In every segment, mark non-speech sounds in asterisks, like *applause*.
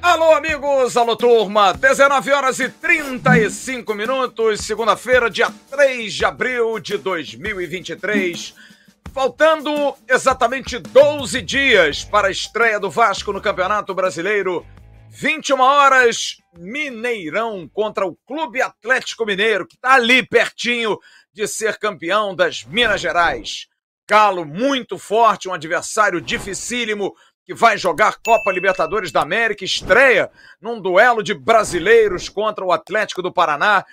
Alô, amigos, alô, turma. 19 horas e 35 minutos, segunda-feira, dia 3 de abril de 2023. Faltando exatamente 12 dias para a estreia do Vasco no Campeonato Brasileiro. 21 horas, Mineirão contra o Clube Atlético Mineiro, que está ali pertinho de ser campeão das Minas Gerais. Galo muito forte, um adversário dificílimo que vai jogar Copa Libertadores da América, estreia num duelo de brasileiros contra o Atlético do Paraná.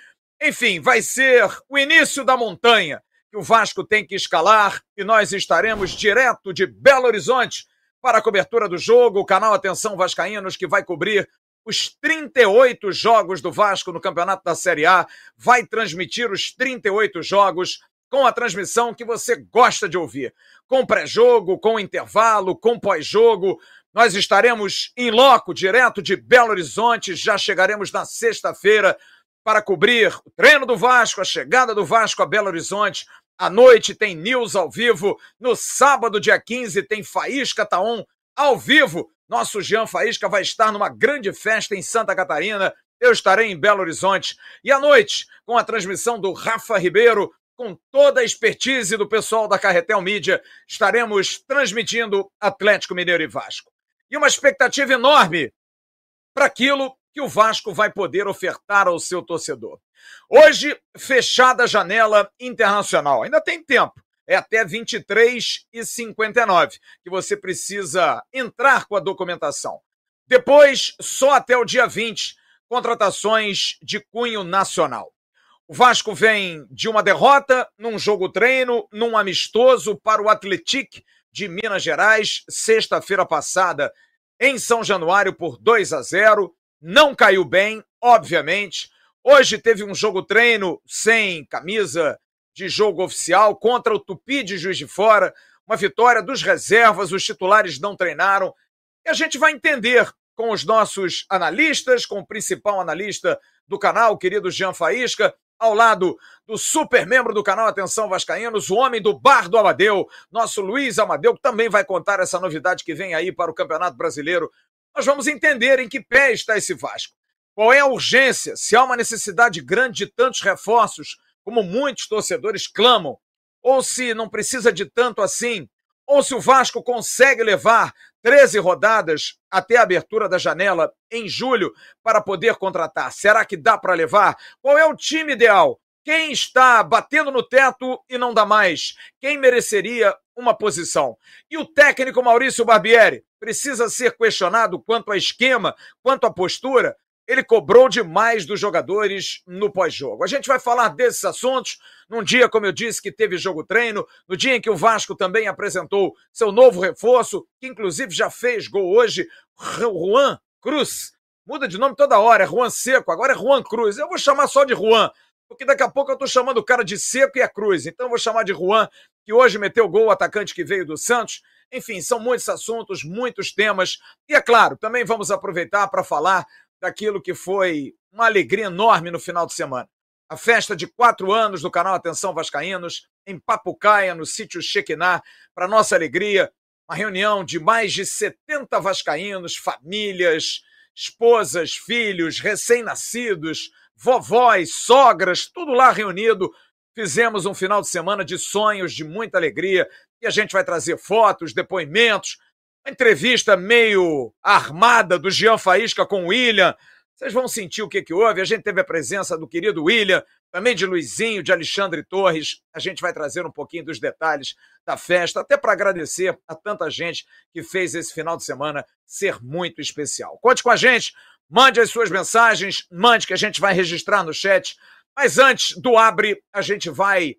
Enfim, vai ser o início da montanha que o Vasco tem que escalar e nós estaremos direto de Belo Horizonte para a cobertura do jogo. O canal Atenção Vascaínos, que vai cobrir os 38 jogos do Vasco no Campeonato da Série A, vai transmitir os 38 jogos com a transmissão que você gosta de ouvir. Com pré-jogo, com intervalo, com pós-jogo. Nós estaremos em loco, direto de Belo Horizonte. Já chegaremos na sexta-feira para cobrir o treino do Vasco, a chegada do Vasco a Belo Horizonte. À noite tem news ao vivo. No sábado, dia 15, tem Faísca Taon ao vivo. Nosso Jean Faísca vai estar numa grande festa em Santa Catarina. Eu estarei em Belo Horizonte. E à noite, com a transmissão do Rafa Ribeiro, com toda a expertise do pessoal da Carretel Mídia, estaremos transmitindo Atlético Mineiro e Vasco. E uma expectativa enorme para aquilo que o Vasco vai poder ofertar ao seu torcedor. Hoje, fechada a janela internacional. Ainda tem tempo. É até 23 e 59 que você precisa entrar com a documentação. Depois, só até o dia 20, contratações de cunho nacional. O Vasco vem de uma derrota num jogo treino, num amistoso para o Atletic de Minas Gerais, sexta-feira passada, em São Januário, por 2 a 0. Não caiu bem, obviamente. Hoje teve um jogo treino sem camisa de jogo oficial contra o Tupi de Juiz de Fora. Uma vitória dos reservas, os titulares não treinaram. E a gente vai entender com os nossos analistas, com o principal analista do canal, o querido Jean Faísca, ao lado do super membro do canal Atenção Vascaínos, o homem do Bar do Amadeu, nosso Luiz Amadeu, que também vai contar essa novidade que vem aí para o Campeonato Brasileiro. Nós vamos entender em que pé está esse Vasco. Qual é a urgência? Se há uma necessidade grande de tantos reforços, como muitos torcedores clamam, ou se não precisa de tanto assim, ou se o Vasco consegue levar 13 rodadas até a abertura da janela em julho para poder contratar. Será que dá para levar? Qual é o time ideal? Quem está batendo no teto e não dá mais? Quem mereceria uma posição? E o técnico Maurício Barbieri precisa ser questionado quanto ao esquema, quanto à postura? ele cobrou demais dos jogadores no pós-jogo. A gente vai falar desses assuntos num dia, como eu disse, que teve jogo treino, no dia em que o Vasco também apresentou seu novo reforço, que inclusive já fez gol hoje, Juan Cruz. Muda de nome toda hora, é Juan Seco, agora é Juan Cruz. Eu vou chamar só de Juan, porque daqui a pouco eu tô chamando o cara de Seco e é Cruz. Então eu vou chamar de Juan, que hoje meteu gol, o atacante que veio do Santos. Enfim, são muitos assuntos, muitos temas. E é claro, também vamos aproveitar para falar daquilo que foi uma alegria enorme no final de semana. A festa de quatro anos do canal Atenção Vascaínos, em Papucaia, no sítio Chequiná, para nossa alegria, uma reunião de mais de 70 vascaínos, famílias, esposas, filhos, recém-nascidos, vovós, sogras, tudo lá reunido. Fizemos um final de semana de sonhos, de muita alegria, e a gente vai trazer fotos, depoimentos, uma entrevista meio armada do Jean Faísca com o William. Vocês vão sentir o que, que houve. A gente teve a presença do querido William, também de Luizinho, de Alexandre Torres. A gente vai trazer um pouquinho dos detalhes da festa, até para agradecer a tanta gente que fez esse final de semana ser muito especial. Conte com a gente, mande as suas mensagens, mande que a gente vai registrar no chat. Mas antes do abre, a gente vai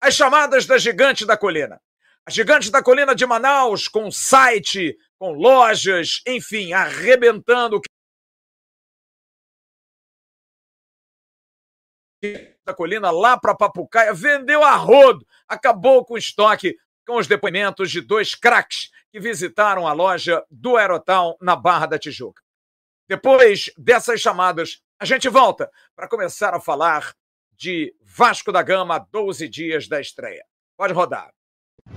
às chamadas da Gigante da Colina. A Gigante da Colina de Manaus, com site, com lojas, enfim, arrebentando da Colina lá para Papucaia, vendeu a rodo, acabou com o estoque, com os depoimentos de dois craques que visitaram a loja do Aerotal na Barra da Tijuca. Depois dessas chamadas, a gente volta para começar a falar de Vasco da Gama, 12 dias da estreia. Pode rodar.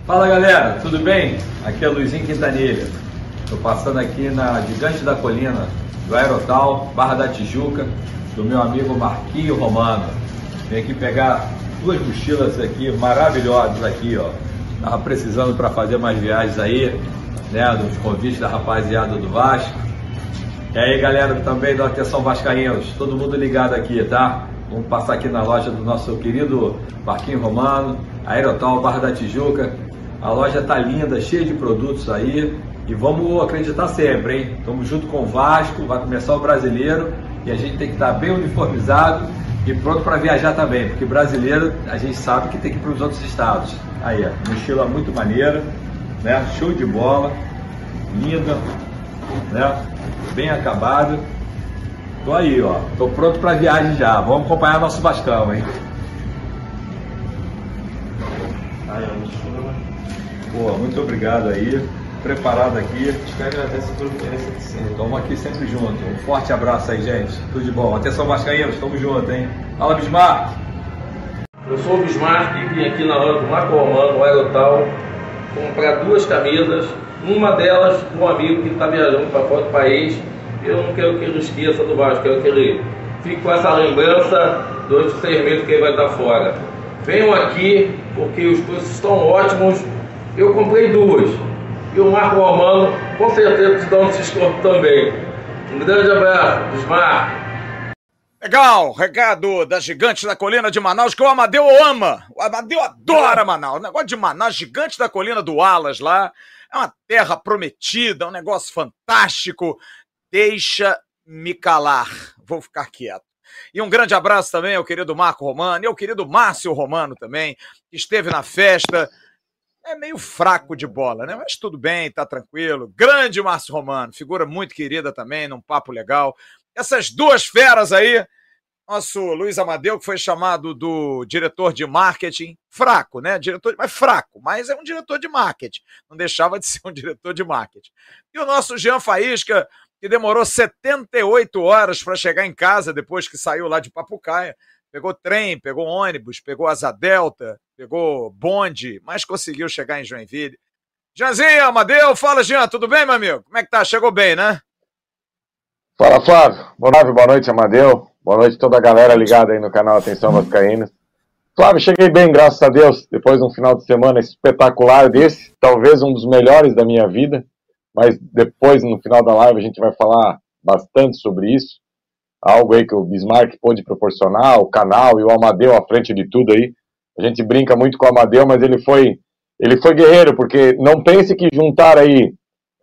Fala galera, tudo bem? Aqui é Luizinho Quintanilha. Estou passando aqui na Gigante da Colina, do Aerotal, Barra da Tijuca, do meu amigo Marquinho Romano. Vim aqui pegar duas mochilas aqui maravilhosas aqui, ó. Tava precisando para fazer mais viagens aí, né? Dos convites da rapaziada do Vasco. E aí, galera, também da Atenção Vascaínos, todo mundo ligado aqui, tá? Vamos passar aqui na loja do nosso querido Marquinho Romano, Aerotal Barra da Tijuca. A loja tá linda, cheia de produtos aí. E vamos acreditar sempre, hein? Estamos junto com o Vasco, vai começar o brasileiro e a gente tem que estar bem uniformizado e pronto para viajar também, porque brasileiro a gente sabe que tem que ir para os outros estados. Aí, ó, mochila muito maneira, né? Show de bola, linda, né? Bem acabada. Tô aí, ó. Tô pronto para viagem já. Vamos acompanhar nosso Vascão, hein? Aí, mochila. Pô, muito obrigado aí preparado aqui. Te agradece por interesse de. Estamos aqui sempre junto. Um forte abraço aí, gente. Tudo de bom. Atenção, Vascaínos, estamos juntos, hein? Fala, Bismarck! Eu sou o Bismarck e aqui na hora do Marco Romano, no Aerotal, comprar duas camisas. Uma delas, um amigo que está viajando para fora do país. Eu não quero que ele esqueça do Vasco, quero que ele fique com essa lembrança durante os seis meses que ele vai estar fora. Venham aqui, porque os preços estão ótimos. Eu comprei duas e o Marco Romano com certeza te dá um desconto também. Um grande abraço, Bismar. Legal, recado da Gigante da Colina de Manaus, que o Amadeu ama. O Amadeu adora Manaus. O negócio de Manaus, Gigante da Colina do Alas lá, é uma terra prometida, um negócio fantástico. Deixa-me calar. Vou ficar quieto. E um grande abraço também ao querido Marco Romano e ao querido Márcio Romano também, que esteve na festa é meio fraco de bola, né? Mas tudo bem, tá tranquilo. Grande Márcio Romano, figura muito querida também, num papo legal. Essas duas feras aí, nosso Luiz Amadeu, que foi chamado do diretor de marketing, fraco, né? Diretor, mas fraco, mas é um diretor de marketing. Não deixava de ser um diretor de marketing. E o nosso Jean Faísca, que demorou 78 horas para chegar em casa depois que saiu lá de Papucaia Pegou trem, pegou ônibus, pegou asa delta, pegou bonde, mas conseguiu chegar em Joinville. Janzinho, Amadeu, fala, Jean, tudo bem, meu amigo? Como é que tá? Chegou bem, né? Fala, Flávio. Boa noite, boa noite, Amadeu. Boa noite toda a galera ligada aí no canal Atenção Vascaínas. Flávio, cheguei bem, graças a Deus, depois de um final de semana espetacular desse, talvez um dos melhores da minha vida, mas depois, no final da live, a gente vai falar bastante sobre isso algo aí que o Bismarck pôde proporcionar, o canal e o Amadeu à frente de tudo aí. A gente brinca muito com o Amadeu, mas ele foi, ele foi guerreiro, porque não pense que juntar aí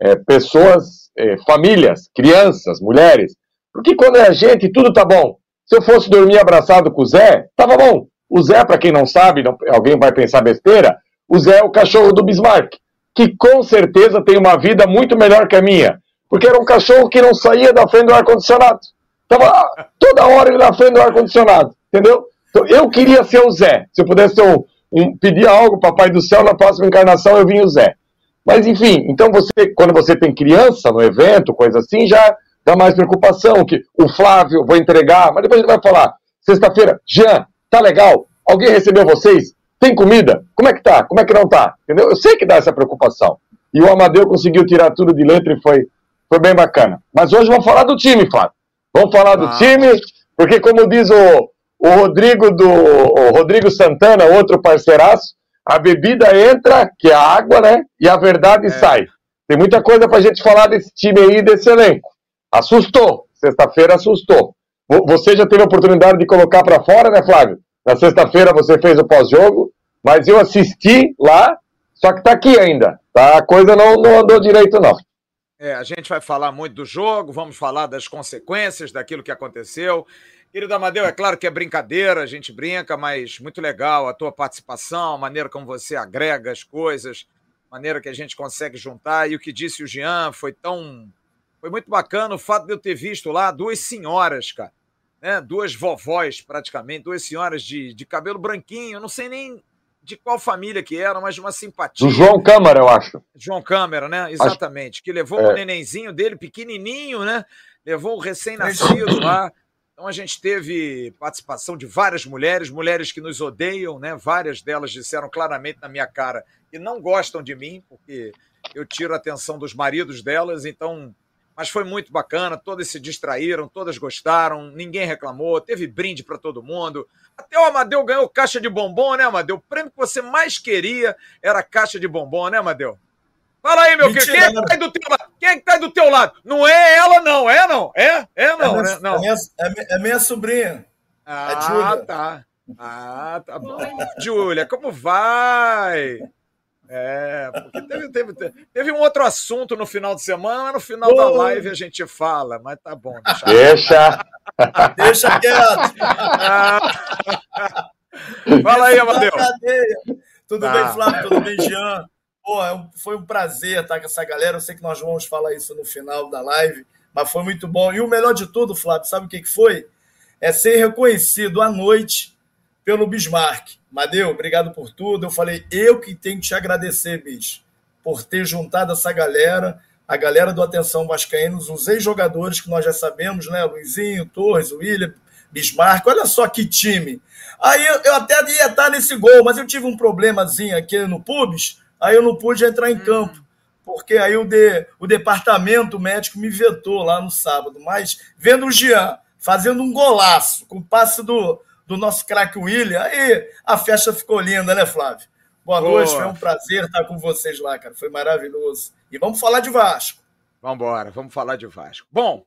é, pessoas, é, famílias, crianças, mulheres, porque quando é a gente, tudo tá bom. Se eu fosse dormir abraçado com o Zé, tava bom. O Zé, para quem não sabe, não, alguém vai pensar besteira, o Zé é o cachorro do Bismarck, que com certeza tem uma vida muito melhor que a minha, porque era um cachorro que não saía da frente do ar-condicionado. Tava toda hora ele na frente do ar-condicionado, entendeu? Então, eu queria ser o Zé. Se eu pudesse um, um, pedir algo, papai do céu, na próxima encarnação eu vim o Zé. Mas enfim, então você, quando você tem criança no evento, coisa assim, já dá mais preocupação, que o Flávio, vou entregar, mas depois a gente vai falar, sexta-feira, Jean, tá legal? Alguém recebeu vocês? Tem comida? Como é que tá? Como é que não tá? Entendeu? Eu sei que dá essa preocupação. E o Amadeu conseguiu tirar tudo de letra e foi, foi bem bacana. Mas hoje vamos falar do time, Flávio. Vamos falar do ah. time, porque como diz o, o Rodrigo do o Rodrigo Santana, outro parceiraço, a bebida entra, que é a água, né? E a verdade é. sai. Tem muita coisa pra gente falar desse time aí, desse elenco. Assustou. Sexta-feira assustou. Você já teve a oportunidade de colocar para fora, né, Flávio? Na sexta-feira você fez o pós-jogo, mas eu assisti lá, só que tá aqui ainda. Tá? A coisa não, não andou direito, não. É, a gente vai falar muito do jogo, vamos falar das consequências daquilo que aconteceu. Querido Amadeu, é claro que é brincadeira, a gente brinca, mas muito legal a tua participação, a maneira como você agrega as coisas, a maneira que a gente consegue juntar. E o que disse o Jean foi tão. Foi muito bacana o fato de eu ter visto lá duas senhoras, cara. Né? Duas vovós, praticamente, duas senhoras de, de cabelo branquinho, não sei nem de qual família que era, mas de uma simpatia. Do João Câmara, eu acho. João Câmara, né? Exatamente. Acho... Que levou é. o nenenzinho dele, pequenininho, né? Levou o recém-nascido lá. Então a gente teve participação de várias mulheres, mulheres que nos odeiam, né? Várias delas disseram claramente na minha cara que não gostam de mim, porque eu tiro a atenção dos maridos delas, então. Mas foi muito bacana, todas se distraíram, todas gostaram, ninguém reclamou, teve brinde para todo mundo. Até o Amadeu ganhou caixa de bombom, né, Amadeu? O prêmio que você mais queria era caixa de bombom, né, Amadeu? Fala aí, meu querido. Quem é que tá do teu lado? Quem é que tá do teu lado? Não é ela, não. É, não? É? É, não, é minha, né? Não. É minha, é minha sobrinha. Ah, tá. Ah, tá bom. Júlia, como vai? É, porque teve, teve, teve um outro assunto no final de semana, no final oh. da live a gente fala, mas tá bom. Deixa. Deixa, deixa quieto. *laughs* Fala aí, Amadeu. Tudo tá. bem, Flávio? Tudo bem, Jean? Pô, é foi um prazer estar com essa galera. Eu sei que nós vamos falar isso no final da live, mas foi muito bom. E o melhor de tudo, Flávio, sabe o que foi? É ser reconhecido à noite pelo Bismarck. Madeu, obrigado por tudo. Eu falei, eu que tenho que te agradecer, Bis, por ter juntado essa galera, a galera do Atenção Vascaínos, os ex-jogadores que nós já sabemos, né? Luizinho, Torres, William, Bismarck. Olha só que time. Aí eu, até ia estar nesse gol, mas eu tive um problemazinho aqui no Pubs Aí eu não pude entrar em campo, porque aí o, de, o departamento médico me vetou lá no sábado. Mas vendo o Jean fazendo um golaço com o passe do, do nosso craque William, aí a festa ficou linda, né, Flávio? Boa, Boa noite, foi um prazer estar com vocês lá, cara. Foi maravilhoso. E vamos falar de Vasco. Vamos embora, vamos falar de Vasco. Bom,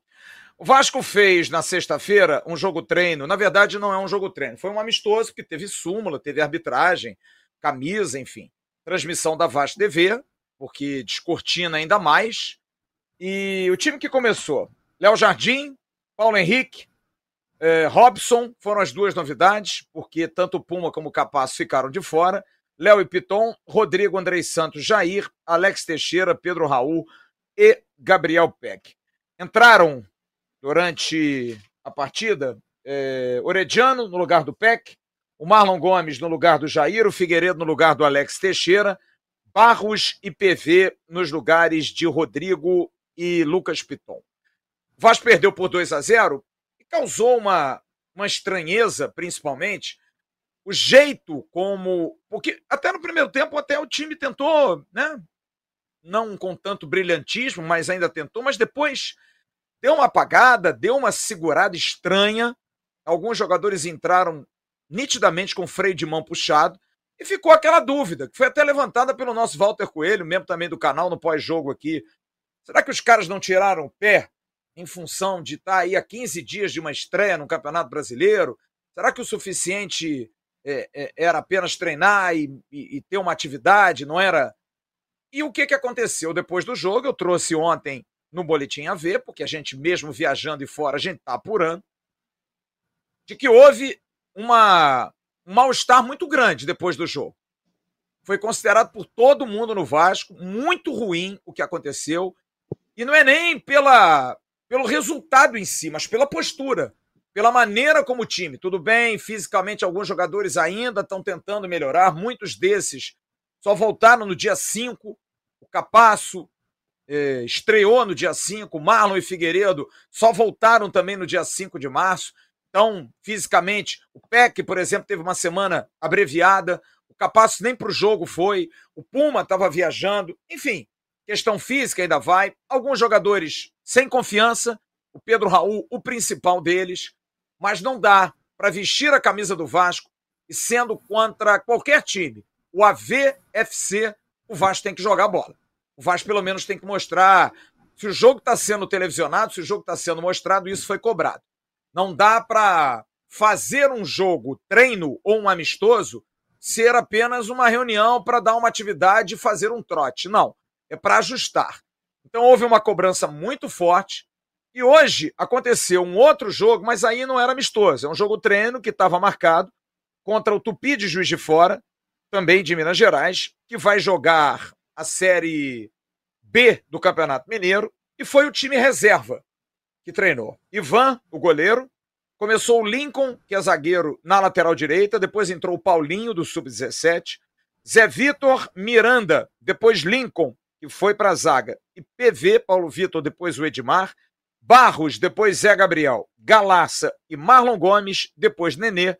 o Vasco fez na sexta-feira um jogo treino. Na verdade, não é um jogo treino. Foi um amistoso que teve súmula, teve arbitragem, camisa, enfim transmissão da Vasco TV, porque descortina ainda mais. E o time que começou, Léo Jardim, Paulo Henrique, eh, Robson, foram as duas novidades, porque tanto Puma como o Capasso ficaram de fora. Léo e Piton, Rodrigo Andrei Santos, Jair, Alex Teixeira, Pedro Raul e Gabriel Peck. Entraram durante a partida eh, Orediano no lugar do Peck, o Marlon Gomes no lugar do Jair, o Figueiredo no lugar do Alex Teixeira, Barros e PV nos lugares de Rodrigo e Lucas Piton. O Vasco perdeu por 2 a 0 e causou uma, uma estranheza, principalmente, o jeito como. Porque até no primeiro tempo, até o time tentou, né? Não com tanto brilhantismo, mas ainda tentou, mas depois deu uma apagada, deu uma segurada estranha. Alguns jogadores entraram nitidamente com freio de mão puxado, e ficou aquela dúvida, que foi até levantada pelo nosso Walter Coelho, membro também do canal no pós-jogo aqui. Será que os caras não tiraram o pé em função de estar aí a 15 dias de uma estreia no Campeonato Brasileiro? Será que o suficiente é, é, era apenas treinar e, e, e, ter uma atividade, não era? E o que, que aconteceu depois do jogo? Eu trouxe ontem no Boletim AV, porque a gente mesmo viajando e fora, a gente está apurando, de que houve uma, um mal-estar muito grande depois do jogo. Foi considerado por todo mundo no Vasco muito ruim o que aconteceu. E não é nem pela, pelo resultado em si, mas pela postura, pela maneira como o time. Tudo bem, fisicamente alguns jogadores ainda estão tentando melhorar, muitos desses só voltaram no dia 5. O Capasso eh, estreou no dia 5, Marlon e Figueiredo só voltaram também no dia 5 de março. Então, fisicamente, o PEC, por exemplo, teve uma semana abreviada, o Capasso nem para o jogo foi, o Puma estava viajando, enfim, questão física ainda vai. Alguns jogadores sem confiança, o Pedro Raul, o principal deles, mas não dá para vestir a camisa do Vasco e sendo contra qualquer time, o AVFC, o Vasco tem que jogar bola. O Vasco pelo menos tem que mostrar se o jogo está sendo televisionado, se o jogo está sendo mostrado, isso foi cobrado. Não dá para fazer um jogo, treino ou um amistoso ser apenas uma reunião para dar uma atividade e fazer um trote. Não, é para ajustar. Então houve uma cobrança muito forte. E hoje aconteceu um outro jogo, mas aí não era amistoso. É um jogo treino que estava marcado contra o Tupi de Juiz de Fora, também de Minas Gerais, que vai jogar a Série B do Campeonato Mineiro, e foi o time reserva que treinou. Ivan, o goleiro, começou o Lincoln, que é zagueiro, na lateral direita, depois entrou o Paulinho, do Sub-17, Zé Vitor, Miranda, depois Lincoln, que foi para a zaga, e PV, Paulo Vitor, depois o Edmar, Barros, depois Zé Gabriel. Galaça e Marlon Gomes, depois Nenê.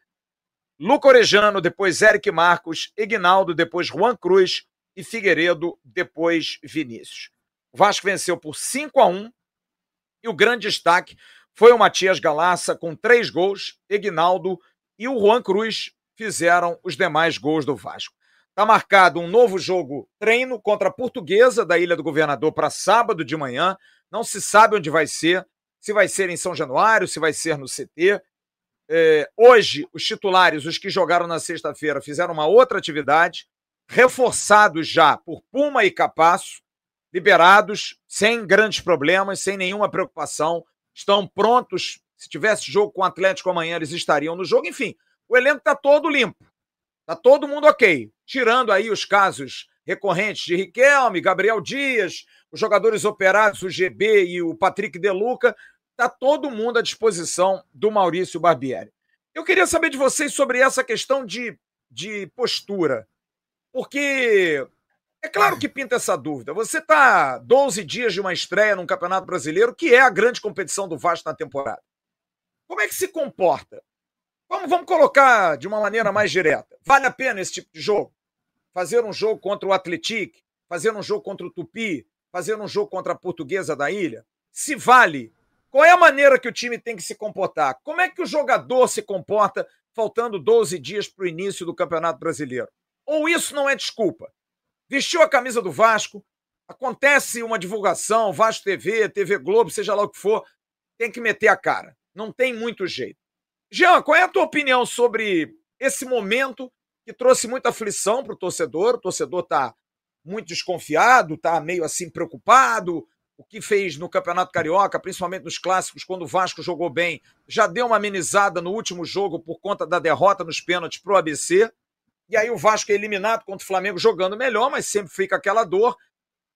Luca Orejano, depois Eric Marcos. Ignaldo, depois Juan Cruz. E Figueiredo, depois Vinícius. O Vasco venceu por 5 a 1 e o grande destaque foi o Matias Galaça com três gols, Ignaldo e o Juan Cruz fizeram os demais gols do Vasco. Está marcado um novo jogo treino contra a Portuguesa da Ilha do Governador para sábado de manhã. Não se sabe onde vai ser, se vai ser em São Januário, se vai ser no CT. É, hoje, os titulares, os que jogaram na sexta-feira, fizeram uma outra atividade, reforçados já por Puma e Capasso, liberados, sem grandes problemas, sem nenhuma preocupação, estão prontos. Se tivesse jogo com o Atlético amanhã, eles estariam no jogo. Enfim, o elenco está todo limpo. Está todo mundo ok. Tirando aí os casos recorrentes de Riquelme, Gabriel Dias, os jogadores operados, o GB e o Patrick Deluca, está todo mundo à disposição do Maurício Barbieri. Eu queria saber de vocês sobre essa questão de, de postura, porque é claro que pinta essa dúvida. Você está 12 dias de uma estreia num Campeonato Brasileiro, que é a grande competição do Vasco na temporada. Como é que se comporta? Vamos, vamos colocar de uma maneira mais direta. Vale a pena esse tipo de jogo? Fazer um jogo contra o Atlético, fazer um jogo contra o Tupi, fazer um jogo contra a Portuguesa da Ilha? Se vale, qual é a maneira que o time tem que se comportar? Como é que o jogador se comporta faltando 12 dias para o início do Campeonato Brasileiro? Ou isso não é desculpa? Vestiu a camisa do Vasco, acontece uma divulgação, Vasco TV, TV Globo, seja lá o que for, tem que meter a cara. Não tem muito jeito. Jean, qual é a tua opinião sobre esse momento que trouxe muita aflição para o torcedor? O torcedor está muito desconfiado, está meio assim preocupado. O que fez no Campeonato Carioca, principalmente nos clássicos, quando o Vasco jogou bem, já deu uma amenizada no último jogo por conta da derrota nos pênaltis para o ABC. E aí o Vasco é eliminado contra o Flamengo jogando melhor, mas sempre fica aquela dor.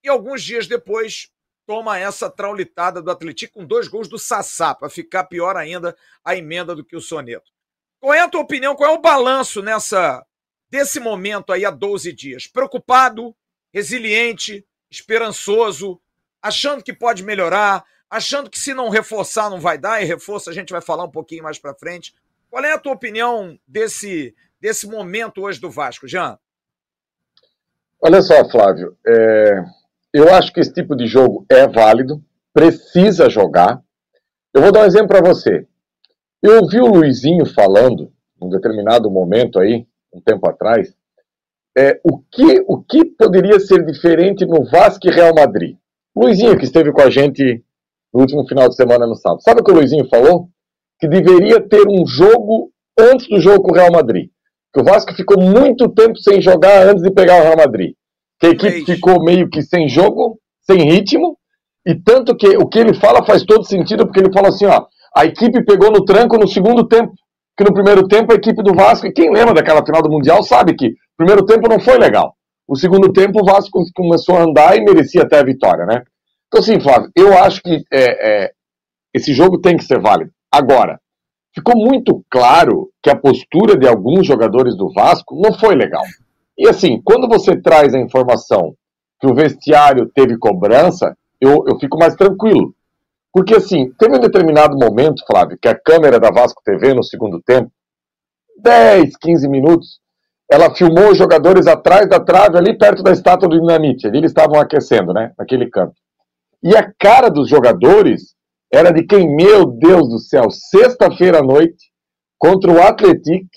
E alguns dias depois toma essa traulitada do Atlético com dois gols do Sassá, para ficar pior ainda a emenda do que o Soneto. Qual é a tua opinião? Qual é o balanço nessa desse momento aí há 12 dias? Preocupado, resiliente, esperançoso, achando que pode melhorar, achando que se não reforçar não vai dar, e reforço a gente vai falar um pouquinho mais para frente. Qual é a tua opinião desse, desse momento hoje do Vasco, Jean? Olha só, Flávio, é, eu acho que esse tipo de jogo é válido, precisa jogar. Eu vou dar um exemplo para você. Eu ouvi o Luizinho falando, num determinado momento aí, um tempo atrás, é, o, que, o que poderia ser diferente no Vasco e Real Madrid. Luizinho, que esteve com a gente no último final de semana no sábado. Sabe o que o Luizinho falou? Que deveria ter um jogo antes do jogo com o Real Madrid. Que o Vasco ficou muito tempo sem jogar antes de pegar o Real Madrid que a equipe ficou meio que sem jogo, sem ritmo, e tanto que o que ele fala faz todo sentido, porque ele fala assim, ó, a equipe pegou no tranco no segundo tempo, que no primeiro tempo a equipe do Vasco, e quem lembra daquela final do Mundial sabe que o primeiro tempo não foi legal. O segundo tempo o Vasco começou a andar e merecia até a vitória, né? Então, assim, Flávio, eu acho que é, é, esse jogo tem que ser válido. Agora, ficou muito claro que a postura de alguns jogadores do Vasco não foi legal. E assim, quando você traz a informação que o vestiário teve cobrança, eu, eu fico mais tranquilo. Porque assim, teve um determinado momento, Flávio, que a câmera da Vasco TV no segundo tempo, 10, 15 minutos, ela filmou os jogadores atrás da trave, ali perto da estátua do Dinamite. Ali eles estavam aquecendo, né? Naquele canto. E a cara dos jogadores era de quem, meu Deus do céu, sexta-feira à noite, contra o Atlético,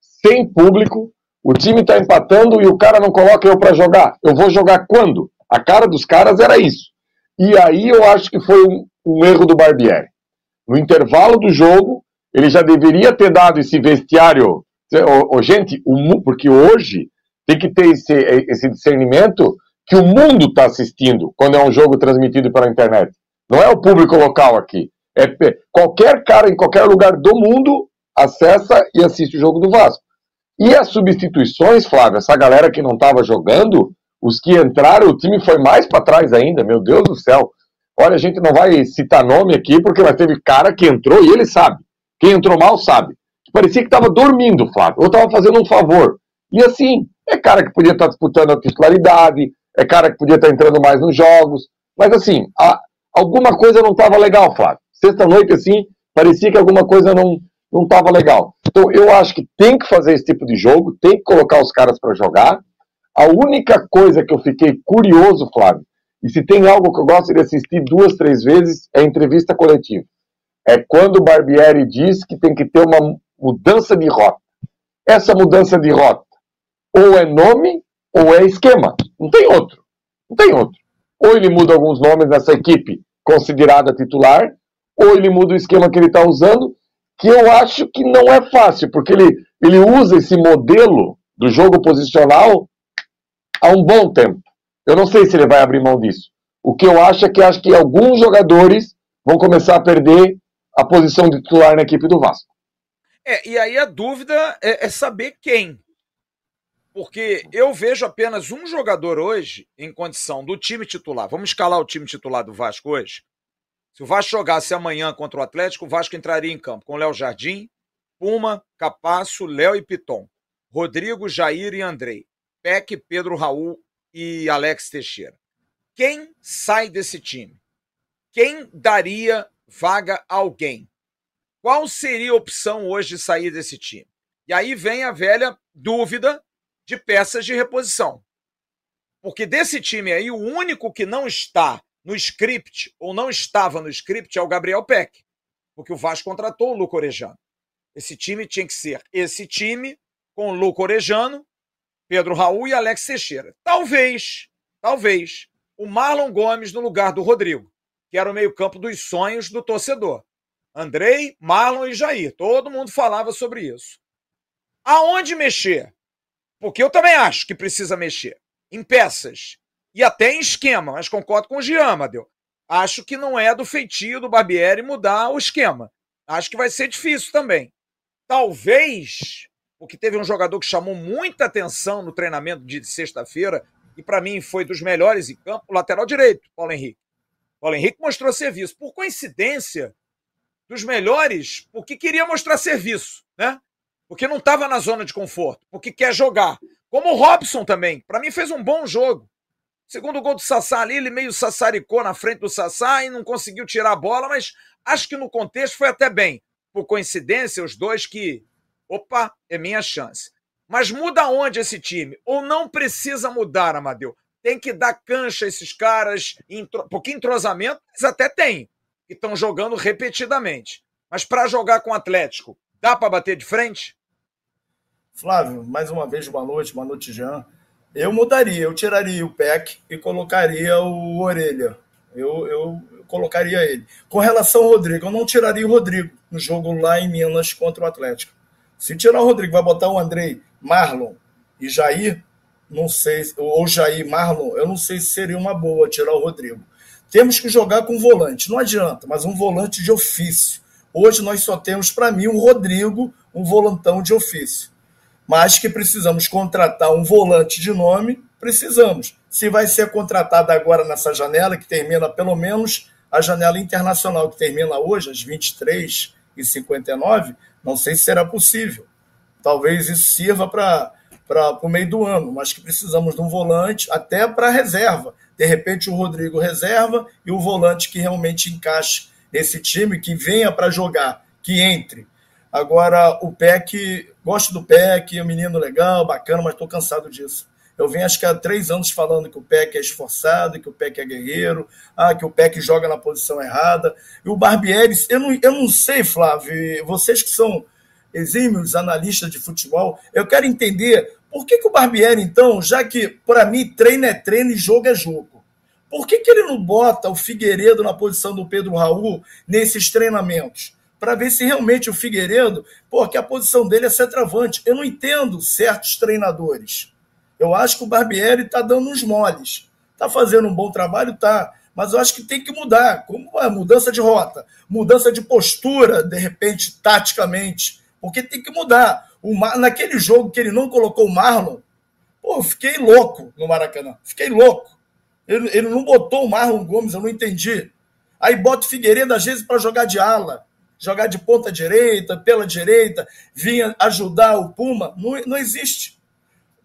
sem público, o time está empatando e o cara não coloca eu para jogar. Eu vou jogar quando? A cara dos caras era isso. E aí eu acho que foi um, um erro do Barbieri. No intervalo do jogo, ele já deveria ter dado esse vestiário. Oh, oh, gente, o, porque hoje tem que ter esse, esse discernimento que o mundo está assistindo quando é um jogo transmitido pela internet. Não é o público local aqui. É qualquer cara em qualquer lugar do mundo acessa e assiste o jogo do Vasco. E as substituições, Flávio, essa galera que não estava jogando, os que entraram, o time foi mais para trás ainda, meu Deus do céu. Olha, a gente não vai citar nome aqui, porque mas teve cara que entrou e ele sabe. Quem entrou mal sabe. Parecia que estava dormindo, Flávio, ou estava fazendo um favor. E assim, é cara que podia estar tá disputando a titularidade, é cara que podia estar tá entrando mais nos jogos, mas assim, a, alguma coisa não estava legal, Flávio. Sexta-noite, assim, parecia que alguma coisa não não estava legal. Então, eu acho que tem que fazer esse tipo de jogo, tem que colocar os caras para jogar. A única coisa que eu fiquei curioso, Flávio, e se tem algo que eu gosto de assistir duas, três vezes, é entrevista coletiva. É quando o Barbieri diz que tem que ter uma mudança de rota. Essa mudança de rota ou é nome ou é esquema. Não tem outro. Não tem outro. Ou ele muda alguns nomes nessa equipe considerada titular, ou ele muda o esquema que ele está usando, que eu acho que não é fácil, porque ele, ele usa esse modelo do jogo posicional há um bom tempo. Eu não sei se ele vai abrir mão disso. O que eu acho é que acho que alguns jogadores vão começar a perder a posição de titular na equipe do Vasco. É, e aí a dúvida é, é saber quem. Porque eu vejo apenas um jogador hoje em condição do time titular. Vamos escalar o time titular do Vasco hoje. Se o Vasco jogasse amanhã contra o Atlético, o Vasco entraria em campo com Léo Jardim, Puma, Capasso, Léo e Piton. Rodrigo, Jair e Andrei. Peck, Pedro Raul e Alex Teixeira. Quem sai desse time? Quem daria vaga a alguém? Qual seria a opção hoje de sair desse time? E aí vem a velha dúvida de peças de reposição. Porque desse time aí, o único que não está no script, ou não estava no script, é o Gabriel Peck. Porque o Vasco contratou o Luco Orejano. Esse time tinha que ser esse time com o Luco Orejano, Pedro Raul e Alex Teixeira. Talvez, talvez, o Marlon Gomes no lugar do Rodrigo, que era o meio-campo dos sonhos do torcedor. Andrei, Marlon e Jair. Todo mundo falava sobre isso. Aonde mexer? Porque eu também acho que precisa mexer. Em peças e até em esquema, mas concordo com o Jean, Madeu. Acho que não é do feitio do Barbieri mudar o esquema. Acho que vai ser difícil também. Talvez, porque teve um jogador que chamou muita atenção no treinamento de sexta-feira, e para mim foi dos melhores em campo, o lateral direito, Paulo Henrique. Paulo Henrique mostrou serviço. Por coincidência, dos melhores, porque queria mostrar serviço, né? Porque não estava na zona de conforto, porque quer jogar. Como o Robson também. Para mim fez um bom jogo. Segundo gol do Sassá ali, ele meio sassaricou na frente do Sassá e não conseguiu tirar a bola, mas acho que no contexto foi até bem. Por coincidência, os dois que. Opa, é minha chance. Mas muda onde esse time? Ou não precisa mudar, Amadeu? Tem que dar cancha a esses caras, porque entrosamento eles até têm, que estão jogando repetidamente. Mas para jogar com o Atlético, dá para bater de frente? Flávio, mais uma vez, boa noite, boa noite, Jean. Eu mudaria, eu tiraria o PEC e colocaria o Orelha. Eu, eu, eu, colocaria ele. Com relação ao Rodrigo, eu não tiraria o Rodrigo no jogo lá em Minas contra o Atlético. Se tirar o Rodrigo, vai botar o Andrei, Marlon e Jair, não sei, ou Jair Marlon, eu não sei se seria uma boa tirar o Rodrigo. Temos que jogar com volante, não adianta, mas um volante de ofício. Hoje nós só temos, para mim, um Rodrigo, um volantão de ofício mas que precisamos contratar um volante de nome, precisamos. Se vai ser contratado agora nessa janela, que termina pelo menos a janela internacional, que termina hoje, às 23h59, não sei se será possível. Talvez isso sirva para o meio do ano, mas que precisamos de um volante até para reserva. De repente, o Rodrigo reserva e o volante que realmente encaixe nesse time, que venha para jogar, que entre. Agora, o PEC, gosto do PEC, é um menino legal, bacana, mas estou cansado disso. Eu venho acho que há três anos falando que o PEC é esforçado, que o PEC é guerreiro, ah, que o PEC joga na posição errada. E o Barbieri, eu não, eu não sei, Flávio, vocês que são exímios analistas de futebol, eu quero entender por que, que o Barbieri, então, já que para mim treino é treino e jogo é jogo, por que, que ele não bota o Figueiredo na posição do Pedro Raul nesses treinamentos? Para ver se realmente o Figueiredo, porque a posição dele é centroavante. Eu não entendo certos treinadores. Eu acho que o Barbieri está dando uns moles. Está fazendo um bom trabalho, tá. Mas eu acho que tem que mudar. Como a mudança de rota, mudança de postura, de repente, taticamente. Porque tem que mudar. O Mar... Naquele jogo que ele não colocou o Marlon, pô, eu fiquei louco no Maracanã. Fiquei louco. Ele, ele não botou o Marlon Gomes, eu não entendi. Aí bota o Figueiredo, às vezes, para jogar de ala jogar de ponta direita, pela direita, vinha ajudar o Puma, não, não existe.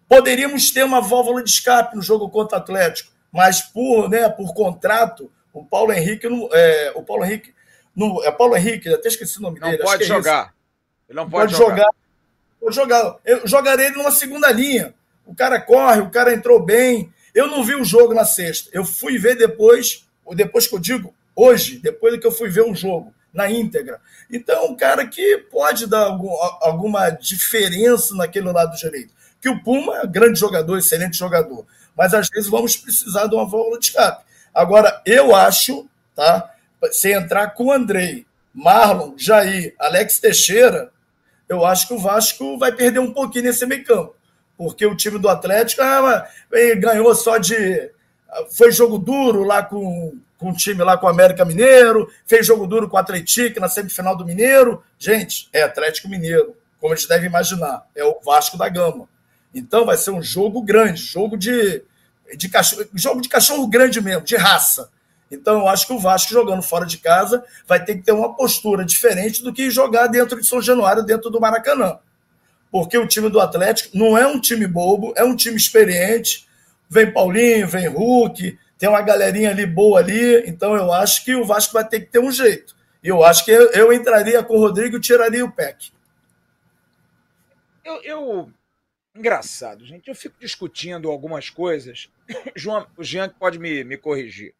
Poderíamos ter uma válvula de escape no jogo contra o Atlético, mas por, né, por contrato, o Paulo Henrique, é, o Paulo Henrique, No, é Paulo Henrique, até esqueci o nome não dele. Pode é jogar. Ele não pode, pode jogar. Pode jogar. Eu jogarei ele numa segunda linha. O cara corre, o cara entrou bem. Eu não vi o jogo na sexta. Eu fui ver depois, depois que eu digo, hoje, depois que eu fui ver o jogo na íntegra. Então, um cara que pode dar algum, alguma diferença naquele lado direito. Que o Puma é grande jogador, excelente jogador. Mas às vezes vamos precisar de uma válvula de escape. Agora, eu acho, tá? Se entrar com o Andrei, Marlon, Jair, Alex Teixeira, eu acho que o Vasco vai perder um pouquinho nesse meio campo. Porque o time do Atlético ah, ganhou só de. Foi jogo duro lá com, com o time lá com o América Mineiro, fez jogo duro com o Atlético na semifinal do Mineiro. Gente, é Atlético Mineiro, como eles devem imaginar, é o Vasco da Gama. Então vai ser um jogo grande, jogo de, de cachorro, jogo de cachorro grande mesmo, de raça. Então eu acho que o Vasco jogando fora de casa vai ter que ter uma postura diferente do que jogar dentro de São Januário, dentro do Maracanã. Porque o time do Atlético não é um time bobo, é um time experiente. Vem Paulinho, vem Hulk, tem uma galerinha ali boa ali. Então eu acho que o Vasco vai ter que ter um jeito. Eu acho que eu, eu entraria com o Rodrigo e tiraria o PEC. Eu, eu, Engraçado, gente. Eu fico discutindo algumas coisas. *coughs* João, o Jean pode me, me corrigir.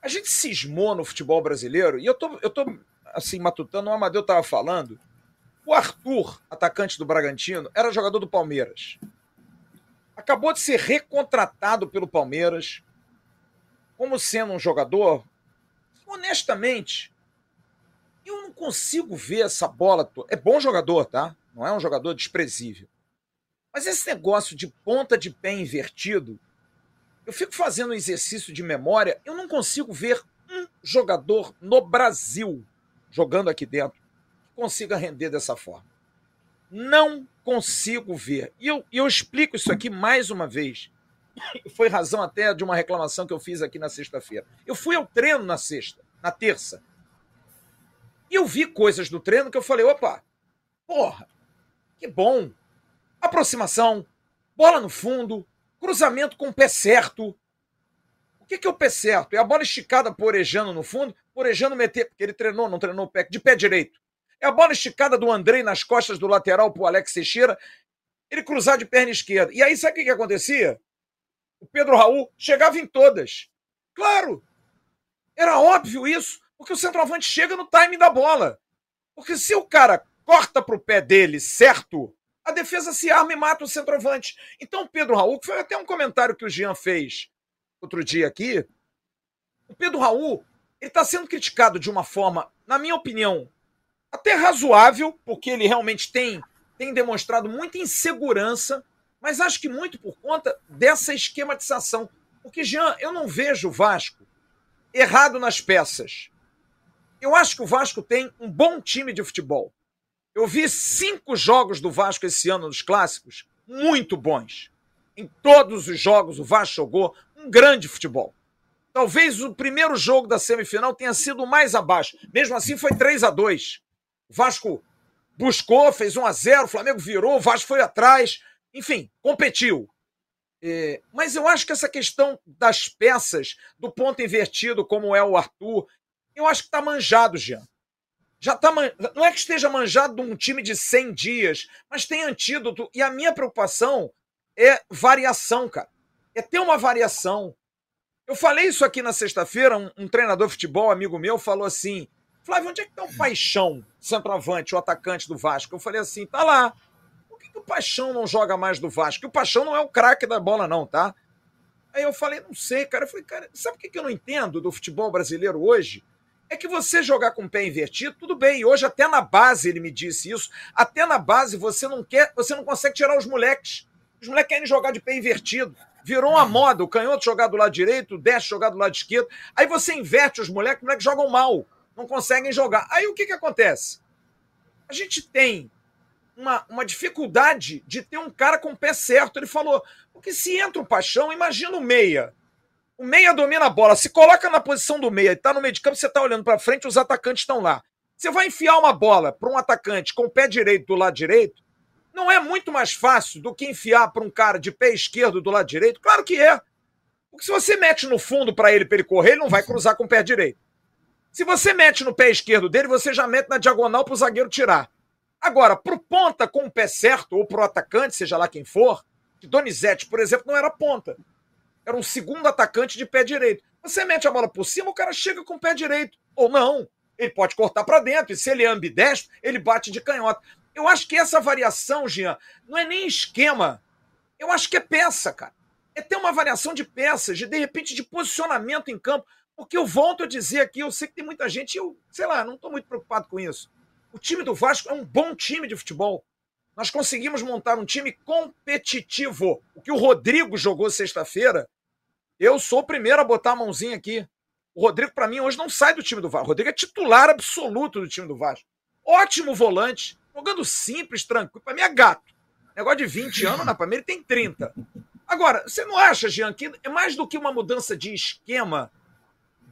A gente cismou no futebol brasileiro, e eu tô, eu tô assim, matutando, o Amadeu estava falando. O Arthur, atacante do Bragantino, era jogador do Palmeiras. Acabou de ser recontratado pelo Palmeiras como sendo um jogador. Honestamente, eu não consigo ver essa bola. É bom jogador, tá? Não é um jogador desprezível. Mas esse negócio de ponta de pé invertido, eu fico fazendo um exercício de memória, eu não consigo ver um jogador no Brasil jogando aqui dentro que consiga render dessa forma. Não consigo ver. E eu, eu explico isso aqui mais uma vez. Foi razão até de uma reclamação que eu fiz aqui na sexta-feira. Eu fui ao treino na sexta, na terça. E eu vi coisas do treino que eu falei: opa, porra, que bom, aproximação, bola no fundo, cruzamento com o pé certo. O que, que é o pé certo? É a bola esticada por Orejano no fundo, Orejano meter, porque ele treinou, não treinou o pé, de pé direito. É a bola esticada do Andrei nas costas do lateral pro Alex Teixeira, ele cruzar de perna esquerda. E aí sabe o que, que acontecia? O Pedro Raul chegava em todas. Claro! Era óbvio isso, porque o centroavante chega no time da bola. Porque se o cara corta pro pé dele certo, a defesa se arma e mata o centroavante. Então, Pedro Raul, que foi até um comentário que o Jean fez outro dia aqui, o Pedro Raul ele está sendo criticado de uma forma, na minha opinião, até razoável, porque ele realmente tem, tem demonstrado muita insegurança, mas acho que muito por conta dessa esquematização. Porque, Jean, eu não vejo o Vasco errado nas peças. Eu acho que o Vasco tem um bom time de futebol. Eu vi cinco jogos do Vasco esse ano nos clássicos, muito bons. Em todos os jogos, o Vasco jogou um grande futebol. Talvez o primeiro jogo da semifinal tenha sido mais abaixo. Mesmo assim, foi 3 a 2 O Vasco buscou, fez 1 a 0 o Flamengo virou, o Vasco foi atrás. Enfim, competiu. É, mas eu acho que essa questão das peças, do ponto invertido, como é o Arthur, eu acho que está manjado, Jean já tá man... não é que esteja manjado de um time de 100 dias, mas tem antídoto e a minha preocupação é variação, cara. É ter uma variação. Eu falei isso aqui na sexta-feira, um, um, treinador de futebol, amigo meu, falou assim: Flávio, onde é que tá o Paixão, centroavante, o atacante do Vasco? Eu falei assim: tá lá. Que, que o Paixão não joga mais do Vasco? Porque o Paixão não é o craque da bola, não, tá? Aí eu falei: não sei, cara. Eu falei, cara, sabe o que, que eu não entendo do futebol brasileiro hoje? é que você jogar com o pé invertido, tudo bem. Hoje, até na base, ele me disse isso. Até na base, você não quer, você não consegue tirar os moleques. Os moleques querem jogar de pé invertido. Virou uma moda, o canhoto jogar do lado direito, o destro jogar do lado esquerdo. Aí você inverte os moleques, os moleques jogam mal, não conseguem jogar. Aí o que, que acontece? A gente tem uma, uma dificuldade de ter um cara com o pé certo. Ele falou, porque se entra o paixão, imagina o meia o meia domina a bola, se coloca na posição do meia e tá no meio de campo, você tá olhando para frente, os atacantes estão lá. Você vai enfiar uma bola para um atacante com o pé direito do lado direito, não é muito mais fácil do que enfiar para um cara de pé esquerdo do lado direito? Claro que é. Porque se você mete no fundo para ele para ele correr, ele não vai cruzar com o pé direito. Se você mete no pé esquerdo dele, você já mete na diagonal para o zagueiro tirar. Agora, pro ponta com o pé certo, ou pro atacante, seja lá quem for, que Donizete, por exemplo, não era ponta. Era um segundo atacante de pé direito. Você mete a bola por cima, o cara chega com o pé direito. Ou não. Ele pode cortar para dentro. E se ele é ambidestro, ele bate de canhota. Eu acho que essa variação, Jean, não é nem esquema. Eu acho que é peça, cara. É ter uma variação de peças, de, de repente, de posicionamento em campo. Porque eu volto a dizer aqui, eu sei que tem muita gente, eu, sei lá, não estou muito preocupado com isso. O time do Vasco é um bom time de futebol. Nós conseguimos montar um time competitivo. O que o Rodrigo jogou sexta-feira, eu sou o primeiro a botar a mãozinha aqui. O Rodrigo, para mim, hoje não sai do time do Vasco. O Rodrigo é titular absoluto do time do Vasco. Ótimo volante, jogando simples, tranquilo. Para mim é gato. Negócio de 20 anos, na ele tem 30. Agora, você não acha, Jean, que é mais do que uma mudança de esquema,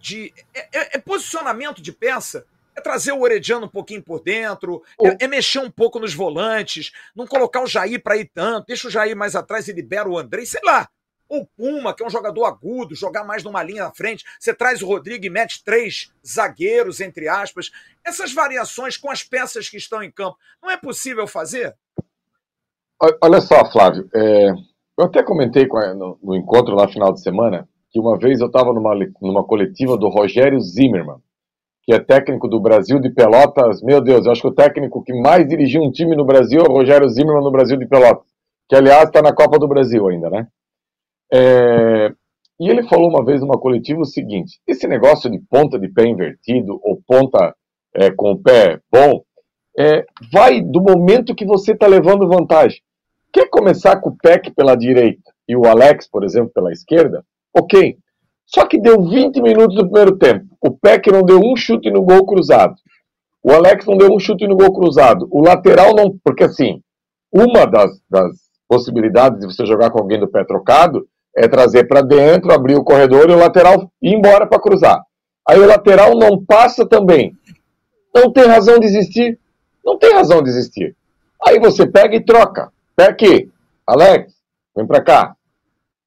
de é, é, é posicionamento de peça? É trazer o Orediano um pouquinho por dentro, é, é, mexer um pouco nos volantes, não colocar o Jair para ir tanto, deixa o Jair mais atrás e libera o André, sei lá. Ou Puma, que é um jogador agudo, jogar mais numa linha na frente. Você traz o Rodrigo e mete três zagueiros, entre aspas. Essas variações com as peças que estão em campo, não é possível fazer? Olha só, Flávio. É, eu até comentei no, encontro lá final de semana que uma vez eu estava numa, numa coletiva do Rogério Zimmermann que é técnico do Brasil de Pelotas. Meu Deus, eu acho que o técnico que mais dirigiu um time no Brasil é o Rogério Zimmermann no Brasil de Pelotas, que aliás está na Copa do Brasil ainda, né? É... E ele falou uma vez numa coletiva o seguinte: esse negócio de ponta de pé invertido ou ponta é, com o pé bom é, vai do momento que você está levando vantagem. Quer começar com o Peck pela direita e o Alex, por exemplo, pela esquerda? Ok. Só que deu 20 minutos do primeiro tempo. O Peck não deu um chute no gol cruzado. O Alex não deu um chute no gol cruzado. O lateral não. Porque assim, uma das, das possibilidades de você jogar com alguém do pé trocado é trazer para dentro, abrir o corredor e o lateral ir embora para cruzar. Aí o lateral não passa também. Não tem razão de existir. Não tem razão de existir. Aí você pega e troca. Peck, Alex, vem para cá.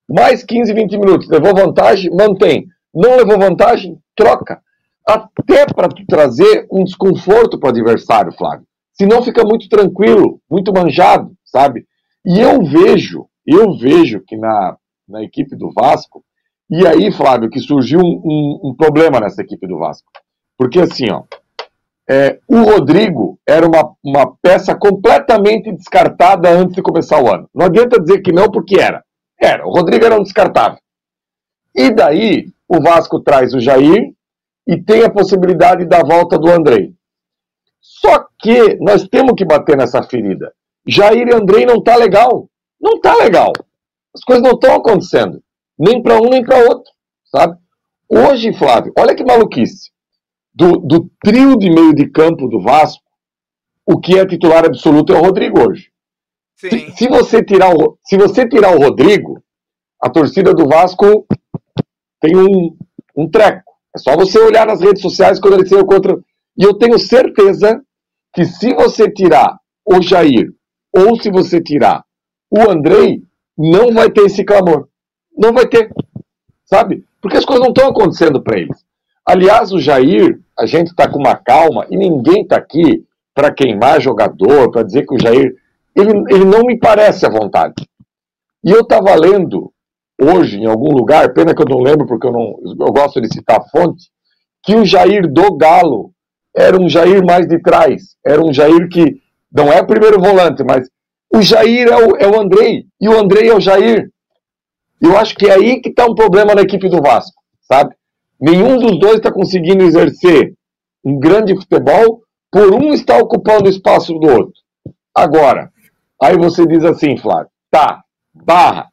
Mais 15, 20 minutos. Levou vantagem? Mantém. Não levou vantagem? Troca. Até para trazer um desconforto para o adversário, Flávio. Senão fica muito tranquilo, muito manjado, sabe? E eu vejo, eu vejo que na, na equipe do Vasco, e aí, Flávio, que surgiu um, um, um problema nessa equipe do Vasco. Porque assim, ó, é, o Rodrigo era uma, uma peça completamente descartada antes de começar o ano. Não adianta dizer que não, porque era. Era, o Rodrigo era um descartável. E daí, o Vasco traz o Jair e tem a possibilidade da volta do Andrei. Só que nós temos que bater nessa ferida. Jair e Andrei não tá legal. Não tá legal. As coisas não estão acontecendo. Nem para um, nem para outro. Sabe? Hoje, Flávio, olha que maluquice. Do, do trio de meio de campo do Vasco, o que é titular absoluto é o Rodrigo hoje. Se, você tirar o, se você tirar o Rodrigo, a torcida do Vasco tem um, um treco. É só você olhar nas redes sociais quando ele saiu contra. E eu tenho certeza que se você tirar o Jair ou se você tirar o Andrei, não vai ter esse clamor. Não vai ter. Sabe? Porque as coisas não estão acontecendo para eles. Aliás, o Jair, a gente está com uma calma e ninguém está aqui para queimar jogador, para dizer que o Jair ele, ele não me parece à vontade. E eu estava lendo hoje, em algum lugar, pena que eu não lembro porque eu, não, eu gosto de citar a fonte, que o Jair do Galo era um Jair mais de trás. Era um Jair que não é primeiro volante, mas o Jair é o, é o Andrei e o Andrei é o Jair. Eu acho que é aí que está um problema na equipe do Vasco, sabe? Nenhum dos dois está conseguindo exercer um grande futebol por um estar ocupando o espaço do outro. Agora, Aí você diz assim, Flávio, tá, barra,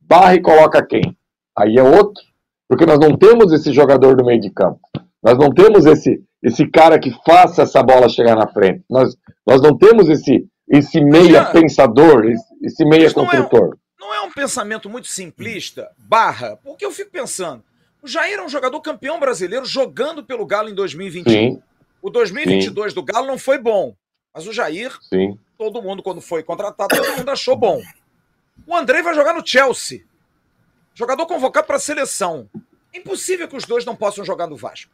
barra e coloca quem? Aí é outro, porque nós não temos esse jogador do meio de campo. Nós não temos esse, esse cara que faça essa bola chegar na frente. Nós, nós não temos esse, esse meia pensador, esse, esse meia construtor. Não é, não é um pensamento muito simplista, barra, porque eu fico pensando, o Jair é um jogador campeão brasileiro jogando pelo Galo em 2021. Sim. O 2022 Sim. do Galo não foi bom, mas o Jair Sim todo mundo, quando foi contratado, todo mundo achou bom. O André vai jogar no Chelsea. Jogador convocado para a seleção. É impossível que os dois não possam jogar no Vasco.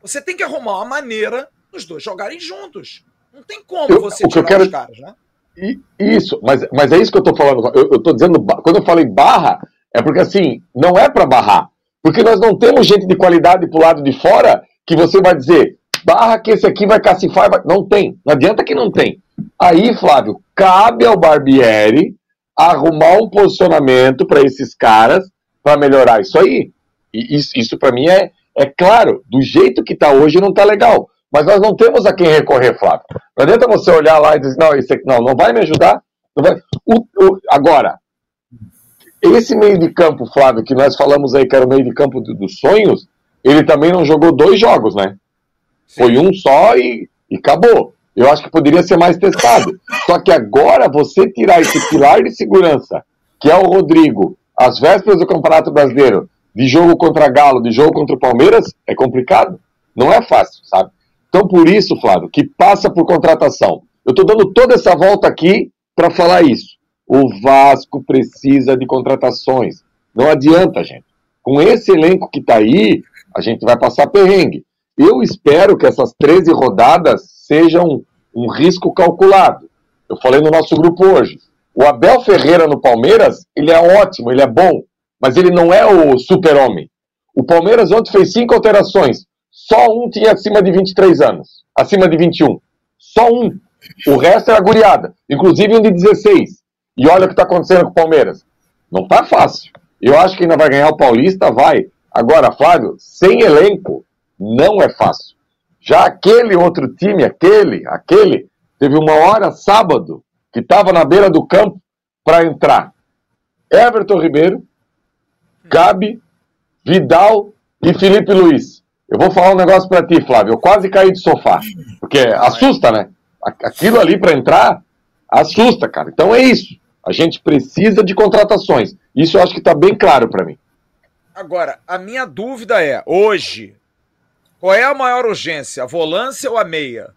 Você tem que arrumar uma maneira dos dois jogarem juntos. Não tem como eu, você tirar quero... os caras, né? Isso, mas, mas é isso que eu tô falando. Eu, eu tô dizendo, quando eu falei barra, é porque assim, não é para barrar. Porque nós não temos gente de qualidade pro lado de fora que você vai dizer, barra que esse aqui vai cacifar. Vai... Não tem. Não adianta que não tem. Aí, Flávio, cabe ao Barbieri arrumar um posicionamento para esses caras para melhorar isso aí. E isso, isso para mim é, é claro. Do jeito que está hoje não está legal. Mas nós não temos a quem recorrer, Flávio. Não adianta você olhar lá e dizer, não, esse aqui não, não vai me ajudar. Vai... O, o, agora, esse meio de campo, Flávio, que nós falamos aí que era o meio de campo dos sonhos, ele também não jogou dois jogos, né? Foi um só e, e acabou. Eu acho que poderia ser mais testado. *laughs* Só que agora você tirar esse pilar de segurança, que é o Rodrigo, às vésperas do Campeonato Brasileiro, de jogo contra Galo, de jogo contra o Palmeiras, é complicado. Não é fácil, sabe? Então, por isso, Flávio, que passa por contratação. Eu estou dando toda essa volta aqui para falar isso. O Vasco precisa de contratações. Não adianta, gente. Com esse elenco que está aí, a gente vai passar perrengue. Eu espero que essas 13 rodadas sejam um risco calculado. Eu falei no nosso grupo hoje. O Abel Ferreira no Palmeiras, ele é ótimo, ele é bom, mas ele não é o super-homem. O Palmeiras ontem fez cinco alterações. Só um tinha acima de 23 anos, acima de 21. Só um. O resto era guriada, inclusive um de 16. E olha o que está acontecendo com o Palmeiras. Não está fácil. Eu acho que ainda vai ganhar o Paulista, vai. Agora, Flávio, sem elenco, não é fácil. Já aquele outro time, aquele, aquele, teve uma hora sábado que estava na beira do campo para entrar. Everton Ribeiro, Gabi, Vidal e Felipe Luiz. Eu vou falar um negócio para ti, Flávio. Eu quase caí do sofá. Porque assusta, né? Aquilo ali para entrar assusta, cara. Então é isso. A gente precisa de contratações. Isso eu acho que está bem claro para mim. Agora, a minha dúvida é: hoje, qual é a maior urgência, a volância ou a meia?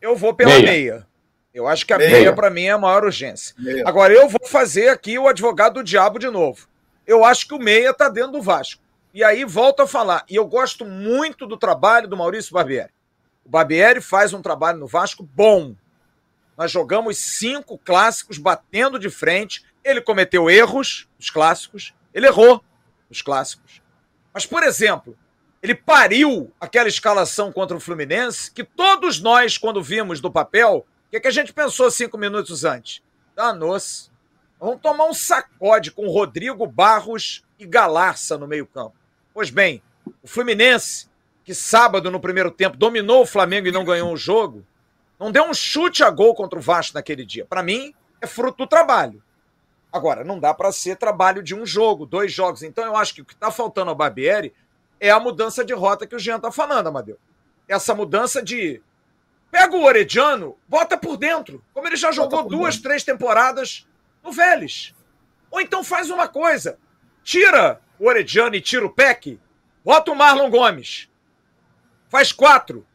Eu vou pela meia. meia. Eu acho que a meia, meia para mim é a maior urgência. Meia. Agora, eu vou fazer aqui o advogado do diabo de novo. Eu acho que o meia tá dentro do Vasco. E aí volto a falar. E eu gosto muito do trabalho do Maurício Barbieri. O Barbieri faz um trabalho no Vasco bom. Nós jogamos cinco clássicos batendo de frente. Ele cometeu erros, os clássicos. Ele errou, os clássicos. Mas, por exemplo, ele pariu aquela escalação contra o Fluminense que todos nós, quando vimos do papel, o que, é que a gente pensou cinco minutos antes? Danou-se. Vamos tomar um sacode com Rodrigo Barros e Galarça no meio-campo. Pois bem, o Fluminense, que sábado no primeiro tempo dominou o Flamengo e não ganhou o jogo, não deu um chute a gol contra o Vasco naquele dia. Para mim, é fruto do trabalho. Agora, não dá para ser trabalho de um jogo, dois jogos. Então, eu acho que o que está faltando ao Barbieri é a mudança de rota que o Jean tá falando, Amadeu. Essa mudança de. Pega o Orediano, bota por dentro. Como ele já jogou duas, dentro. três temporadas no Vélez. Ou então faz uma coisa: tira o Orediano e tira o Peck, bota o Marlon Gomes. Faz quatro.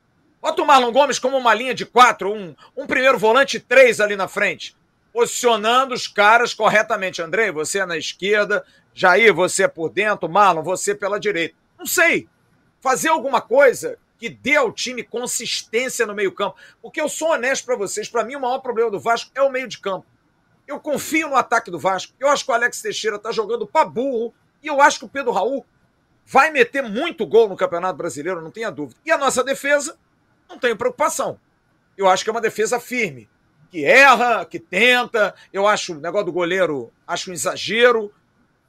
Bota o Marlon Gomes como uma linha de quatro, um, um primeiro volante três ali na frente. Posicionando os caras corretamente. Andrei, você é na esquerda. Jair, você é por dentro. Marlon, você pela direita. Não sei. Fazer alguma coisa que dê ao time consistência no meio-campo. Porque eu sou honesto para vocês, para mim o maior problema do Vasco é o meio de campo. Eu confio no ataque do Vasco. Eu acho que o Alex Teixeira tá jogando para burro e eu acho que o Pedro Raul vai meter muito gol no Campeonato Brasileiro, não tenha dúvida. E a nossa defesa, não tenho preocupação. Eu acho que é uma defesa firme, que erra, que tenta. Eu acho o negócio do goleiro, acho um exagero.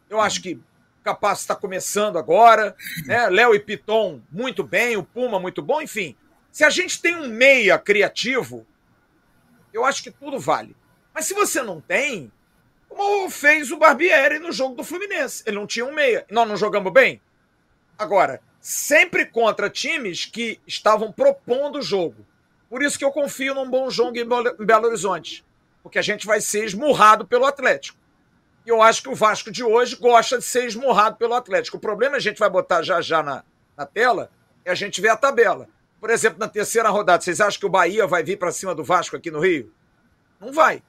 Eu acho que Capaz está começando agora, né? Léo e Piton muito bem, o Puma muito bom, enfim. Se a gente tem um meia criativo, eu acho que tudo vale. Mas se você não tem, como fez o Barbieri no jogo do Fluminense, ele não tinha um meia. Nós não jogamos bem? Agora, sempre contra times que estavam propondo o jogo. Por isso que eu confio num bom jogo em Belo Horizonte. Porque a gente vai ser esmurrado pelo Atlético. E eu acho que o Vasco de hoje gosta de ser esmurrado pelo Atlético. O problema a gente vai botar já já na, na tela é a gente ver a tabela. Por exemplo, na terceira rodada, vocês acham que o Bahia vai vir para cima do Vasco aqui no Rio? Não vai.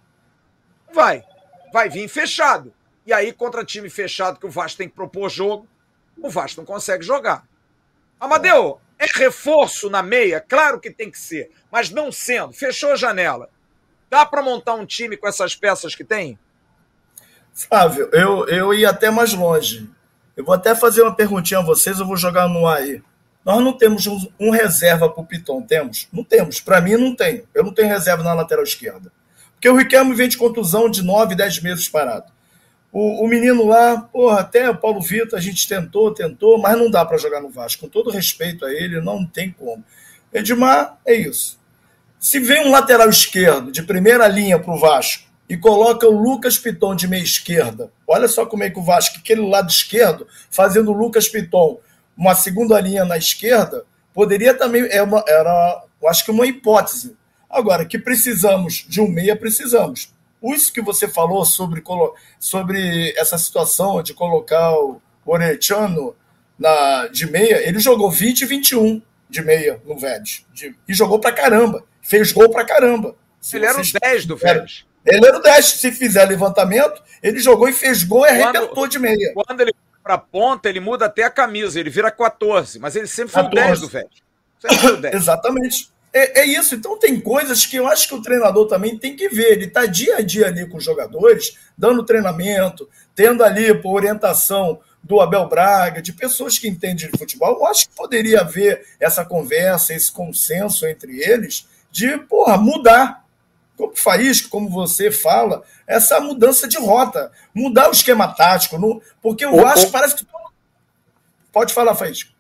Não vai. Vai vir fechado. E aí, contra time fechado que o Vasco tem que propor jogo, o Vasco não consegue jogar. Amadeu, É reforço na meia? Claro que tem que ser, mas não sendo. Fechou a janela. Dá para montar um time com essas peças que tem? Flávio, eu, eu ia até mais longe. Eu vou até fazer uma perguntinha a vocês, eu vou jogar no ar aí. Nós não temos um, um reserva para o Piton, temos? Não temos. Para mim, não tem. Eu não tenho reserva na lateral esquerda. Porque o Riquelme vem de contusão de 9, 10 meses parado. O, o menino lá, porra, até o Paulo Vitor, a gente tentou, tentou, mas não dá para jogar no Vasco. Com todo respeito a ele, não tem como. Edmar, é isso. Se vem um lateral esquerdo de primeira linha para o Vasco e coloca o Lucas Piton de meia esquerda, olha só como é que o Vasco, aquele lado esquerdo, fazendo o Lucas Piton uma segunda linha na esquerda, poderia também, é uma, era, eu acho que uma hipótese. Agora, que precisamos de um meia, precisamos. Isso que você falou sobre, sobre essa situação de colocar o Orechano na, de meia, ele jogou 20 e 21 de meia no Vélez. e jogou pra caramba. Fez gol pra caramba. Se ele era o 10 do Vélez. Ele era o 10. Se fizer levantamento, ele jogou e fez gol e arrebentou de meia. Quando ele pra ponta, ele muda até a camisa, ele vira 14, mas ele sempre foi 14. o 10 do Vélez. Sempre foi o 10. Exatamente. É, é, isso. Então tem coisas que eu acho que o treinador também tem que ver. Ele está dia a dia ali com os jogadores, dando treinamento, tendo ali por orientação do Abel Braga, de pessoas que entendem de futebol. Eu acho que poderia haver essa conversa, esse consenso entre eles de porra, mudar. Como o Faísco, como você fala, essa mudança de rota, mudar o esquema tático, no, porque o Vasco parece que. Pode falar, Faísco.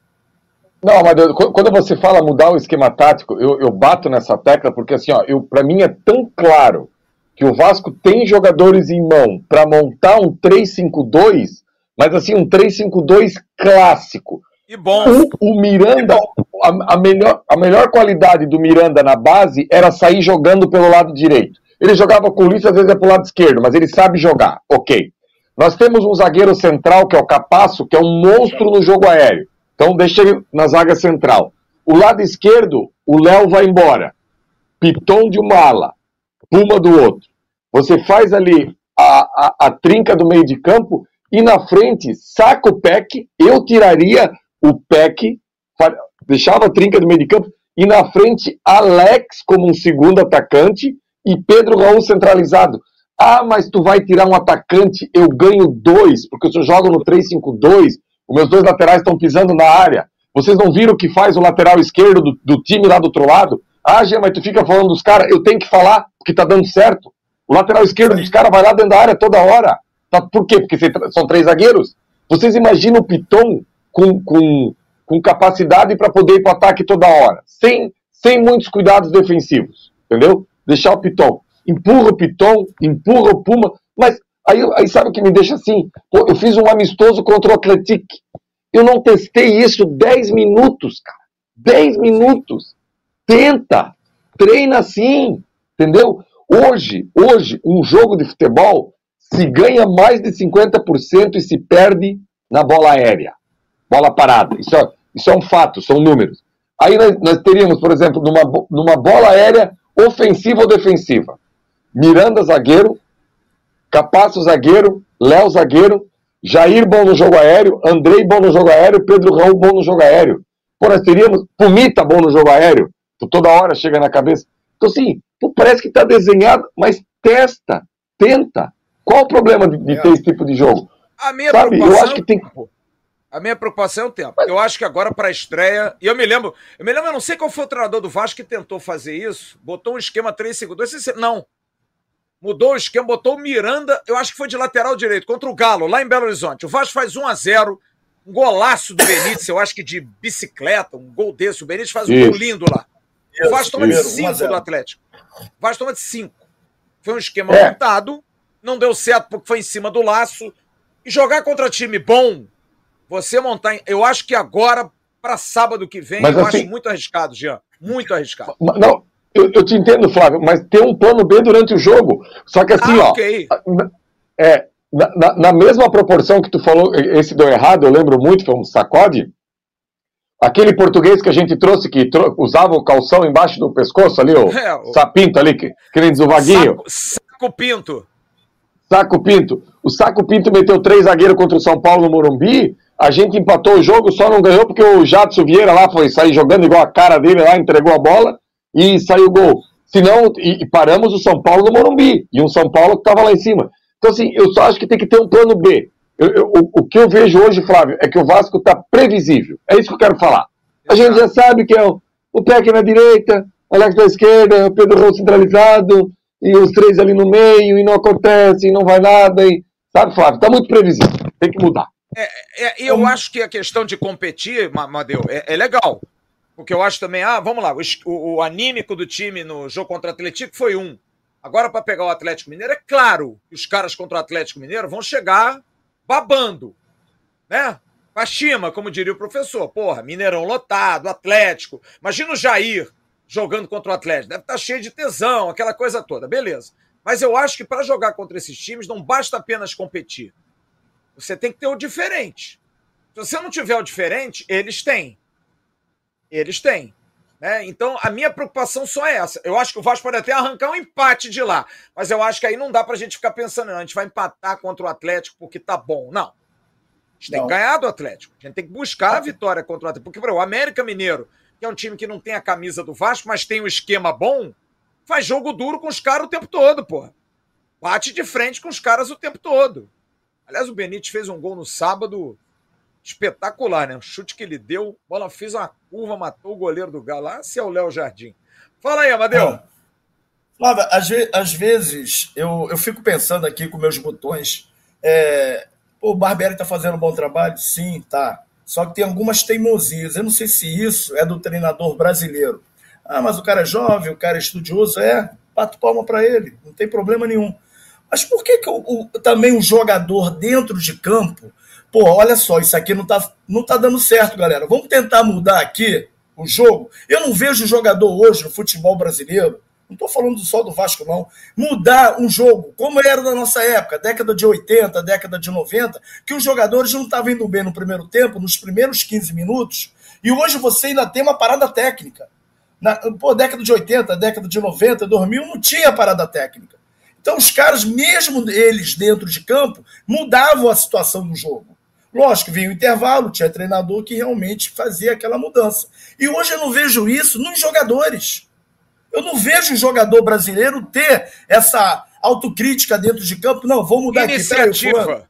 Não, mas quando você fala mudar o esquema tático, eu, eu bato nessa tecla porque assim, ó, para mim é tão claro que o Vasco tem jogadores em mão para montar um 3-5-2, mas assim, um 3-5-2 clássico. E bom. O, o Miranda, a, a, melhor, a melhor qualidade do Miranda na base era sair jogando pelo lado direito. Ele jogava com o Ulisses, às vezes é pro lado esquerdo, mas ele sabe jogar. Ok. Nós temos um zagueiro central, que é o Capasso, que é um monstro no jogo aéreo. Então deixa ele na zaga central. O lado esquerdo, o Léo vai embora. Piton de uma ala, Puma do outro. Você faz ali a, a, a trinca do meio de campo e na frente saca o PEC. Eu tiraria o PEC, deixava a trinca do meio de campo e na frente Alex como um segundo atacante e Pedro Raul centralizado. Ah, mas tu vai tirar um atacante, eu ganho dois, porque eu jogo no 3-5-2, os meus dois laterais estão pisando na área. Vocês não viram o que faz o lateral esquerdo do, do time lá do outro lado? Ah, Gê, mas tu fica falando dos caras. Eu tenho que falar, porque tá dando certo. O lateral esquerdo dos caras vai lá dentro da área toda hora. Tá, por quê? Porque são três zagueiros? Vocês imaginam o Piton com, com, com capacidade para poder ir para o ataque toda hora, sem, sem muitos cuidados defensivos, entendeu? Deixar o Piton. Empurra o Piton, empurra o Puma, mas Aí, aí sabe o que me deixa assim? Pô, eu fiz um amistoso contra o Atlético. Eu não testei isso 10 minutos, cara. 10 minutos. Tenta. Treina assim. Entendeu? Hoje, hoje, um jogo de futebol se ganha mais de 50% e se perde na bola aérea. Bola parada. Isso é, isso é um fato, são números. Aí nós, nós teríamos, por exemplo, numa, numa bola aérea ofensiva ou defensiva. Miranda, zagueiro, Capasso zagueiro, Léo zagueiro, Jair bom no jogo aéreo, Andrei bom no jogo aéreo, Pedro Raul bom no jogo aéreo. Pô, nós teríamos Pumita bom no jogo aéreo, toda hora chega na cabeça. Então, assim, pô, parece que está desenhado, mas testa, tenta. Qual o problema de, de ter esse tipo de jogo? A minha Sabe, eu acho que tem a minha preocupação é o tempo. Eu acho que agora para a estreia. E eu me lembro, eu me lembro, eu não sei qual foi o treinador do Vasco que tentou fazer isso, botou um esquema 3-5-2. Não mudou o esquema, botou o Miranda, eu acho que foi de lateral direito, contra o Galo, lá em Belo Horizonte. O Vasco faz 1 a 0 um golaço do Benítez, eu acho que de bicicleta, um gol desse. O Benítez faz um isso. gol lindo lá. o Vasco toma de 5 do Atlético. O Vasco toma de 5. Foi um esquema é. montado, não deu certo porque foi em cima do laço. E jogar contra time bom, você montar. Eu acho que agora, para sábado que vem, Mas, eu assim... acho muito arriscado, Jean. Muito arriscado. Não, eu, eu, te entendo, Flávio, mas tem um plano B durante o jogo. Só que assim, ah, ó. É, na, na, na, mesma proporção que tu falou, esse deu errado, eu lembro muito, foi um sacode. Aquele português que a gente trouxe, que tro usava o calção embaixo do pescoço ali, o, *laughs* é, o... sapinto ali, que, que nem diz o vaguinho. Saco, saco Pinto. Saco Pinto. O Saco Pinto meteu três zagueiros contra o São Paulo no Morumbi. A gente empatou o jogo, só não ganhou porque o Jadson Vieira lá foi sair jogando igual a cara dele lá, entregou a bola e saiu o gol. Senão, e, e paramos o São Paulo no Morumbi, e um São Paulo que estava lá em cima. Então, assim, eu só acho que tem que ter um plano B. Eu, eu, o, o, que eu vejo hoje, Flávio, é que o Vasco está previsível. É isso que eu quero falar. A gente já sabe que é o, o Peck na direita, o Alex na esquerda, o Pedro Rou centralizado, e os três ali no meio, e não acontece, e não vai nada, e, sabe, Flávio? Está muito previsível. Tem que mudar. É, é, eu acho que a questão de competir, Madeu, é, é legal. Porque eu acho também, ah, vamos lá, o, o anímico do time no jogo contra o Atlético foi um. Agora, para pegar o Atlético Mineiro, é claro que os caras contra o Atlético Mineiro vão chegar babando, né? Pachima, como diria o professor. Porra, Mineirão lotado, Atlético. Imagina o Jair jogando contra o Atlético. Deve estar tá cheio de tesão, aquela coisa toda. Beleza. Mas eu acho que para jogar contra esses times não basta apenas competir. Você tem que ter o diferente. Se você não tiver o diferente, eles têm. Eles têm. Né? Então, a minha preocupação só é essa. Eu acho que o Vasco pode até arrancar um empate de lá, mas eu acho que aí não dá para a gente ficar pensando, não, a gente vai empatar contra o Atlético porque tá bom. Não. A gente não. tem que ganhar do Atlético. A gente tem que buscar a vitória contra o Atlético. Porque, o América Mineiro, que é um time que não tem a camisa do Vasco, mas tem um esquema bom, faz jogo duro com os caras o tempo todo, porra. Bate de frente com os caras o tempo todo. Aliás, o Benítez fez um gol no sábado espetacular, né? O chute que ele deu, bola fez uma curva, matou o goleiro do Galo. Ah, se é o Léo Jardim. Fala aí, Amadeu. Flávio, às, ve às, vezes eu, eu fico pensando aqui com meus botões. É, o Barbieri tá fazendo um bom trabalho? Sim, tá. Só que tem algumas teimosias. Eu não sei se isso é do treinador brasileiro. Ah, mas o cara é jovem, o cara é estudioso. É, pato palma para ele, não tem problema nenhum. Mas por que, que o, o, também o jogador dentro de campo pô, olha só, isso aqui não tá, não tá dando certo, galera. Vamos tentar mudar aqui o jogo. Eu não vejo jogador hoje no futebol brasileiro, não estou falando só do Vasco, não, mudar um jogo, como era na nossa época, década de 80, década de 90, que os jogadores não estavam indo bem no primeiro tempo, nos primeiros 15 minutos, e hoje você ainda tem uma parada técnica. Na pô, década de 80, década de 90, 2000, não tinha parada técnica. Então, os caras, mesmo eles dentro de campo, mudavam a situação do jogo. Lógico, vinha o intervalo, tinha treinador que realmente fazia aquela mudança. E hoje eu não vejo isso nos jogadores. Eu não vejo o jogador brasileiro ter essa autocrítica dentro de campo. Não, vou mudar Iniciativa. aqui.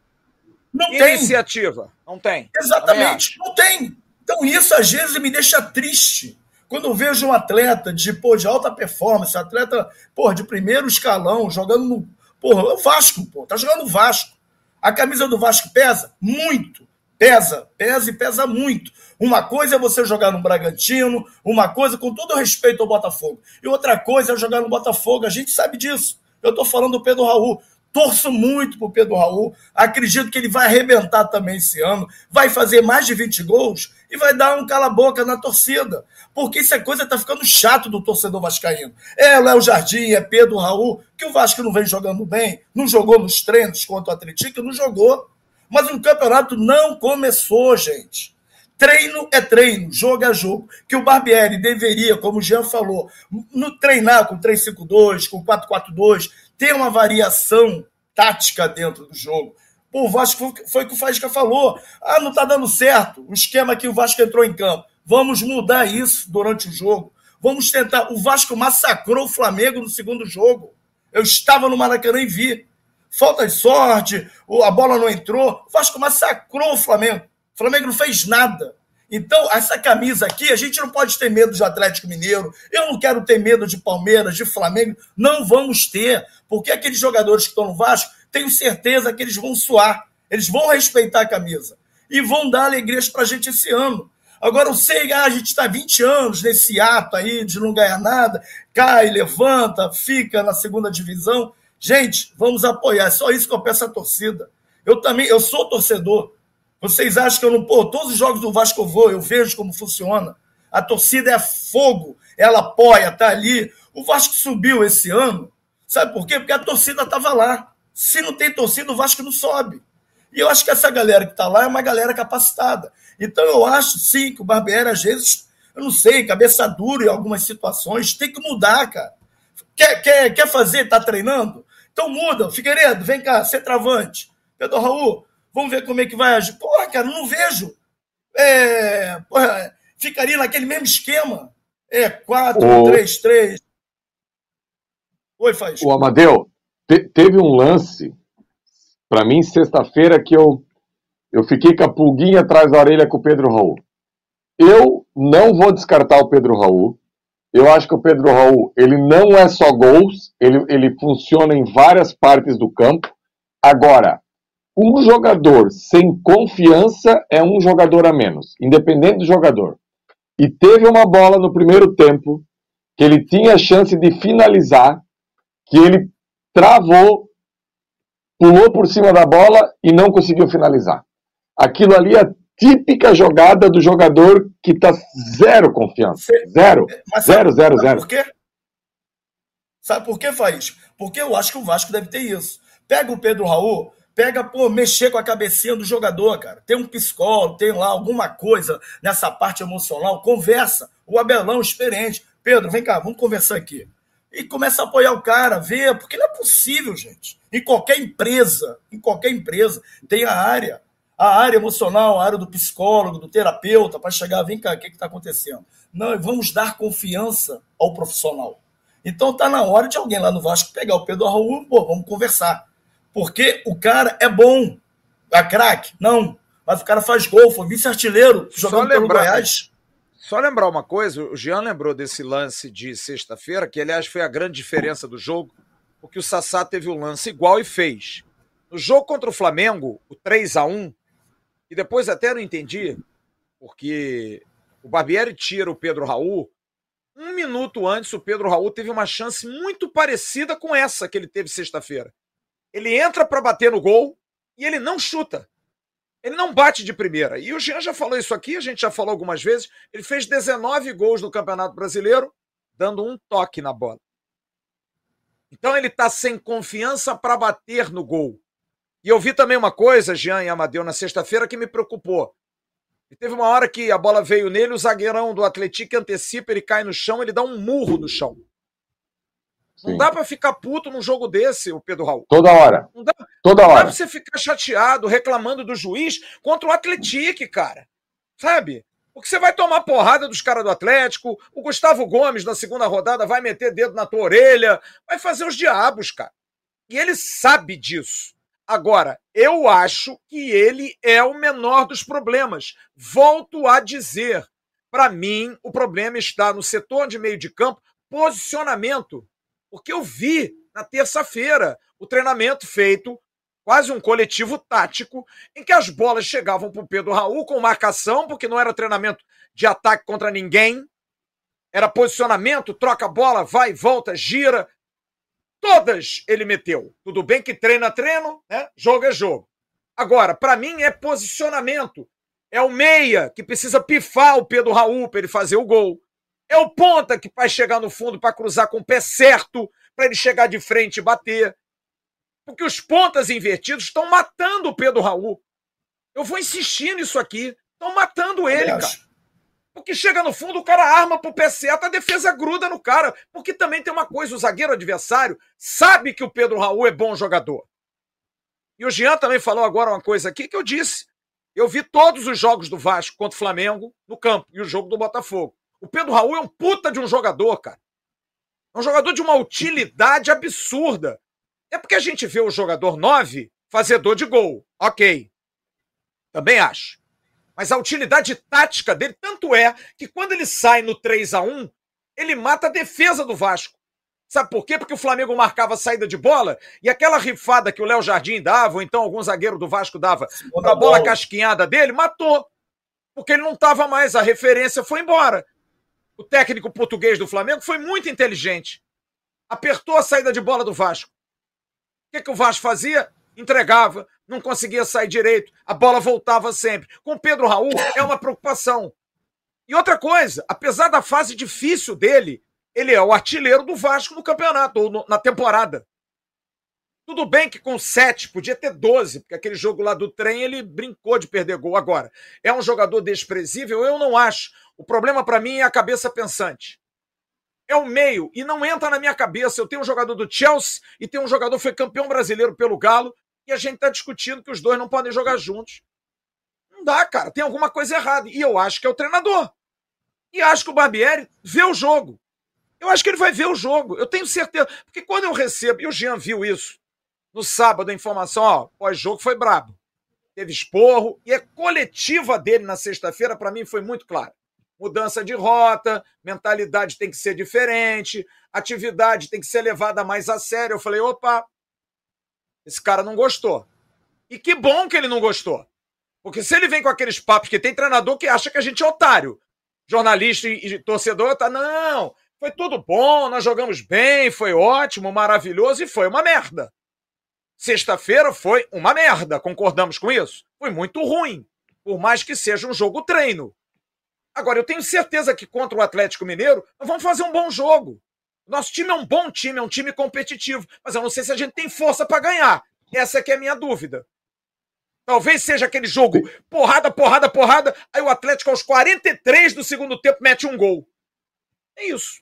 Não tem. Iniciativa. Não tem. Exatamente, não tem. Então isso às vezes me deixa triste. Quando eu vejo um atleta de, pô, de alta performance, atleta pô, de primeiro escalão, jogando no. Porra, o Vasco, pô, tá jogando no Vasco. A camisa do Vasco pesa? Muito. Pesa, pesa e pesa muito. Uma coisa é você jogar no Bragantino, uma coisa, com todo respeito ao Botafogo, e outra coisa é jogar no Botafogo, a gente sabe disso. Eu estou falando do Pedro Raul. Torço muito pro Pedro Raul. Acredito que ele vai arrebentar também esse ano. Vai fazer mais de 20 gols e vai dar um cala-boca na torcida. Porque essa coisa tá ficando chato do torcedor vascaíno. É Léo Jardim, é Pedro Raul, que o Vasco não vem jogando bem, não jogou nos treinos contra o Atlético, não jogou. Mas o campeonato não começou, gente. Treino é treino, jogo é jogo. Que o Barbieri deveria, como o Jean falou, no treinar com 3-5-2, com 4-4-2, ter uma variação tática dentro do jogo. Pô, o Vasco foi o que o Faísca falou. Ah, não está dando certo o esquema que o Vasco entrou em campo. Vamos mudar isso durante o jogo. Vamos tentar. O Vasco massacrou o Flamengo no segundo jogo. Eu estava no Maracanã e vi. Falta de sorte, a bola não entrou. O Vasco massacrou o Flamengo. O Flamengo não fez nada. Então, essa camisa aqui, a gente não pode ter medo de Atlético Mineiro. Eu não quero ter medo de Palmeiras, de Flamengo. Não vamos ter. Porque aqueles jogadores que estão no Vasco, tenho certeza que eles vão suar. Eles vão respeitar a camisa. E vão dar alegrias para a gente esse ano. Agora, eu sei, ah, a gente está 20 anos nesse ato aí de não ganhar nada, cai, levanta, fica na segunda divisão. Gente, vamos apoiar. É só isso que eu peço à torcida. Eu também, eu sou torcedor. Vocês acham que eu não. Pô, todos os jogos do Vasco eu vou, eu vejo como funciona. A torcida é fogo, ela apoia, tá ali. O Vasco subiu esse ano, sabe por quê? Porque a torcida estava lá. Se não tem torcida, o Vasco não sobe. E eu acho que essa galera que está lá é uma galera capacitada. Então eu acho sim que o Barbieri, às vezes, eu não sei, cabeça dura em algumas situações, tem que mudar, cara. Quer, quer, quer fazer, tá treinando? Então muda. Figueiredo, vem cá, ser travante. Pedro Raul, Vamos ver como é que vai agir. Porra, cara, não vejo. É, porra, ficaria naquele mesmo esquema. É 4, o... 3, 3. Oi, faz. O Amadeu, te, teve um lance, para mim, sexta-feira, que eu, eu fiquei com a pulguinha atrás da orelha com o Pedro Raul. Eu não vou descartar o Pedro Raul. Eu acho que o Pedro Raul, ele não é só gols, ele, ele funciona em várias partes do campo. Agora, um jogador sem confiança é um jogador a menos, independente do jogador. E teve uma bola no primeiro tempo que ele tinha a chance de finalizar, que ele travou, pulou por cima da bola e não conseguiu finalizar. Aquilo ali é típica jogada do jogador que está zero confiança. Zero. Mas zero, sabe, zero, zero. Por quê? Sabe por que, Faís? Porque eu acho que o Vasco deve ter isso. Pega o Pedro Raul, pega, pô, mexer com a cabecinha do jogador, cara. Tem um psicólogo, tem lá alguma coisa nessa parte emocional, conversa. O Abelão, experiente. Pedro, vem cá, vamos conversar aqui. E começa a apoiar o cara, ver, porque não é possível, gente. Em qualquer empresa, em qualquer empresa, tem a área a área emocional, a área do psicólogo, do terapeuta, para chegar, vem cá, o que está acontecendo? Não, vamos dar confiança ao profissional. Então tá na hora de alguém lá no Vasco pegar o Pedro Raul, pô, vamos conversar. Porque o cara é bom. É craque? Não. Mas o cara faz gol, foi vice-artilheiro jogando pelo Goiás. Só lembrar uma coisa, o Jean lembrou desse lance de sexta-feira, que aliás foi a grande diferença do jogo, porque o Sassá teve o um lance igual e fez. No jogo contra o Flamengo, o 3 a 1 e depois até não entendi, porque o Barbieri tira o Pedro Raul. Um minuto antes, o Pedro Raul teve uma chance muito parecida com essa que ele teve sexta-feira. Ele entra para bater no gol e ele não chuta. Ele não bate de primeira. E o Jean já falou isso aqui, a gente já falou algumas vezes. Ele fez 19 gols no Campeonato Brasileiro, dando um toque na bola. Então ele está sem confiança para bater no gol. E eu vi também uma coisa, Jean e Amadeu, na sexta-feira que me preocupou. E teve uma hora que a bola veio nele, o zagueirão do Atlético antecipa, ele cai no chão, ele dá um murro no chão. Sim. Não dá para ficar puto num jogo desse, o Pedro Raul. Toda hora. Não dá, Toda não hora. dá pra você ficar chateado, reclamando do juiz contra o Atlético, cara. Sabe? Porque você vai tomar porrada dos caras do Atlético, o Gustavo Gomes, na segunda rodada, vai meter dedo na tua orelha, vai fazer os diabos, cara. E ele sabe disso. Agora, eu acho que ele é o menor dos problemas. Volto a dizer, para mim, o problema está no setor de meio de campo, posicionamento. Porque eu vi na terça-feira o treinamento feito, quase um coletivo tático, em que as bolas chegavam para o Pedro Raul com marcação, porque não era treinamento de ataque contra ninguém. Era posicionamento, troca a bola, vai, volta, gira, Todas ele meteu. Tudo bem que treina, treino, né? Jogo é jogo. Agora, para mim é posicionamento. É o meia que precisa pifar o Pedro Raul para ele fazer o gol. É o ponta que vai chegar no fundo para cruzar com o pé certo, para ele chegar de frente e bater. Porque os pontas invertidos estão matando o Pedro Raul. Eu vou insistir nisso aqui. Estão matando ele, cara. Porque chega no fundo, o cara arma pro pé certo, a defesa gruda no cara. Porque também tem uma coisa: o zagueiro adversário sabe que o Pedro Raul é bom jogador. E o Jean também falou agora uma coisa aqui que eu disse. Eu vi todos os jogos do Vasco contra o Flamengo no campo e o jogo do Botafogo. O Pedro Raul é um puta de um jogador, cara. É um jogador de uma utilidade absurda. É porque a gente vê o jogador 9 fazedor de gol. Ok. Também acho. Mas a utilidade tática dele tanto é que quando ele sai no 3 a 1 ele mata a defesa do Vasco. Sabe por quê? Porque o Flamengo marcava a saída de bola e aquela rifada que o Léo Jardim dava, ou então algum zagueiro do Vasco dava, a bola casquinhada dele, matou. Porque ele não estava mais, a referência foi embora. O técnico português do Flamengo foi muito inteligente. Apertou a saída de bola do Vasco. O que, que o Vasco fazia? Entregava não conseguia sair direito, a bola voltava sempre. Com o Pedro Raul é uma preocupação. E outra coisa, apesar da fase difícil dele, ele é o artilheiro do Vasco no campeonato, ou no, na temporada. Tudo bem que com sete podia ter 12, porque aquele jogo lá do trem ele brincou de perder gol. Agora, é um jogador desprezível? Eu não acho. O problema para mim é a cabeça pensante. É o meio, e não entra na minha cabeça. Eu tenho um jogador do Chelsea e tenho um jogador que foi campeão brasileiro pelo Galo, e a gente está discutindo que os dois não podem jogar juntos. Não dá, cara. Tem alguma coisa errada. E eu acho que é o treinador. E acho que o Barbieri vê o jogo. Eu acho que ele vai ver o jogo. Eu tenho certeza. Porque quando eu recebo, e o Jean viu isso, no sábado, a informação, ó, pós-jogo foi brabo. Teve esporro, e a coletiva dele na sexta-feira, para mim, foi muito clara. Mudança de rota, mentalidade tem que ser diferente, atividade tem que ser levada mais a sério. Eu falei, opa, esse cara não gostou. E que bom que ele não gostou. Porque se ele vem com aqueles papos que tem treinador que acha que a gente é otário, jornalista e, e torcedor, tá, não, foi tudo bom, nós jogamos bem, foi ótimo, maravilhoso e foi uma merda. Sexta-feira foi uma merda, concordamos com isso? Foi muito ruim, por mais que seja um jogo treino. Agora, eu tenho certeza que contra o Atlético Mineiro, nós vamos fazer um bom jogo. Nosso time é um bom time, é um time competitivo, mas eu não sei se a gente tem força para ganhar. Essa é que é a minha dúvida. Talvez seja aquele jogo porrada, porrada, porrada, aí o Atlético aos 43 do segundo tempo mete um gol. É isso.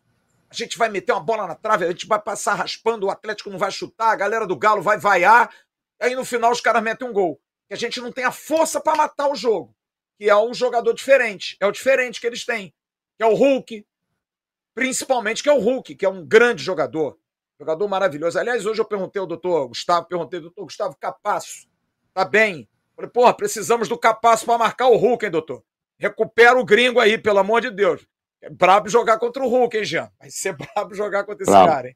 A gente vai meter uma bola na trave, a gente vai passar raspando, o Atlético não vai chutar, a galera do Galo vai vaiar, aí no final os caras metem um gol. Que a gente não tem a força para matar o jogo que é um jogador diferente. É o diferente que eles têm, que é o Hulk. Principalmente que é o Hulk, que é um grande jogador. Jogador maravilhoso. Aliás, hoje eu perguntei ao doutor Gustavo, perguntei ao doutor Gustavo Capasso. Tá bem? Falei, porra, precisamos do Capasso para marcar o Hulk, hein, doutor? Recupera o gringo aí, pelo amor de Deus. É brabo jogar contra o Hulk, hein, Jean? Vai ser *laughs* brabo jogar contra esse bravo. cara, hein?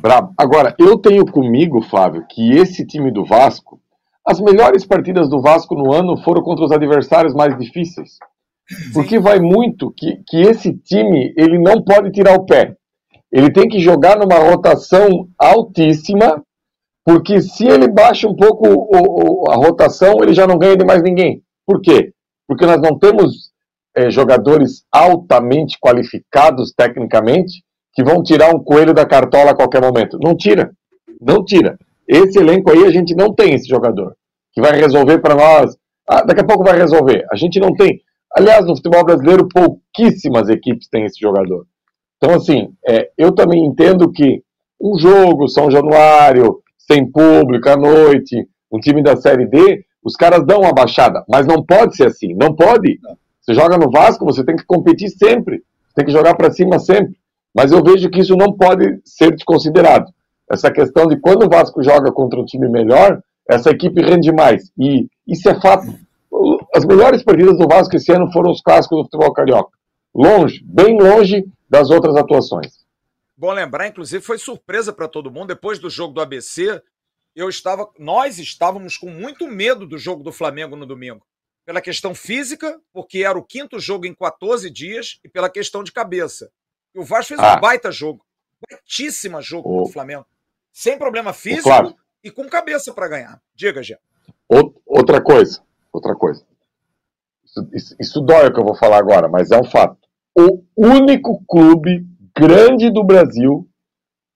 Brabo. Agora, eu tenho comigo, Flávio, que esse time do Vasco as melhores partidas do Vasco no ano foram contra os adversários mais difíceis. Porque vai muito que, que esse time ele não pode tirar o pé. Ele tem que jogar numa rotação altíssima, porque se ele baixa um pouco o, o, a rotação, ele já não ganha de mais ninguém. Por quê? Porque nós não temos é, jogadores altamente qualificados tecnicamente que vão tirar um coelho da cartola a qualquer momento. Não tira. Não tira. Esse elenco aí a gente não tem esse jogador que vai resolver para nós. Ah, daqui a pouco vai resolver. A gente não tem. Aliás, no futebol brasileiro, pouquíssimas equipes têm esse jogador. Então, assim, é, eu também entendo que um jogo, São Januário, sem público, à noite, um time da Série D, os caras dão uma baixada. Mas não pode ser assim. Não pode. Você joga no Vasco, você tem que competir sempre. Tem que jogar para cima sempre. Mas eu vejo que isso não pode ser desconsiderado essa questão de quando o Vasco joga contra um time melhor, essa equipe rende mais. E isso é fato. As melhores partidas do Vasco esse ano foram os clássicos do futebol carioca. Longe, bem longe das outras atuações. Bom lembrar, inclusive, foi surpresa para todo mundo. Depois do jogo do ABC, eu estava, nós estávamos com muito medo do jogo do Flamengo no domingo. Pela questão física, porque era o quinto jogo em 14 dias, e pela questão de cabeça. E o Vasco fez ah. um baita jogo. Baitíssima jogo o... do Flamengo sem problema físico e com cabeça para ganhar. Diga, Gê. Outra coisa, outra coisa. Isso, isso, isso dói o que eu vou falar agora, mas é um fato. O único clube grande do Brasil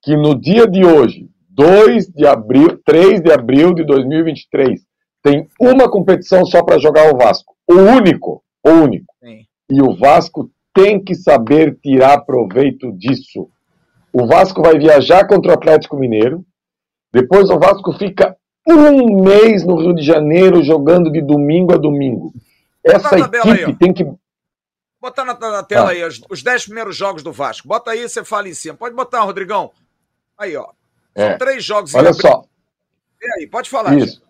que no dia de hoje, 2 de abril, 3 de abril de 2023, tem uma competição só para jogar o Vasco. O único, o único. Sim. E o Vasco tem que saber tirar proveito disso. O Vasco vai viajar contra o Atlético Mineiro. Depois o Vasco fica um mês no Rio de Janeiro jogando de domingo a domingo. Essa equipe aí, tem que. Botar na, na tela ah. aí os, os dez primeiros jogos do Vasco. Bota aí, você fala em cima. Pode botar, Rodrigão. Aí, ó. São é. três jogos. Olha só. E aí, pode falar. Isso.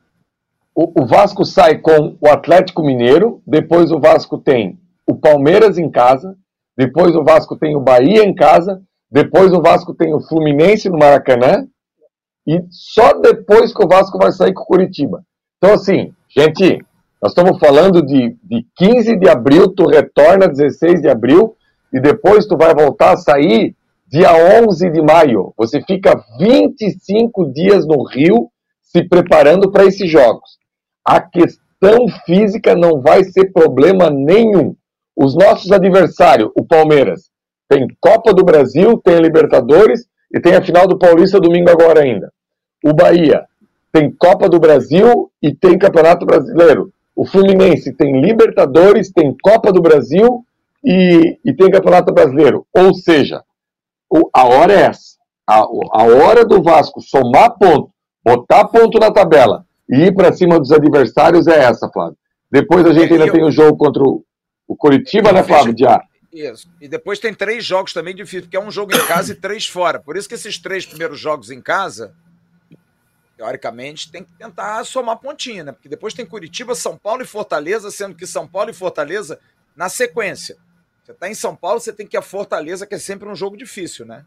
O, o Vasco sai com o Atlético Mineiro. Depois o Vasco tem o Palmeiras em casa. Depois o Vasco tem o Bahia em casa. Depois o Vasco tem o Fluminense no Maracanã. E só depois que o Vasco vai sair com o Curitiba. Então, assim, gente, nós estamos falando de, de 15 de abril, tu retorna 16 de abril, e depois tu vai voltar a sair dia 11 de maio. Você fica 25 dias no Rio se preparando para esses jogos. A questão física não vai ser problema nenhum. Os nossos adversários, o Palmeiras, tem Copa do Brasil, tem Libertadores e tem a final do Paulista domingo agora ainda. O Bahia tem Copa do Brasil e tem Campeonato Brasileiro. O Fluminense tem Libertadores, tem Copa do Brasil e, e tem Campeonato Brasileiro. Ou seja, o, a hora é essa. A, a hora do Vasco somar ponto, botar ponto na tabela e ir para cima dos adversários é essa, Flávio. Depois a gente é, ainda eu... tem o jogo contra o, o Curitiba, né, Flávio? Ar. Isso. E depois tem três jogos também difíceis, porque é um jogo em casa e três fora. Por isso que esses três primeiros jogos em casa, teoricamente, tem que tentar somar pontinha, né? Porque depois tem Curitiba, São Paulo e Fortaleza, sendo que São Paulo e Fortaleza na sequência. Você está em São Paulo, você tem que ir a Fortaleza, que é sempre um jogo difícil, né?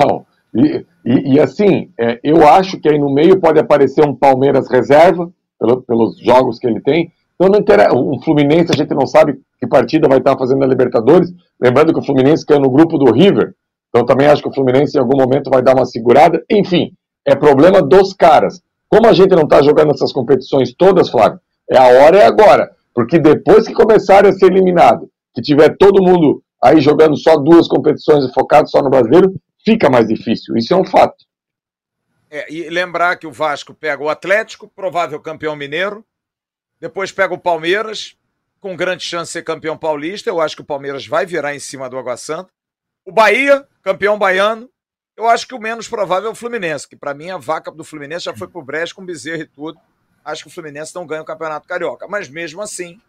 Não. E, e, e assim, é, eu acho que aí no meio pode aparecer um Palmeiras reserva, pelo, pelos jogos que ele tem. Então não interessa. Um Fluminense, a gente não sabe que partida vai estar fazendo na Libertadores. Lembrando que o Fluminense caiu no grupo do River. Então também acho que o Fluminense em algum momento vai dar uma segurada. Enfim, é problema dos caras. Como a gente não está jogando essas competições todas, Flávio, é a hora é agora. Porque depois que começarem a ser eliminado, que tiver todo mundo aí jogando só duas competições e focado só no brasileiro, fica mais difícil. Isso é um fato. É, e lembrar que o Vasco pega o Atlético, provável campeão mineiro, depois pega o Palmeiras, com grande chance de ser campeão paulista. Eu acho que o Palmeiras vai virar em cima do Água Santa. O Bahia, campeão baiano. Eu acho que o menos provável é o Fluminense, que para mim a vaca do Fluminense já foi pro Brecht com bezerro e tudo. Acho que o Fluminense não ganha o Campeonato Carioca. Mas mesmo assim,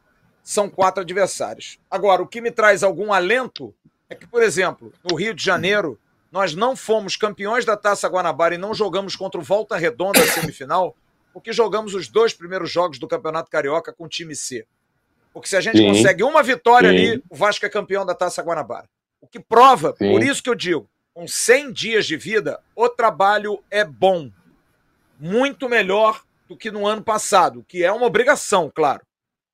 são quatro adversários. Agora, o que me traz algum alento é que, por exemplo, no Rio de Janeiro, nós não fomos campeões da Taça Guanabara e não jogamos contra o Volta Redonda na semifinal, porque jogamos os dois primeiros jogos do Campeonato Carioca com o time C. Porque se a gente Sim. consegue uma vitória Sim. ali, o Vasco é campeão da Taça Guanabara. O que prova, Sim. por isso que eu digo, com 100 dias de vida, o trabalho é bom. Muito melhor do que no ano passado, que é uma obrigação, claro.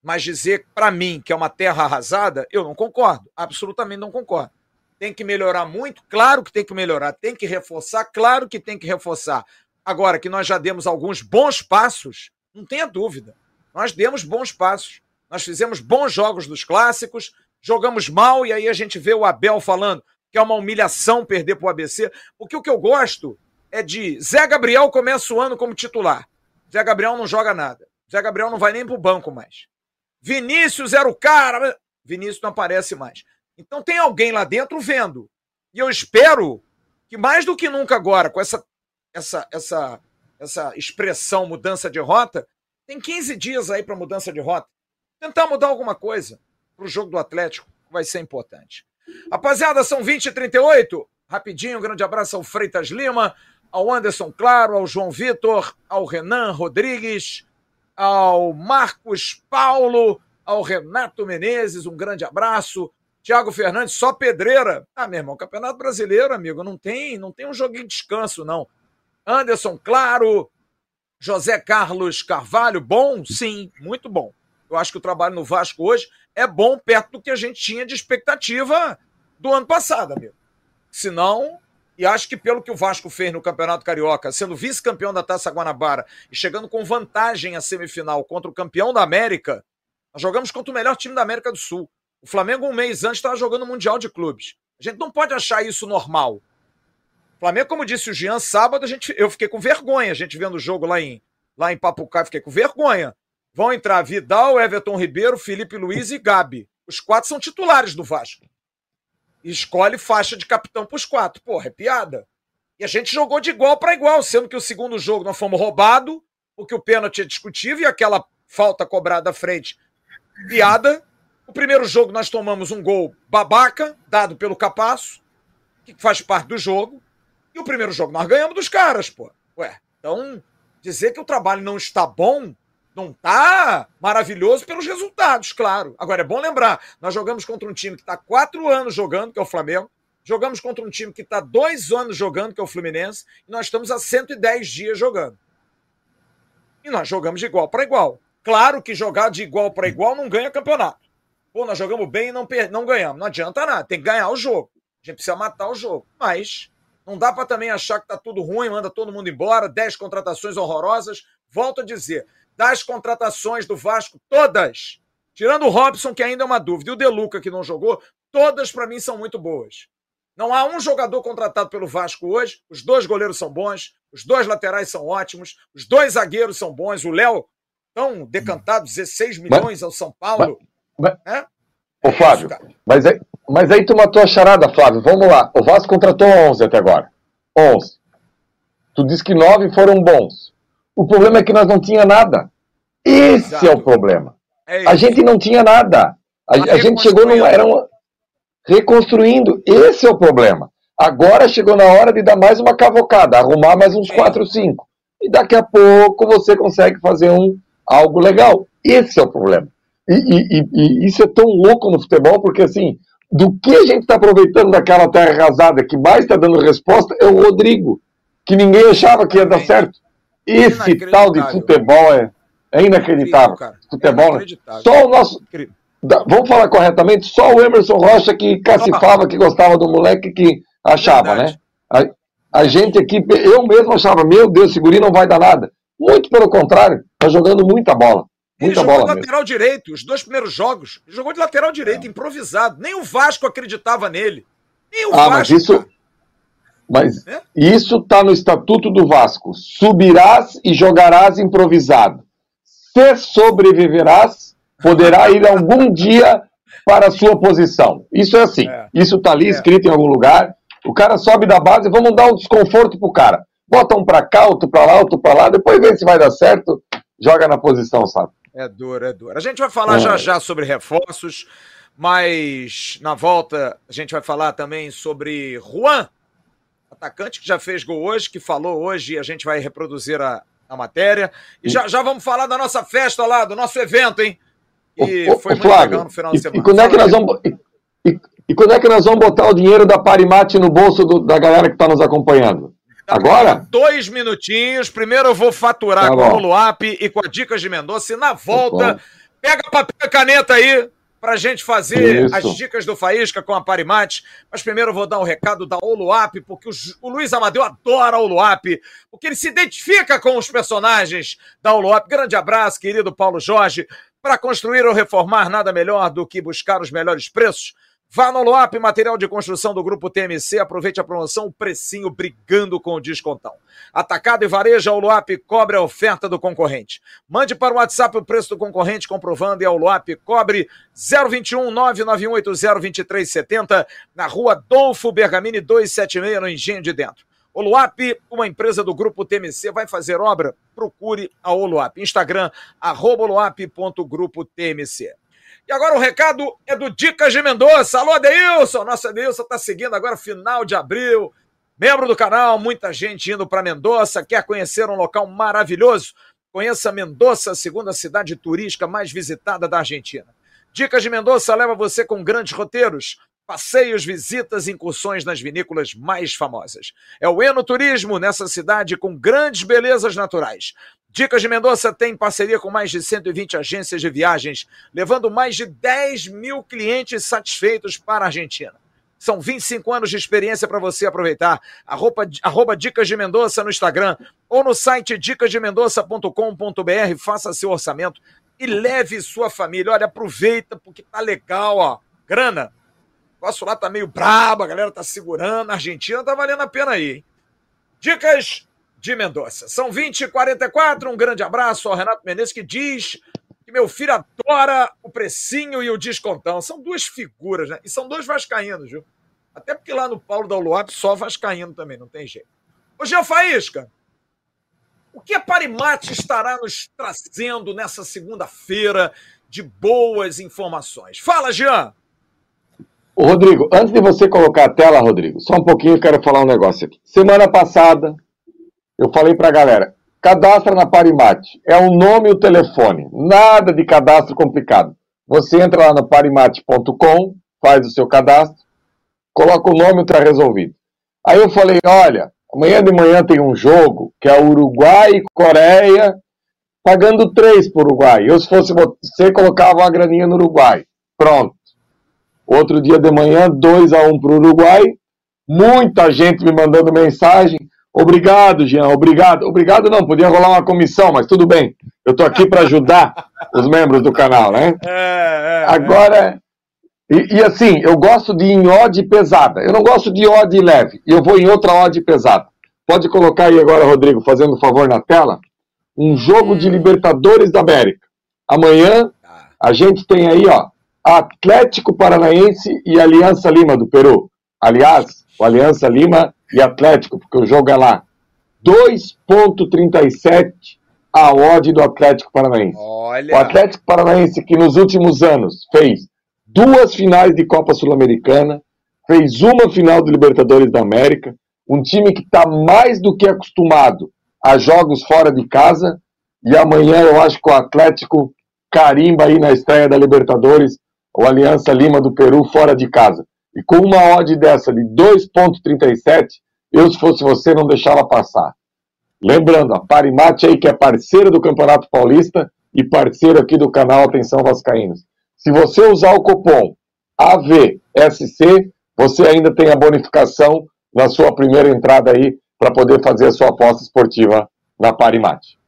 Mas dizer para mim que é uma terra arrasada, eu não concordo. Absolutamente não concordo. Tem que melhorar muito? Claro que tem que melhorar. Tem que reforçar? Claro que tem que reforçar. Agora que nós já demos alguns bons passos, não tenha dúvida. Nós demos bons passos. Nós fizemos bons jogos dos clássicos, jogamos mal e aí a gente vê o Abel falando que é uma humilhação perder para o ABC. Porque o que eu gosto é de Zé Gabriel começa o ano como titular. Zé Gabriel não joga nada. Zé Gabriel não vai nem para o banco mais. Vinícius era o cara. Vinícius não aparece mais. Então tem alguém lá dentro vendo. E eu espero que mais do que nunca agora, com essa, essa, essa, essa expressão mudança de rota, tem 15 dias aí para mudança de rota. Tentar mudar alguma coisa para o jogo do Atlético vai ser importante. Rapaziada, são 20 e 38. Rapidinho, um grande abraço ao Freitas Lima, ao Anderson Claro, ao João Vitor, ao Renan Rodrigues, ao Marcos Paulo, ao Renato Menezes, um grande abraço. Tiago Fernandes, só pedreira. Ah, meu irmão, Campeonato Brasileiro, amigo, não tem, não tem um joguinho de descanso, não. Anderson, claro. José Carlos Carvalho, bom? Sim, muito bom. Eu acho que o trabalho no Vasco hoje é bom perto do que a gente tinha de expectativa do ano passado, amigo. Se não, e acho que pelo que o Vasco fez no Campeonato Carioca, sendo vice-campeão da Taça Guanabara e chegando com vantagem à semifinal contra o campeão da América, nós jogamos contra o melhor time da América do Sul. O Flamengo, um mês antes, estava jogando o Mundial de Clubes. A gente não pode achar isso normal. O Flamengo, como disse o Jean, sábado a gente, eu fiquei com vergonha, a gente vendo o jogo lá em, lá em Papucá, fiquei com vergonha. Vão entrar Vidal, Everton Ribeiro, Felipe Luiz e Gabi. Os quatro são titulares do Vasco. Escolhe faixa de capitão para os quatro. Porra, é piada. E a gente jogou de igual para igual, sendo que o segundo jogo nós fomos roubados, porque o pênalti é discutível e aquela falta cobrada à frente, piada. O primeiro jogo nós tomamos um gol babaca, dado pelo Capasso, que faz parte do jogo. E o primeiro jogo nós ganhamos dos caras, pô. Ué, então dizer que o trabalho não está bom, não está maravilhoso pelos resultados, claro. Agora é bom lembrar, nós jogamos contra um time que está quatro anos jogando, que é o Flamengo. Jogamos contra um time que está dois anos jogando, que é o Fluminense. E nós estamos há 110 dias jogando. E nós jogamos de igual para igual. Claro que jogar de igual para igual não ganha campeonato. Pô, nós jogamos bem e não, não ganhamos. Não adianta nada, tem que ganhar o jogo. A gente precisa matar o jogo. Mas não dá para também achar que tá tudo ruim, manda todo mundo embora, 10 contratações horrorosas. Volto a dizer, das contratações do Vasco, todas, tirando o Robson, que ainda é uma dúvida, e o Deluca, que não jogou, todas para mim são muito boas. Não há um jogador contratado pelo Vasco hoje. Os dois goleiros são bons, os dois laterais são ótimos, os dois zagueiros são bons. O Léo, tão decantado, 16 milhões mas, ao São Paulo. Mas, é? Ô, Flávio, é mas, aí, mas aí tu matou a charada, Flávio. Vamos lá. O Vasco contratou 11 até agora. 11. Tu disse que nove foram bons. O problema é que nós não tinha nada. Esse Exato. é o problema. É a gente não tinha nada. A, a gente chegou numa. Era uma, reconstruindo. Esse é o problema. Agora chegou na hora de dar mais uma cavocada, arrumar mais uns quatro, cinco. E daqui a pouco você consegue fazer um algo legal. Esse é o problema. E, e, e, e isso é tão louco no futebol, porque assim, do que a gente está aproveitando daquela terra arrasada que mais está dando resposta é o Rodrigo, que ninguém achava que ia dar certo. Esse tal de futebol é, é inacreditável. Futebol, é Só o nosso. Vamos falar corretamente, só o Emerson Rocha que cacifava, que gostava do moleque, que achava, né? A, a, gente aqui, eu mesmo achava, meu Deus, esse guri não vai dar nada. Muito pelo contrário, tá jogando muita bola. Ele muita jogou de lateral mesmo. direito, os dois primeiros jogos. Ele jogou de lateral direito, é. improvisado. Nem o Vasco acreditava nele. Nem o ah, Vasco. Mas isso, mas é? isso tá no estatuto do Vasco. Subirás e jogarás improvisado. Se sobreviverás, poderá ir algum dia para a sua posição. Isso é assim. É. Isso está ali é. escrito em algum lugar. O cara sobe da base, vamos dar um desconforto pro cara. Bota um para cá, outro para lá, outro para lá, depois vê se vai dar certo, joga na posição, sabe? É duro, é duro. A gente vai falar é. já já sobre reforços, mas na volta a gente vai falar também sobre Juan, atacante que já fez gol hoje, que falou hoje e a gente vai reproduzir a, a matéria. E já, já vamos falar da nossa festa lá, do nosso evento, hein? E foi muito Flávio, legal no final de semana. E quando, é que nós vamos, e, e, e, quando é que nós vamos botar o dinheiro da Parimate no bolso do, da galera que está nos acompanhando? Tá Agora? Dois minutinhos. Primeiro eu vou faturar tá com o Luap e com a Dicas de Mendonça. E na volta, tá pega papel e caneta aí para a gente fazer Isso. as dicas do Faísca com a Parimate. Mas primeiro eu vou dar um recado da Oluap, porque o, o Luiz Amadeu adora a Oluap, porque ele se identifica com os personagens da Oluap. Grande abraço, querido Paulo Jorge. Para construir ou reformar, nada melhor do que buscar os melhores preços. Vá no Loap, material de construção do Grupo TMC. Aproveite a promoção, o precinho brigando com o descontão. Atacado e varejo, o Loap cobre a oferta do concorrente. Mande para o WhatsApp o preço do concorrente, comprovando e a Loap cobre 021 991802370 na rua Dolfo Bergamini 276, no Engenho de Dentro. Oluap, uma empresa do grupo TMC, vai fazer obra? Procure a Oluap. Instagram, arroba oluap.grupo-tmc. E agora o recado é do Dicas de Mendonça. Alô, Adeilson! Nossa Adeilson está seguindo agora final de abril. Membro do canal, muita gente indo para Mendoza, quer conhecer um local maravilhoso? Conheça Mendoza, segunda cidade turística mais visitada da Argentina. Dicas de Mendonça leva você com grandes roteiros Passeios, visitas, incursões nas vinícolas mais famosas. É o Enoturismo nessa cidade com grandes belezas naturais. Dicas de Mendonça tem parceria com mais de 120 agências de viagens, levando mais de 10 mil clientes satisfeitos para a Argentina. São 25 anos de experiência para você aproveitar. Arroba, arroba Dicas de Mendonça no Instagram ou no site dicasdemendonça.com.br. Faça seu orçamento e leve sua família. Olha, aproveita porque tá legal, ó. Grana o negócio lá tá meio brabo, a galera tá segurando. A Argentina tá valendo a pena aí, hein? Dicas de Mendonça. São 20 e 44 Um grande abraço ao Renato Menezes que diz que meu filho adora o precinho e o descontão. São duas figuras, né? E são dois vascaínos, viu? Até porque lá no Paulo da Uluap só vascaíno também, não tem jeito. Ô, Jean Faísca, o que a Parimate estará nos trazendo nessa segunda-feira de boas informações? Fala, Jean! Ô, Rodrigo, antes de você colocar a tela, Rodrigo, só um pouquinho eu quero falar um negócio aqui. Semana passada, eu falei para a galera, cadastra na Parimate. É o nome e o telefone. Nada de cadastro complicado. Você entra lá no parimate.com, faz o seu cadastro, coloca o nome e está resolvido. Aí eu falei, olha, amanhã de manhã tem um jogo que é Uruguai e Coreia, pagando três para o Uruguai. Eu, se fosse você, colocava uma graninha no Uruguai. Pronto. Outro dia de manhã, 2 a 1 um para o Uruguai. Muita gente me mandando mensagem. Obrigado, Jean, obrigado. Obrigado não, podia rolar uma comissão, mas tudo bem. Eu estou aqui para ajudar os membros do canal, né? É, é, é. Agora, e, e, assim, eu gosto de em odd pesada. Eu não gosto de odd leve. E eu vou em outra odd pesada. Pode colocar aí agora, Rodrigo, fazendo um favor na tela. Um jogo de Libertadores da América. Amanhã tá. a gente tem aí, ó, Atlético Paranaense e Aliança Lima do Peru. Aliás, o Aliança Lima e Atlético, porque o jogo é lá. 2,37 a odd do Atlético Paranaense. Olha. O Atlético Paranaense, que nos últimos anos fez duas finais de Copa Sul-Americana, fez uma final de Libertadores da América, um time que está mais do que acostumado a jogos fora de casa, e amanhã eu acho que o Atlético carimba aí na estreia da Libertadores, o Aliança Lima do Peru fora de casa. E com uma odd dessa de 2,37, eu, se fosse você, não deixava passar. Lembrando, a Parimate aí que é parceira do Campeonato Paulista e parceiro aqui do canal Atenção Vascaínos. Se você usar o cupom AVSC, você ainda tem a bonificação na sua primeira entrada aí para poder fazer a sua aposta esportiva na Parimate.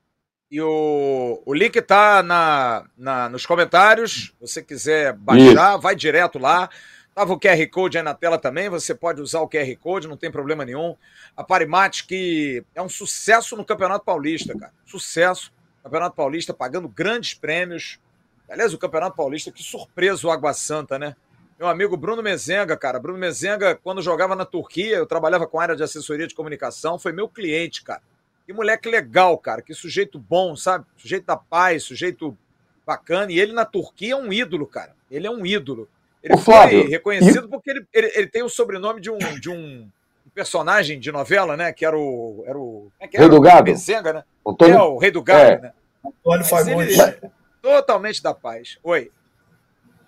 E o, o link tá na, na, nos comentários. Se você quiser baixar, Isso. vai direto lá. Tava o QR Code aí na tela também, você pode usar o QR Code, não tem problema nenhum. A Parimate, que é um sucesso no Campeonato Paulista, cara. Sucesso. Campeonato Paulista pagando grandes prêmios. Aliás, o Campeonato Paulista, que surpresa o Água Santa, né? Meu amigo Bruno Mezenga, cara. Bruno Mezenga, quando jogava na Turquia, eu trabalhava com a área de assessoria de comunicação, foi meu cliente, cara. Que moleque legal, cara. Que sujeito bom, sabe? Sujeito da paz, sujeito bacana. E ele na Turquia é um ídolo, cara. Ele é um ídolo. Ele o foi Flávio, reconhecido e... porque ele, ele, ele, tem o sobrenome de um, de um personagem de novela, né? Que era o. Era o é que era? Rei do Gado. Bezenga, né? Antônio... É, o Rei do Gado, é. né? Antônio Fagundes. Totalmente da paz. Oi.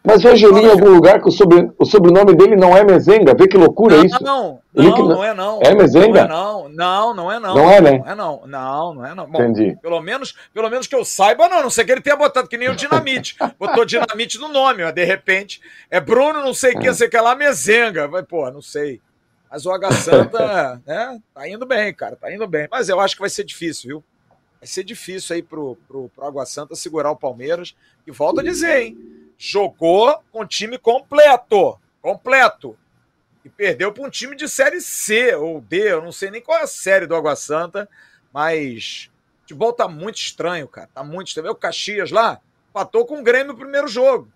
Mas veja ali em algum lugar que o, sobre, o sobrenome dele não é Mezenga. Vê que loucura não, isso. Não, não, não, não é não. É Mezenga? Não, é não, não é não. Não é, né? Não é não. Não, não é não. Bom, Entendi. Pelo menos, pelo menos que eu saiba, não. Não sei que ele tenha botado, que nem o Dinamite. *laughs* Botou Dinamite no nome, mas de repente é Bruno não sei o que, sei que lá, Mezenga. Vai, pô, não sei. Mas o H Santa, *laughs* né, tá indo bem, cara, tá indo bem. Mas eu acho que vai ser difícil, viu? Vai ser difícil aí pro, pro, pro Água Santa segurar o Palmeiras. E volto a dizer, hein? Jogou com time completo. Completo. E perdeu para um time de série C ou D, eu não sei nem qual é a série do Água Santa, mas o futebol tá muito estranho, cara. Tá muito estranho. O Caxias lá patou com o Grêmio no primeiro jogo.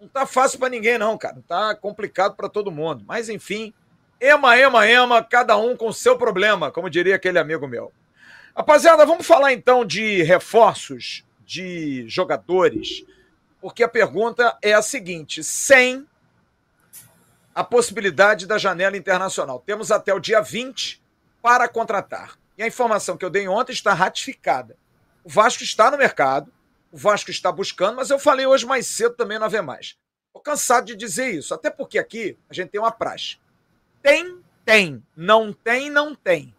Não tá fácil para ninguém, não, cara. Não tá complicado para todo mundo. Mas enfim, ema, ema, ema, cada um com seu problema, como diria aquele amigo meu. Rapaziada, vamos falar então de reforços de jogadores porque a pergunta é a seguinte: sem a possibilidade da janela internacional, temos até o dia 20 para contratar. E a informação que eu dei ontem está ratificada. O Vasco está no mercado, o Vasco está buscando, mas eu falei hoje mais cedo também não haver mais. Estou cansado de dizer isso, até porque aqui a gente tem uma praxe. Tem, tem. Não tem, não tem.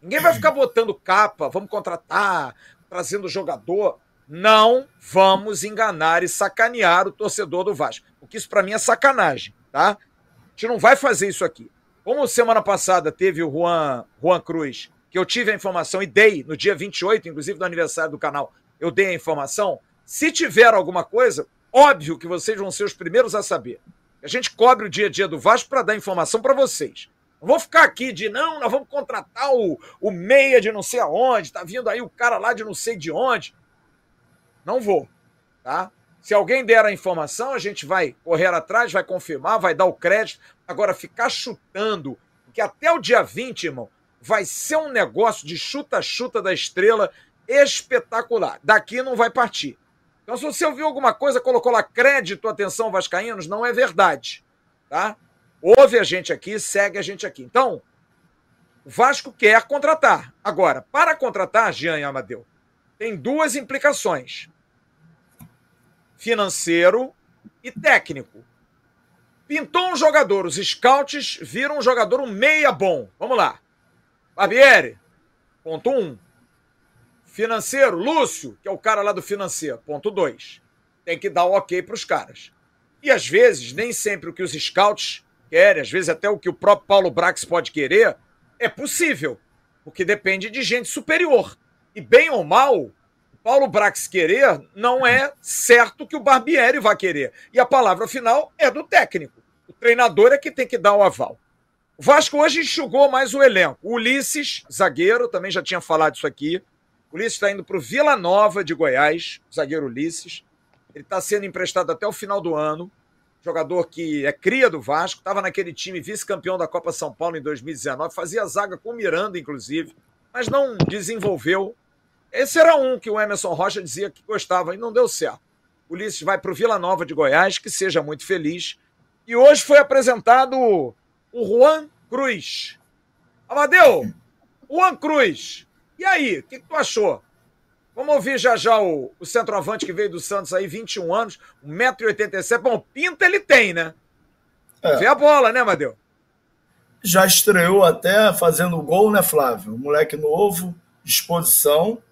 Ninguém vai ficar botando capa, vamos contratar, trazendo jogador. Não vamos enganar e sacanear o torcedor do Vasco. Porque isso para mim é sacanagem, tá? A gente não vai fazer isso aqui. Como semana passada teve o Juan, Juan Cruz, que eu tive a informação e dei no dia 28, inclusive do aniversário do canal, eu dei a informação. Se tiver alguma coisa, óbvio que vocês vão ser os primeiros a saber. A gente cobre o dia a dia do Vasco para dar informação para vocês. Não vou ficar aqui de não, nós vamos contratar o, o meia de não sei aonde, tá vindo aí o cara lá de não sei de onde. Não vou, tá? Se alguém der a informação, a gente vai correr atrás, vai confirmar, vai dar o crédito. Agora, ficar chutando, que até o dia 20, irmão, vai ser um negócio de chuta-chuta da estrela espetacular. Daqui não vai partir. Então, se você ouviu alguma coisa, colocou lá crédito, atenção, Vascaínos, não é verdade. Tá? Ouve a gente aqui, segue a gente aqui. Então, o Vasco quer contratar. Agora, para contratar, Jean e Amadeu, tem duas implicações financeiro e técnico. Pintou um jogador, os scouts viram um jogador um meia bom. Vamos lá. Barbieri, ponto um. Financeiro, Lúcio, que é o cara lá do financeiro, ponto dois. Tem que dar o ok para os caras. E às vezes, nem sempre o que os scouts querem, às vezes até o que o próprio Paulo Brax pode querer, é possível. Porque depende de gente superior. E bem ou mal, Paulo Brax querer, não é certo que o Barbieri vai querer. E a palavra final é do técnico. O treinador é que tem que dar o aval. O Vasco hoje enxugou mais o elenco. O Ulisses, zagueiro, também já tinha falado isso aqui. O Ulisses está indo para o Vila Nova de Goiás, zagueiro Ulisses. Ele está sendo emprestado até o final do ano. Jogador que é cria do Vasco, estava naquele time vice-campeão da Copa São Paulo em 2019, fazia zaga com o Miranda, inclusive. mas não desenvolveu. Esse era um que o Emerson Rocha dizia que gostava e não deu certo. Ulisses vai para o Vila Nova de Goiás, que seja muito feliz. E hoje foi apresentado o Juan Cruz. Amadeu, Juan Cruz, e aí, o que, que, tu achou? Vamos ouvir já já o, o centroavante que veio do Santos aí, 21 anos, 1,87m. Bom, pinta ele tem, né? É. Vê a bola, né, Amadeu? Já estreou até fazendo gol, né, Flávio? Moleque novo, disposição.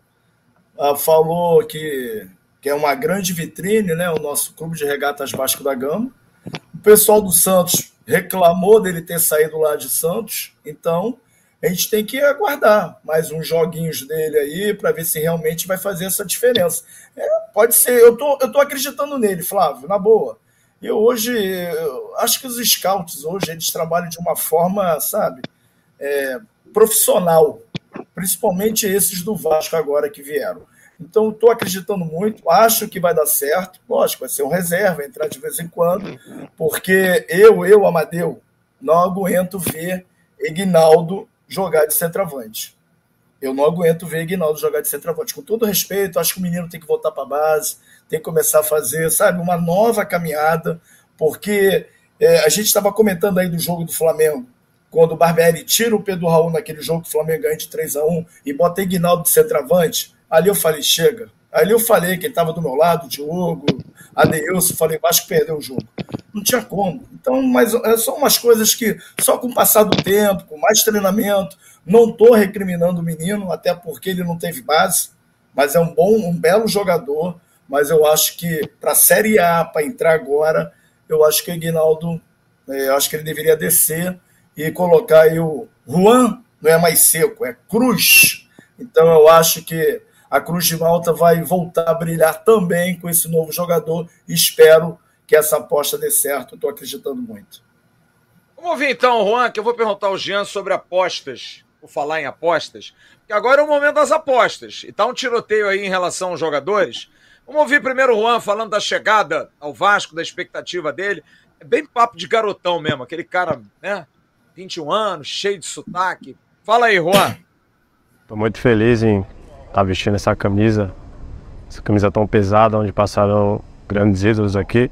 Ah, falou que, que é uma grande vitrine, né? O nosso clube de regatas Vasco da Gama. O pessoal do Santos reclamou dele ter saído lá de Santos, então a gente tem que aguardar mais uns joguinhos dele aí para ver se realmente vai fazer essa diferença. É, pode ser, eu tô, eu tô acreditando nele, Flávio, na boa. Eu hoje, eu acho que os scouts hoje eles trabalham de uma forma, sabe, é, profissional, principalmente esses do Vasco agora que vieram. Então, estou acreditando muito, acho que vai dar certo. Lógico, vai ser um reserva, entrar de vez em quando, porque eu, eu, Amadeu, não aguento ver Ignaldo jogar de centroavante. Eu não aguento ver Ignaldo jogar de centroavante. Com todo respeito, acho que o menino tem que voltar para a base, tem que começar a fazer, sabe, uma nova caminhada, porque é, a gente estava comentando aí do jogo do Flamengo, quando o Barbieri tira o Pedro Raul naquele jogo que o Flamengo ganha de 3 a 1 e bota Ignaldo de centroavante, ali eu falei, chega. Ali eu falei que estava do meu lado, Diogo, Adeilson, falei, Vasco perdeu o jogo. Não tinha como. Então, mas é só umas coisas que, só com o passar do tempo, com mais treinamento, não estou recriminando o menino, até porque ele não teve base, mas é um bom, um belo jogador. Mas eu acho que para a Série A, para entrar agora, eu acho que o Ignaldo, é, eu acho que ele deveria descer e colocar aí o Juan, não é mais seco, é Cruz. Então eu acho que a Cruz de Malta vai voltar a brilhar também com esse novo jogador. Espero que essa aposta dê certo. Estou acreditando muito. Vamos ouvir então, Juan, que eu vou perguntar ao Jean sobre apostas. Vou falar em apostas. Porque agora é o momento das apostas. E tá um tiroteio aí em relação aos jogadores. Vamos ouvir primeiro o Juan falando da chegada ao Vasco, da expectativa dele. É bem papo de garotão mesmo, aquele cara, né? 21 anos, cheio de sotaque. Fala aí, Juan. Estou muito feliz em tá vestindo essa camisa, essa camisa tão pesada, onde passaram grandes ídolos aqui.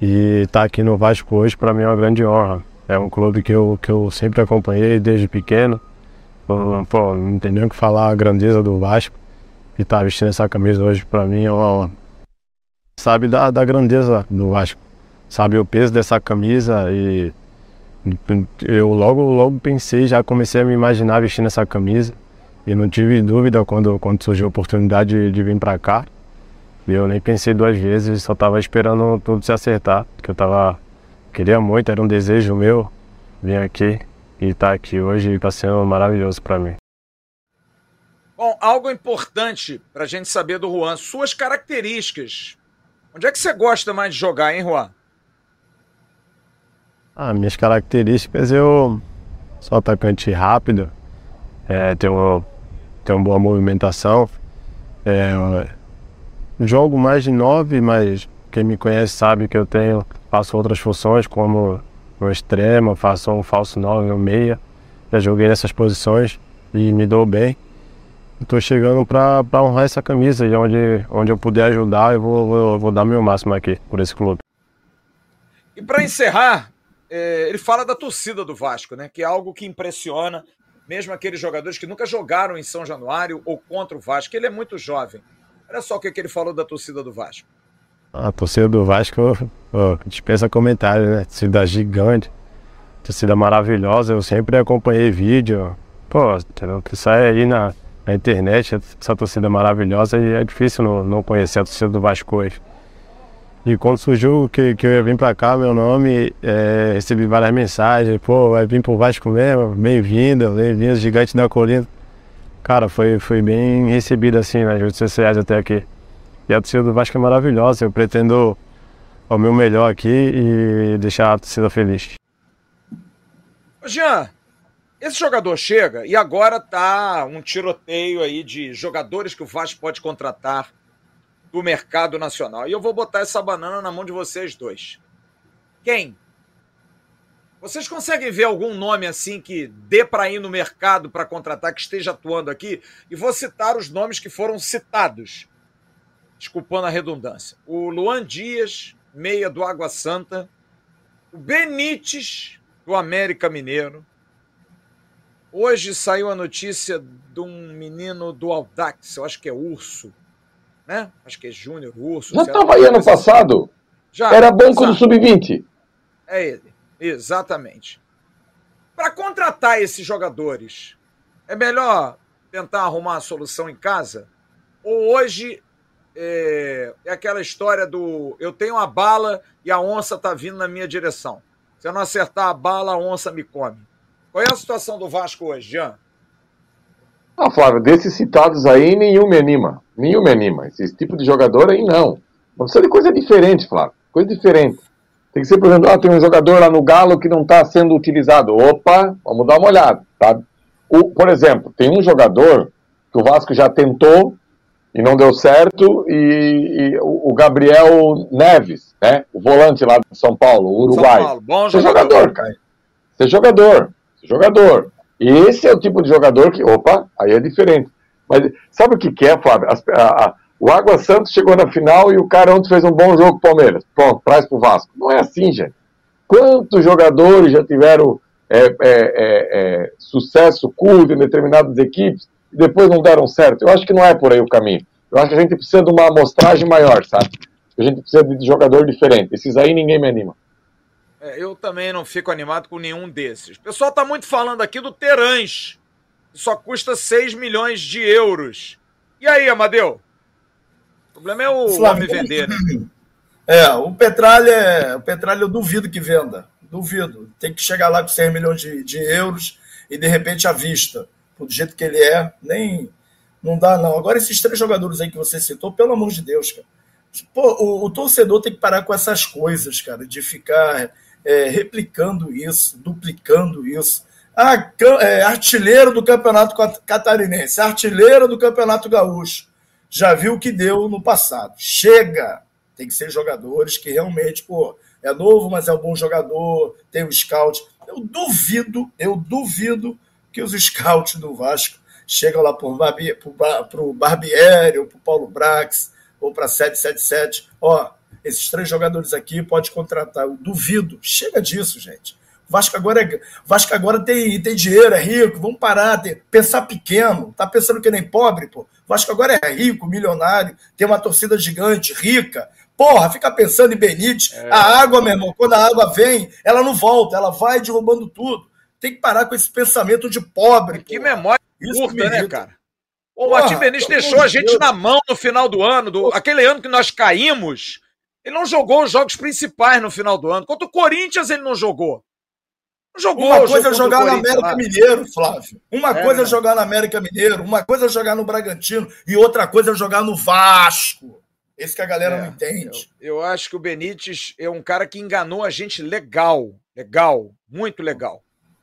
E estar tá aqui no Vasco hoje para mim é uma grande honra. É um clube que eu, que eu sempre acompanhei desde pequeno. Pô, não tem nem o que falar a grandeza do Vasco. E estar tá vestindo essa camisa hoje para mim é uma honra. Sabe da, da grandeza do Vasco. Sabe o peso dessa camisa e eu logo, logo pensei, já comecei a me imaginar vestindo essa camisa. E não tive dúvida quando, quando surgiu a oportunidade de, de vir para cá. Eu nem pensei duas vezes, só estava esperando tudo se acertar. Que eu tava, queria muito, era um desejo meu vir aqui e estar tá aqui hoje está sendo maravilhoso para mim. Bom, algo importante para a gente saber do Juan, suas características. Onde é que você gosta mais de jogar, hein, Juan? Ah, minhas características, eu sou atacante rápido, é, tenho uma boa movimentação. É, jogo mais de nove, mas quem me conhece sabe que eu tenho, faço outras funções, como no extremo, faço um falso nove ou meia. Já joguei nessas posições e me dou bem. Estou chegando para honrar essa camisa e onde, onde eu puder ajudar, eu vou, vou, vou dar meu máximo aqui por esse clube. E para encerrar, é, ele fala da torcida do Vasco, né? Que é algo que impressiona mesmo aqueles jogadores que nunca jogaram em São Januário ou contra o Vasco. Ele é muito jovem. Olha só o que, ele falou da torcida do Vasco. A torcida do Vasco oh, dispensa comentário, né? Torcida gigante, torcida maravilhosa. Eu sempre acompanhei vídeo. Pô, que sai aí na, na internet, essa torcida maravilhosa e é difícil não, não conhecer a torcida do Vasco hoje. E quando surgiu que, que eu ia vir para cá, meu nome, é, recebi várias mensagens, pô, vai vir pro Vasco mesmo, bem-vindo, bem-vindo, gigante da colina. Cara, foi, foi bem recebido assim nas redes sociais até aqui. E a torcida do Vasco é maravilhosa, eu pretendo o meu melhor aqui e deixar a torcida feliz. Jean, esse jogador chega e agora tá um tiroteio aí de jogadores que o Vasco pode contratar do mercado nacional. E eu vou botar essa banana na mão de vocês dois. Quem Vocês conseguem ver algum nome assim que dê para ir no mercado para contratar, que esteja atuando aqui? E vou citar os nomes que foram citados, desculpando a redundância. O Luan Dias, meia do Água Santa. O Benítez, do América Mineiro. Hoje saiu a notícia de um menino do Aldax, eu acho que é Urso, né? Acho que é Júnior Urso. Já estava aí ano passado. Já, Era banco do Sub-20. É ele. Exatamente. Para contratar esses jogadores, é melhor tentar arrumar a solução em casa? Ou hoje é, é, aquela história do eu tenho a bala e a onça tá vindo na minha direção. Se eu não acertar a bala, a onça me come. Qual é a situação do Vasco hoje, Jean? Ah, Flávio, desses citados aí, nenhum me anima. Nenhum me anima. Esse tipo de jogador aí, não. Mas precisa de coisa diferente, Flávio. Coisa diferente. Tem que ser, por exemplo, ah, tem um jogador lá no Galo que não está sendo utilizado. Opa, vamos dar uma olhada, tá? O, por exemplo, tem um jogador que o Vasco já tentou e não deu certo, e, e o, o Gabriel Neves, né? O volante lá de São Paulo, o Uruguai. São Paulo, bom jogador. Ser jogador, cara. Ser jogador, ser jogador. E esse é o tipo de jogador que, opa, aí é diferente. Mas sabe o que, que é, Fábio? a, a o Água Santos chegou na final e o cara ontem fez um bom jogo pro Palmeiras. Pronto, traz pro Vasco. Não é assim, gente. Quantos jogadores já tiveram é, é, é, é, sucesso curto em determinadas equipes e depois não deram certo? Eu acho que não é por aí o caminho. Eu acho que a gente precisa de uma amostragem maior, sabe? A gente precisa de jogador diferente. Esses aí ninguém me anima. É, eu também não fico animado com nenhum desses. O pessoal tá muito falando aqui do Terãs, só custa 6 milhões de euros. E aí, Amadeu? O problema é o Flamengo, homem vender, né? É, o Petralha, o Petralha eu duvido que venda. Duvido. Tem que chegar lá com 100 milhões de, de euros e de repente à vista. Do jeito que ele é, nem. Não dá, não. Agora, esses três jogadores aí que você citou, pelo amor de Deus, cara. Pô, o, o torcedor tem que parar com essas coisas, cara, de ficar é, replicando isso, duplicando isso. É, artilheiro do Campeonato Catarinense, artilheiro do Campeonato Gaúcho já viu o que deu no passado. Chega! Tem que ser jogadores que realmente, pô, é novo, mas é um bom jogador, tem o scout. Eu duvido, eu duvido que os *laughs* scouts do Vasco chegam lá para o Barbieri, ou para o Paulo Brax, ou para 777. Ó, esses três jogadores aqui pode contratar. Eu duvido. Chega disso, gente. Vasco agora, é, Vasco agora tem, tem dinheiro, é rico, vamos parar, tem, pensar pequeno, tá pensando que nem pobre, pô. Vasco agora é rico, milionário, tem uma torcida gigante, rica. Porra, fica pensando em Benítez. É. A água, meu irmão, quando a água vem, ela não volta, ela vai derrubando tudo. Tem que parar com esse pensamento de pobre. Que porra. memória Isso curta, né, cara? O Martim Benítez deixou a gente Deus. na mão no final do ano, do, aquele ano que nós caímos. Ele não jogou os jogos principais no final do ano. Contra o Corinthians, ele não jogou. Jogou, uma coisa é jogar no América Mineiro, Flávio. Uma é, coisa é jogar no América Mineiro, uma coisa é jogar no Bragantino e outra coisa é jogar no Vasco. Esse que a galera é, não entende. Eu, eu, acho que o Benítez é um cara que enganou a gente legal. Legal. Muito legal.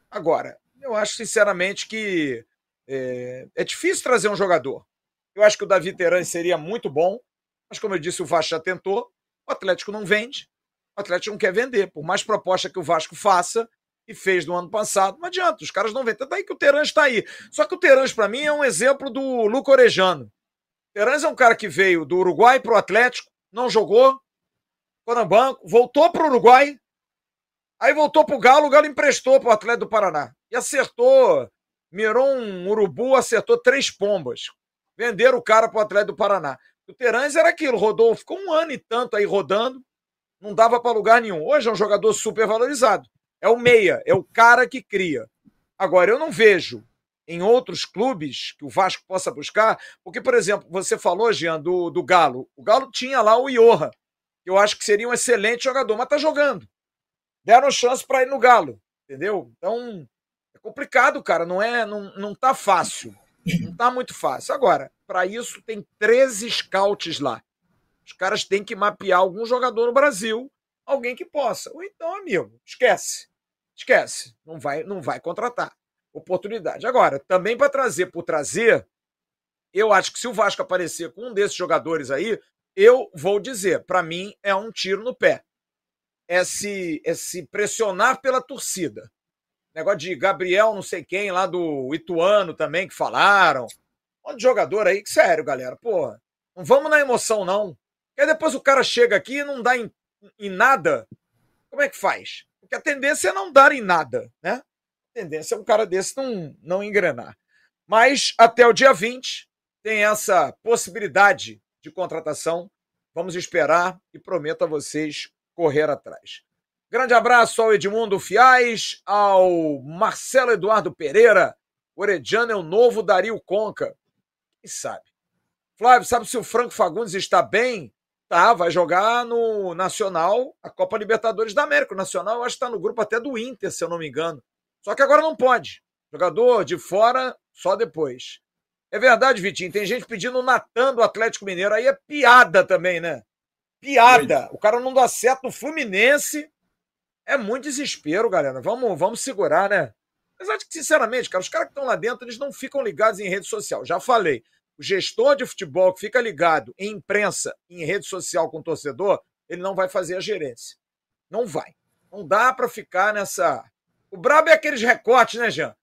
Agora, eu acho sinceramente que é, é difícil trazer um jogador. Eu acho que o Davi Teran seria muito bom, mas como eu disse, o Vasco já tentou. O Atlético não vende. O Atlético não quer vender. Por mais proposta que o Vasco faça, e fez no ano passado. Não adianta, os caras não vêm. Tanto aí que o Terãs está aí. Só que o Terãs, para mim, é um exemplo do Luco Orejano. Terãs é um cara que veio do Uruguai para o Atlético, não jogou, ficou no banco, voltou para o Uruguai, aí voltou para o Galo, o Galo emprestou para o Atlético do Paraná. E acertou, mirou um urubu, acertou três pombas. Venderam o cara para o Atlético do Paraná. O Terãs era aquilo, rodou, ficou um ano e tanto aí rodando, não dava para lugar nenhum. Hoje é um jogador super valorizado. É o meia, é o cara que cria. Agora, eu não vejo em outros clubes que o Vasco possa buscar, porque, por exemplo, você falou, Jean, do, do Galo. O Galo tinha lá o Iorra, que eu acho que seria um excelente jogador, mas tá jogando. Deram chance para ir no Galo, entendeu? Então, é complicado, cara. Não é, não, não tá fácil. Não tá muito fácil. Agora, para isso, tem 13 scouts lá. Os caras têm que mapear algum jogador no Brasil, alguém que possa. Ou então, amigo, esquece esquece, não vai, não vai contratar. Oportunidade. Agora, também para trazer por trazer, eu acho que se o Vasco aparecer com um desses jogadores aí, eu vou dizer, para mim é um tiro no pé. é se, é se pressionar pela torcida. Negócio de Gabriel, não sei quem, lá do Ituano também, que falaram. Um monte de jogador aí, que sério, galera. Pô, não vamos na emoção, não. Porque depois o cara chega aqui e não dá em, em nada. Como é que faz? Porque a tendência é não dar em nada, né? A tendência é um cara desse não, não engrenar. Mas até o dia 20 tem essa possibilidade de contratação. Vamos esperar e prometo a vocês correr atrás. Grande abraço ao Edmundo Fiais, ao Marcelo Eduardo Pereira. O Orediano é o novo Dario Conca. Quem sabe? Flávio, sabe se o Franco Fagundes está bem? Tá, vai jogar no Nacional, a Copa Libertadores da América. O Nacional, eu acho que está no grupo até do Inter, se eu não me engano. Só que agora não pode. Jogador de fora, só depois. É verdade, Vitinho. Tem gente pedindo o Natan do Atlético Mineiro. Aí é piada também, né? Piada. O cara não dá certo no Fluminense. É muito desespero, galera. Vamos, vamos segurar, né? Apesar de que, sinceramente, cara, os caras que estão lá dentro, eles não ficam ligados em rede social. Já falei. O gestor de futebol que fica ligado em imprensa, em rede social com o torcedor, ele não vai fazer a gerência. Não vai. Não dá para ficar nessa. O brabo é aqueles recortes, né, Jean?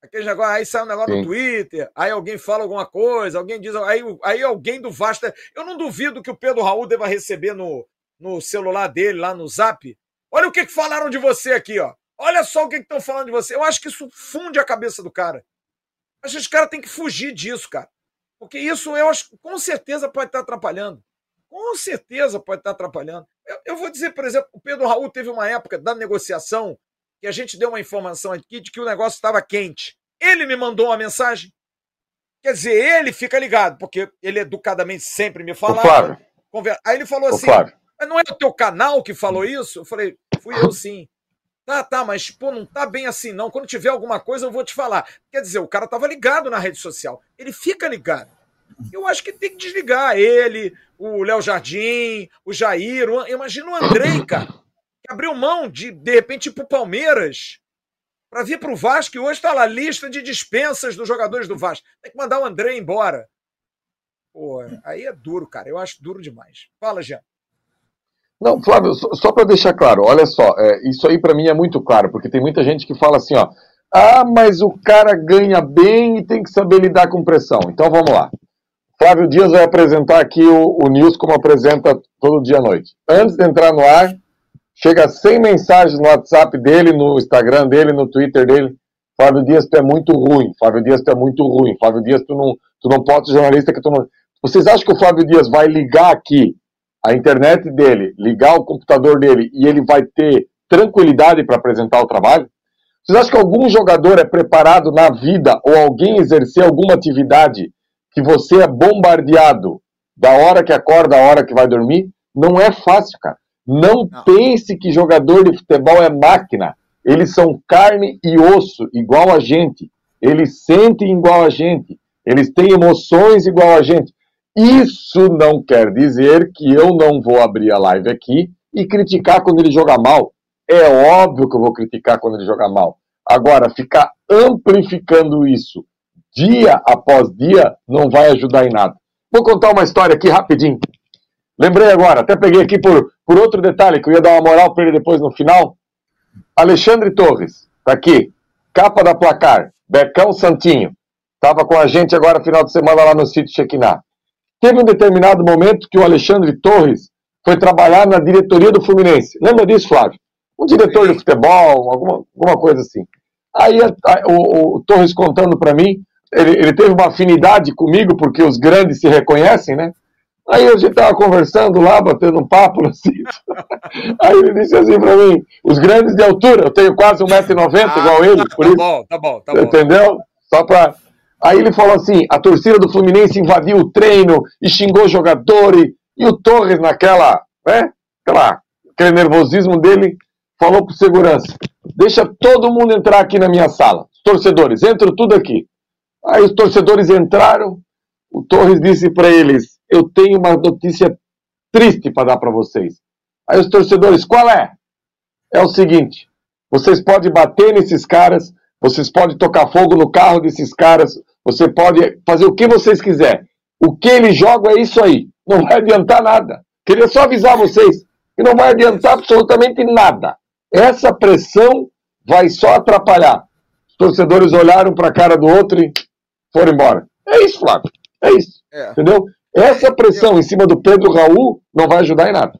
Aqueles negócios, aí sai um negócio Sim. no Twitter, aí alguém fala alguma coisa, alguém diz, aí, aí alguém do Vasco. Eu não duvido que o Pedro Raul deva receber no, no celular dele, lá no zap. Olha o que, que falaram de você aqui, ó. Olha só o que estão falando de você. Eu acho que isso funde a cabeça do cara. Acho que os caras têm que fugir disso, cara. Porque isso eu acho com certeza pode estar atrapalhando. Com certeza pode estar atrapalhando. Eu, eu vou dizer, por exemplo, o Pedro Raul teve uma época da negociação que a gente deu uma informação aqui de que o negócio estava quente. Ele me mandou uma mensagem. Quer dizer, ele fica ligado, porque ele educadamente sempre me falava. Conver... Aí ele falou assim: mas não é o teu canal que falou isso? Eu falei, fui eu sim. Tá, tá, mas pô, não tá bem assim não. Quando tiver alguma coisa eu vou te falar. Quer dizer, o cara tava ligado na rede social. Ele fica ligado. Eu acho que tem que desligar ele, o Léo Jardim, o Jair, o... imagina o Andrei, cara abriu mão de, de repente, ir para o Palmeiras para vir para o Vasco e hoje está lá lista de dispensas dos jogadores do Vasco. Tem que mandar o André embora. Pô, aí é duro, cara. Eu acho duro demais. Fala, Jean. Não, Flávio, só, só para deixar claro, olha só, é, isso aí para mim é muito claro, porque tem muita gente que fala assim, ó, ah, mas o cara ganha bem e tem que saber lidar com pressão. Então vamos lá. Flávio Dias vai apresentar aqui o, o News como apresenta todo dia à noite. Antes de entrar no ar, chega 100 mensagens no WhatsApp dele, no Instagram dele, no Twitter dele. Flávio Dias, tu é muito ruim. Flávio Dias, tu é muito ruim. Flávio Dias, tu não, tu não pode ser jornalista que tu não. Vocês acham que o Flávio Dias vai ligar aqui a internet dele, ligar o computador dele e ele vai ter tranquilidade para apresentar o trabalho? Vocês acham que algum jogador é preparado na vida ou alguém exercer alguma atividade que você é bombardeado da hora que acorda à hora que vai dormir? Não é fácil, cara. Não, não, pense que jogador de futebol é máquina. Eles são carne e osso, igual a gente. Eles sentem igual a gente. Eles têm emoções igual a gente. Isso não quer dizer que eu não vou abrir a live aqui e criticar quando ele joga mal. É óbvio que eu vou criticar quando ele joga mal. Agora, ficar amplificando isso dia após dia não vai ajudar em nada. Vou contar uma história aqui rapidinho. Lembrei agora, até peguei aqui por, por outro detalhe que eu ia dar uma moral para ele depois no final. Alexandre Torres, tá aqui, capa da placar, Becão Santinho, estava com a gente agora final de semana lá no sítio Chequiná. Teve um determinado momento que o Alexandre Torres foi trabalhar na diretoria do Fluminense. Lembra disso, Flávio? Um diretor de futebol, alguma, alguma coisa assim. Aí a, a, o, o, Torres contando para mim, ele, ele teve uma afinidade comigo, porque os grandes se reconhecem, né? Aí a gente tava conversando lá, batendo um papo sítio. *laughs* Aí ele disse assim para mim: os grandes de altura, eu tenho quase 1,90m ah, igual ele, por tá isso. Bom, tá bom, tá bom. Entendeu? Só para. Aí ele falou assim: a torcida do Fluminense invadiu o treino e xingou o jogador, e, e o Torres, naquela, né? Aquela, aquele nervosismo dele, falou pro segurança: deixa todo mundo entrar aqui na minha sala. Os torcedores, entram tudo aqui. Aí os torcedores entraram, o Torres disse para eles: eu tenho uma notícia triste para dar para vocês. Aí os torcedores, qual é? É o seguinte: vocês podem bater nesses caras, vocês podem tocar fogo no carro desses caras, você pode fazer o que vocês quiserem. O que eles jogam é isso aí. Não vai adiantar nada. Queria só avisar vocês. e não vai adiantar absolutamente nada. Essa pressão vai só atrapalhar. Os torcedores olharam para a cara do outro e foram embora. É isso, Flávio. É isso. É. Entendeu? Essa pressão em cima do Pedro Raul não vai ajudar em nada.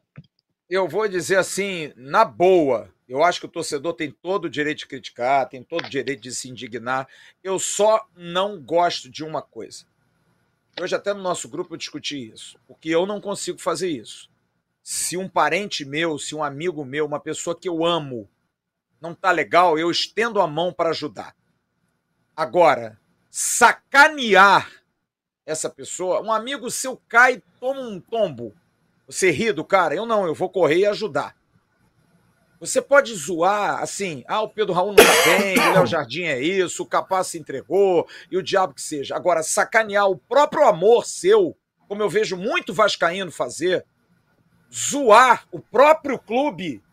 Eu vou dizer assim, na boa, eu acho que o torcedor tem todo o direito de criticar, tem todo o direito de se indignar. Eu só não gosto de uma coisa. Hoje, até no nosso grupo, eu discuti isso, porque eu não consigo fazer isso. Se um parente meu, se um amigo meu, uma pessoa que eu amo, não tá legal, eu estendo a mão para ajudar. Agora, sacanear essa pessoa, um amigo seu cai, toma um tombo, você ri do cara? Eu não, eu vou correr e ajudar. Você pode zoar assim, ah, o Pedro Raul não tá bem, o Léo Jardim é isso, o Capaz se entregou e o diabo que seja. Agora, sacanear o próprio amor seu, como eu vejo muito Vascaíno fazer, zoar o próprio clube,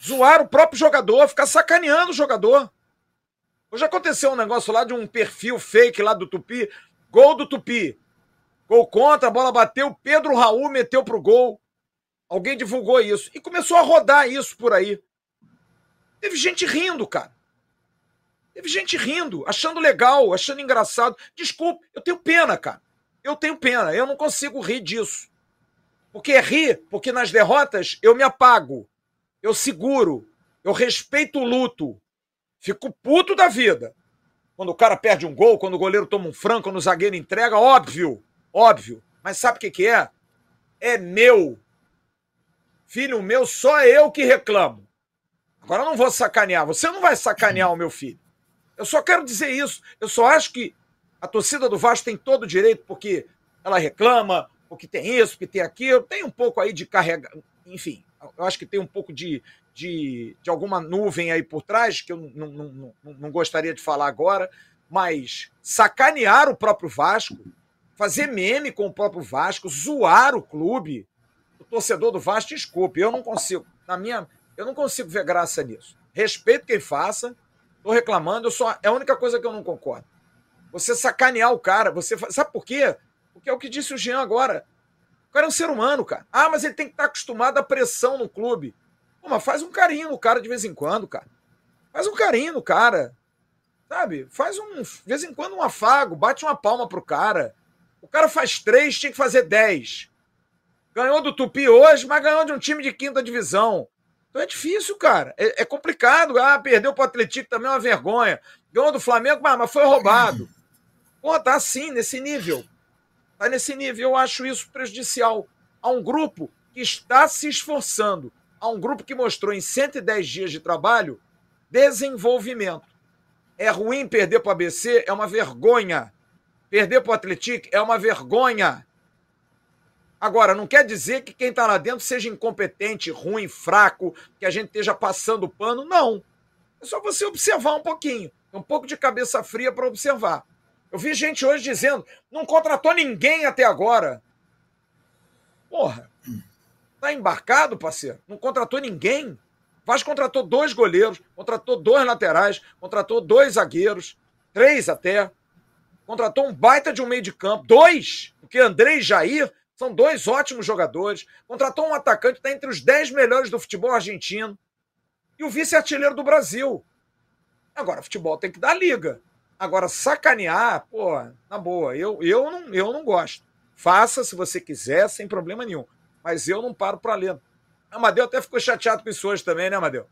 zoar o próprio jogador, ficar sacaneando o jogador. Hoje aconteceu um negócio lá de um perfil fake lá do Tupi, gol do Tupi. Gol contra, a bola bateu, Pedro Raul meteu pro gol. Alguém divulgou isso. E começou a rodar isso por aí. Teve gente rindo, cara. Teve gente rindo, achando legal, achando engraçado. Desculpe, eu tenho pena, cara. Eu tenho pena. Eu não consigo rir disso. Porque é rir, porque nas derrotas eu me apago. Eu seguro. Eu respeito o luto. Fico puto da vida. Quando o cara perde um gol, quando o goleiro toma um franco, quando o zagueiro entrega, óbvio. Óbvio. Mas sabe o que, que é? É meu filho meu, só eu que reclamo. Agora eu não vou sacanear. Você não vai sacanear o meu filho. Eu só quero dizer isso. Eu só acho que a torcida do Vasco tem todo o direito, porque ela reclama, porque tem isso, porque tem aquilo. Tem um pouco aí de carregar. Enfim, eu acho que tem um pouco de, de, de alguma nuvem aí por trás, que eu não, não, não, não gostaria de falar agora. Mas sacanear o próprio Vasco, fazer meme com o próprio Vasco, zoar o clube torcedor do Vasco, desculpe, eu não consigo. Na minha, eu não consigo ver graça nisso. Respeito quem faça, tô reclamando, eu só é a única coisa que eu não concordo. Você sacanear o cara, você sabe por quê? Porque é o que disse o Jean agora. O cara é um ser humano, cara. Ah, mas ele tem que estar acostumado à pressão no clube. Pô, mas faz um carinho no cara de vez em quando, cara. Faz um carinho no cara. Sabe? Faz um, de vez em quando um afago, bate uma palma pro cara. O cara faz três, tinha que fazer dez. Ganhou do Tupi hoje, mas ganhou de um time de quinta divisão. Então é difícil, cara. É, é complicado. Ah, perdeu pro Atlético também é uma vergonha. Ganhou do Flamengo, mas, mas foi roubado. Pô, tá assim, nesse nível. Tá nesse nível. Eu acho isso prejudicial. Há um grupo que está se esforçando. Há um grupo que mostrou em 110 dias de trabalho desenvolvimento. É ruim perder para o ABC? É uma vergonha. Perder para o Atlético é uma vergonha. Agora, não quer dizer que quem está lá dentro seja incompetente, ruim, fraco, que a gente esteja passando pano. Não. É só você observar um pouquinho. Um pouco de cabeça fria para observar. Eu vi gente hoje dizendo: não contratou ninguém até agora. Porra. Tá embarcado, parceiro? Não contratou ninguém. Vasco contratou dois goleiros, contratou dois laterais, contratou dois zagueiros, três até. Contratou um baita de um meio de campo, dois, porque André e Jair são dois ótimos jogadores. Contratou um atacante, está entre os dez melhores do futebol argentino. E o vice-artilheiro do Brasil. Agora, futebol tem que dar liga. Agora, sacanear, pô, na boa, eu, eu, não, eu não gosto. Faça se você quiser, sem problema nenhum. Mas eu não paro para ler. Amadeu até ficou chateado com isso hoje também, né, Amadeu?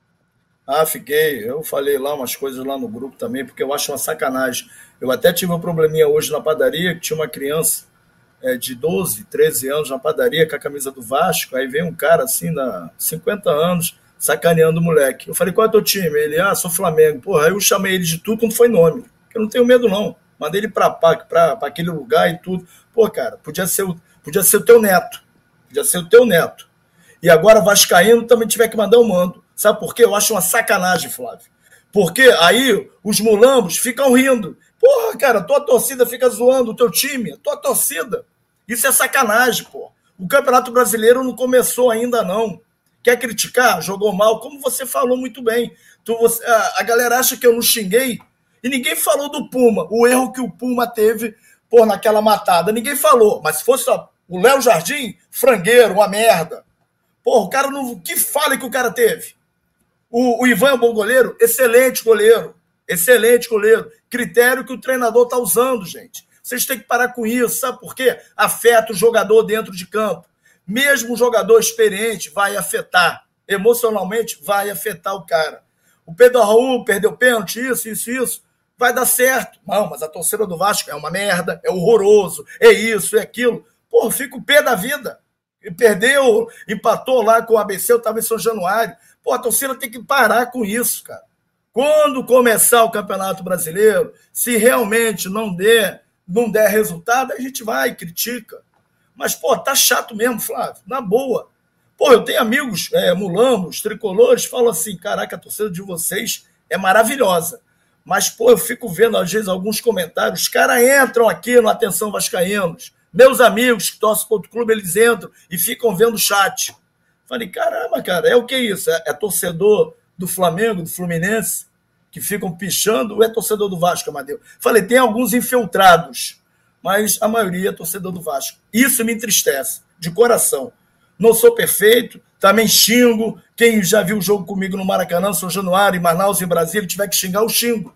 Ah, fiquei. Eu falei lá umas coisas lá no grupo também, porque eu acho uma sacanagem. Eu até tive um probleminha hoje na padaria, que tinha uma criança é, de 12, 13 anos na padaria com a camisa do Vasco, aí vem um cara assim, na 50 anos, sacaneando o moleque. Eu falei, qual é teu time? Ele, ah, sou Flamengo. Porra, aí eu chamei ele de tudo quando foi nome. Eu não tenho medo, não. Mandei ele pra, pra, pra, pra aquele lugar e tudo. Pô, cara, podia ser, o, podia ser o teu neto. Podia ser o teu neto. E agora Vascaíno também tiver que mandar o um mando. Sabe por quê? Eu acho uma sacanagem, Flávio. Porque aí os mulambos ficam rindo. Porra, cara, tua torcida fica zoando o teu time, tua torcida. Isso é sacanagem, pô. O Campeonato Brasileiro não começou ainda, não. Quer criticar? Jogou mal, como você falou muito bem. Tu, você, a, a, galera acha que eu não xinguei e ninguém falou do Puma, o erro que o Puma teve pô, naquela matada. Ninguém falou. Mas se fosse ó, o Léo Jardim, frangueiro, uma merda. Porra, o cara não. Que falha que o cara teve? O, o Ivan é um bom goleiro? Excelente goleiro. Excelente goleiro. Critério que o treinador está usando, gente. Vocês têm que parar com isso, sabe por quê? Afeta o jogador dentro de campo. Mesmo um jogador experiente vai afetar. Emocionalmente vai afetar o cara. O Pedro Raul perdeu pênalti, isso, isso, isso. Vai dar certo. Não, mas a torcida do Vasco é uma merda, é horroroso, é isso, é aquilo. Pô, fica o pé da vida. E perdeu, empatou lá com o ABC, eu estava em São Januário. Pô, a torcida tem que parar com isso, cara. Quando começar o Campeonato Brasileiro, se realmente não der, não der resultado, a gente vai, critica. Mas, pô, tá chato mesmo, Flávio, na boa. Pô, eu tenho amigos é, mulambos, tricolores, falam assim: caraca, a torcida de vocês é maravilhosa. Mas, pô, eu fico vendo, às vezes, alguns comentários, os caras entram aqui no Atenção Vascaínos. Meus amigos que torcem para outro clube, eles entram e ficam vendo o chat. Falei, caramba, cara, é o que isso? É, é torcedor do Flamengo, do Fluminense, que ficam pichando, é torcedor do Vasco, Amadeu? Falei, tem alguns infiltrados, mas a maioria é torcedor do Vasco. Isso me entristece, de coração. Não sou perfeito, também xingo. Quem já viu o jogo comigo no Maracanã, São Januário, em Manaus, em Brasília, tiver que xingar, eu xingo.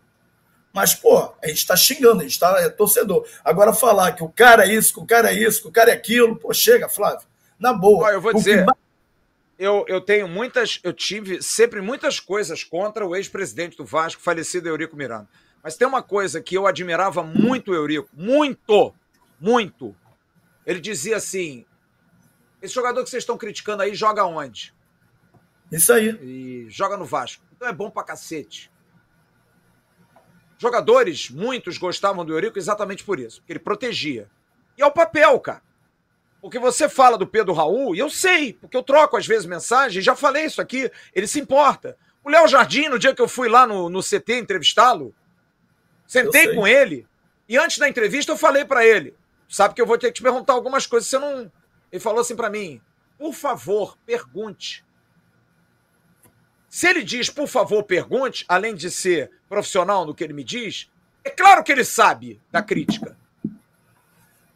Mas, pô, a gente está xingando, a gente está é torcedor. Agora, falar que o cara é isso, que o cara é isso, que o cara é aquilo, pô, chega, Flávio. Na boa. Ó, eu vou dizer, que... eu, eu tenho muitas, eu tive sempre muitas coisas contra o ex-presidente do Vasco, falecido Eurico Miranda. Mas tem uma coisa que eu admirava muito o Eurico, muito, muito. Ele dizia assim: esse jogador que vocês estão criticando aí joga onde? Isso aí. E joga no Vasco. Então é bom pra cacete. Jogadores, muitos gostavam do Eurico exatamente por isso, porque ele protegia. E é o papel, cara. Porque você fala do Pedro Raul, e eu sei, porque eu troco às vezes mensagem, já falei isso aqui, ele se importa. O Léo Jardim, no dia que eu fui lá no, no CT entrevistá-lo, sentei com ele, e antes da entrevista eu falei para ele: sabe que eu vou ter que te perguntar algumas coisas, você não. Ele falou assim para mim: por favor, pergunte. Se ele diz, por favor, pergunte, além de ser profissional no que ele me diz, é claro que ele sabe da crítica.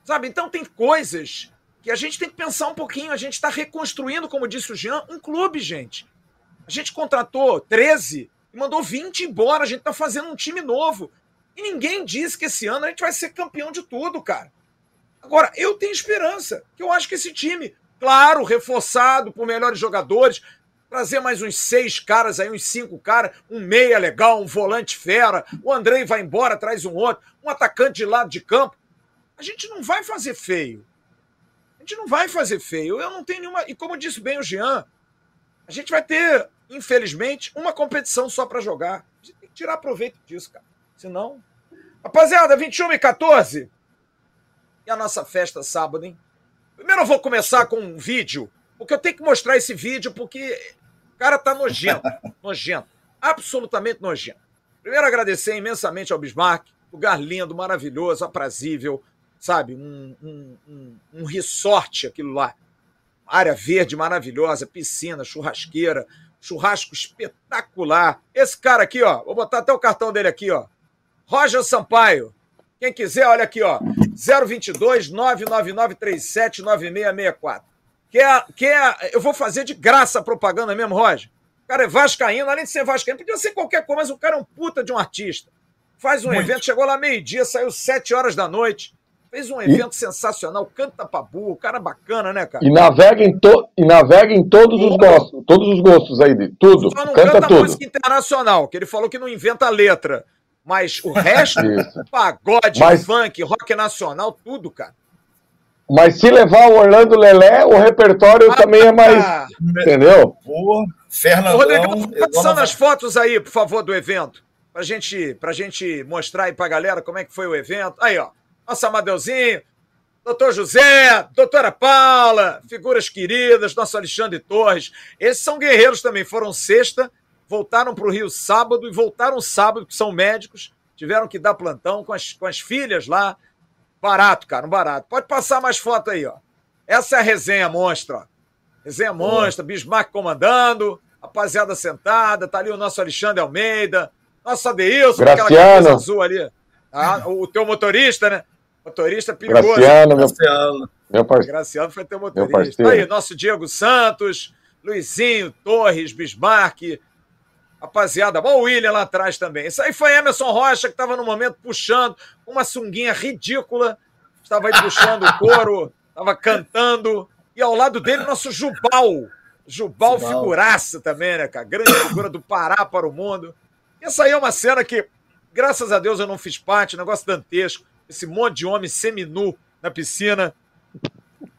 Sabe? Então tem coisas que a gente tem que pensar um pouquinho. A gente está reconstruindo, como disse o Jean, um clube, gente. A gente contratou 13 e mandou 20 embora. A gente está fazendo um time novo. E ninguém disse que esse ano a gente vai ser campeão de tudo, cara. Agora, eu tenho esperança, que eu acho que esse time, claro, reforçado por melhores jogadores, trazer mais uns seis caras aí, uns cinco caras, um meia legal, um volante fera, o Andrei vai embora, traz um outro, um atacante de lado de campo. A gente não vai fazer feio. A gente não vai fazer feio. Eu não tenho nenhuma. E como disse bem o Jean, a gente vai ter, infelizmente, uma competição só para jogar. A gente tem que tirar proveito disso, cara. Senão. Rapaziada, 21 e 14. E a nossa festa sábado, hein? Primeiro eu vou começar com um vídeo, porque eu tenho que mostrar esse vídeo, porque o cara tá nojento, *laughs* nojento, absolutamente nojento. Primeiro agradecer imensamente ao Bismarck, lugar lindo, maravilhoso, aprazível, sabe? Um, um, um, um resort aquilo lá. Área verde maravilhosa, piscina, churrasqueira, churrasco espetacular. Esse cara aqui, ó, vou botar até o cartão dele aqui, ó. Roger Sampaio. Quem quiser, olha aqui, ó. 022 999 37 9664. Quer, quer, eu vou fazer de graça a propaganda mesmo, Roger. O cara é vascaíno, além de ser vascaíno, podia ser qualquer coisa, mas o cara é um puta de um artista. Faz um Muito. evento, chegou lá meio-dia, saiu sete horas da noite. Fez um evento e... sensacional, canta pra burro, o cara é bacana, né, cara? E navega em, to... e navega em todos os gostos, todos os gostos aí, de tudo. Só não canta, canta tudo. música internacional, que ele falou que não inventa letra. Mas o resto, *laughs* pagode, Mas... funk, rock nacional, tudo, cara. Mas se levar o Orlando Lelé, o repertório ah, também é mais. Ah, entendeu? Boa. Fernandão. Rodrigão, passando as fotos aí, por favor, do evento. Pra gente, pra gente mostrar aí pra galera como é que foi o evento. Aí, ó. Nosso Amadeuzinho, doutor José, doutora Paula, figuras queridas, nosso Alexandre Torres. Esses são guerreiros também. Foram sexta, voltaram para o Rio sábado e voltaram sábado, que são médicos. Tiveram que dar plantão com as, com as filhas lá Barato, cara, um barato. Pode passar mais foto aí, ó. Essa é a resenha monstra, ó. Resenha monstra, Bismarck comandando, rapaziada sentada, tá ali o nosso Alexandre Almeida, nosso Adeilson, aquela camisa azul ali. Ah, o teu motorista, né? Motorista perigoso. Graciano, meu, meu parceiro. Graciano foi teu motorista. Meu aí, nosso Diego Santos, Luizinho, Torres, Bismarck. Rapaziada, bom o William lá atrás também. Isso aí foi Emerson Rocha, que estava no momento puxando uma sunguinha ridícula. Estava aí puxando o couro, estava cantando. E ao lado dele, nosso Jubal. Jubal, Jubal. figuraça também, né, cara? Grande figura do Pará para o mundo. Essa aí é uma cena que, graças a Deus, eu não fiz parte, negócio dantesco. Esse monte de homem seminu na piscina.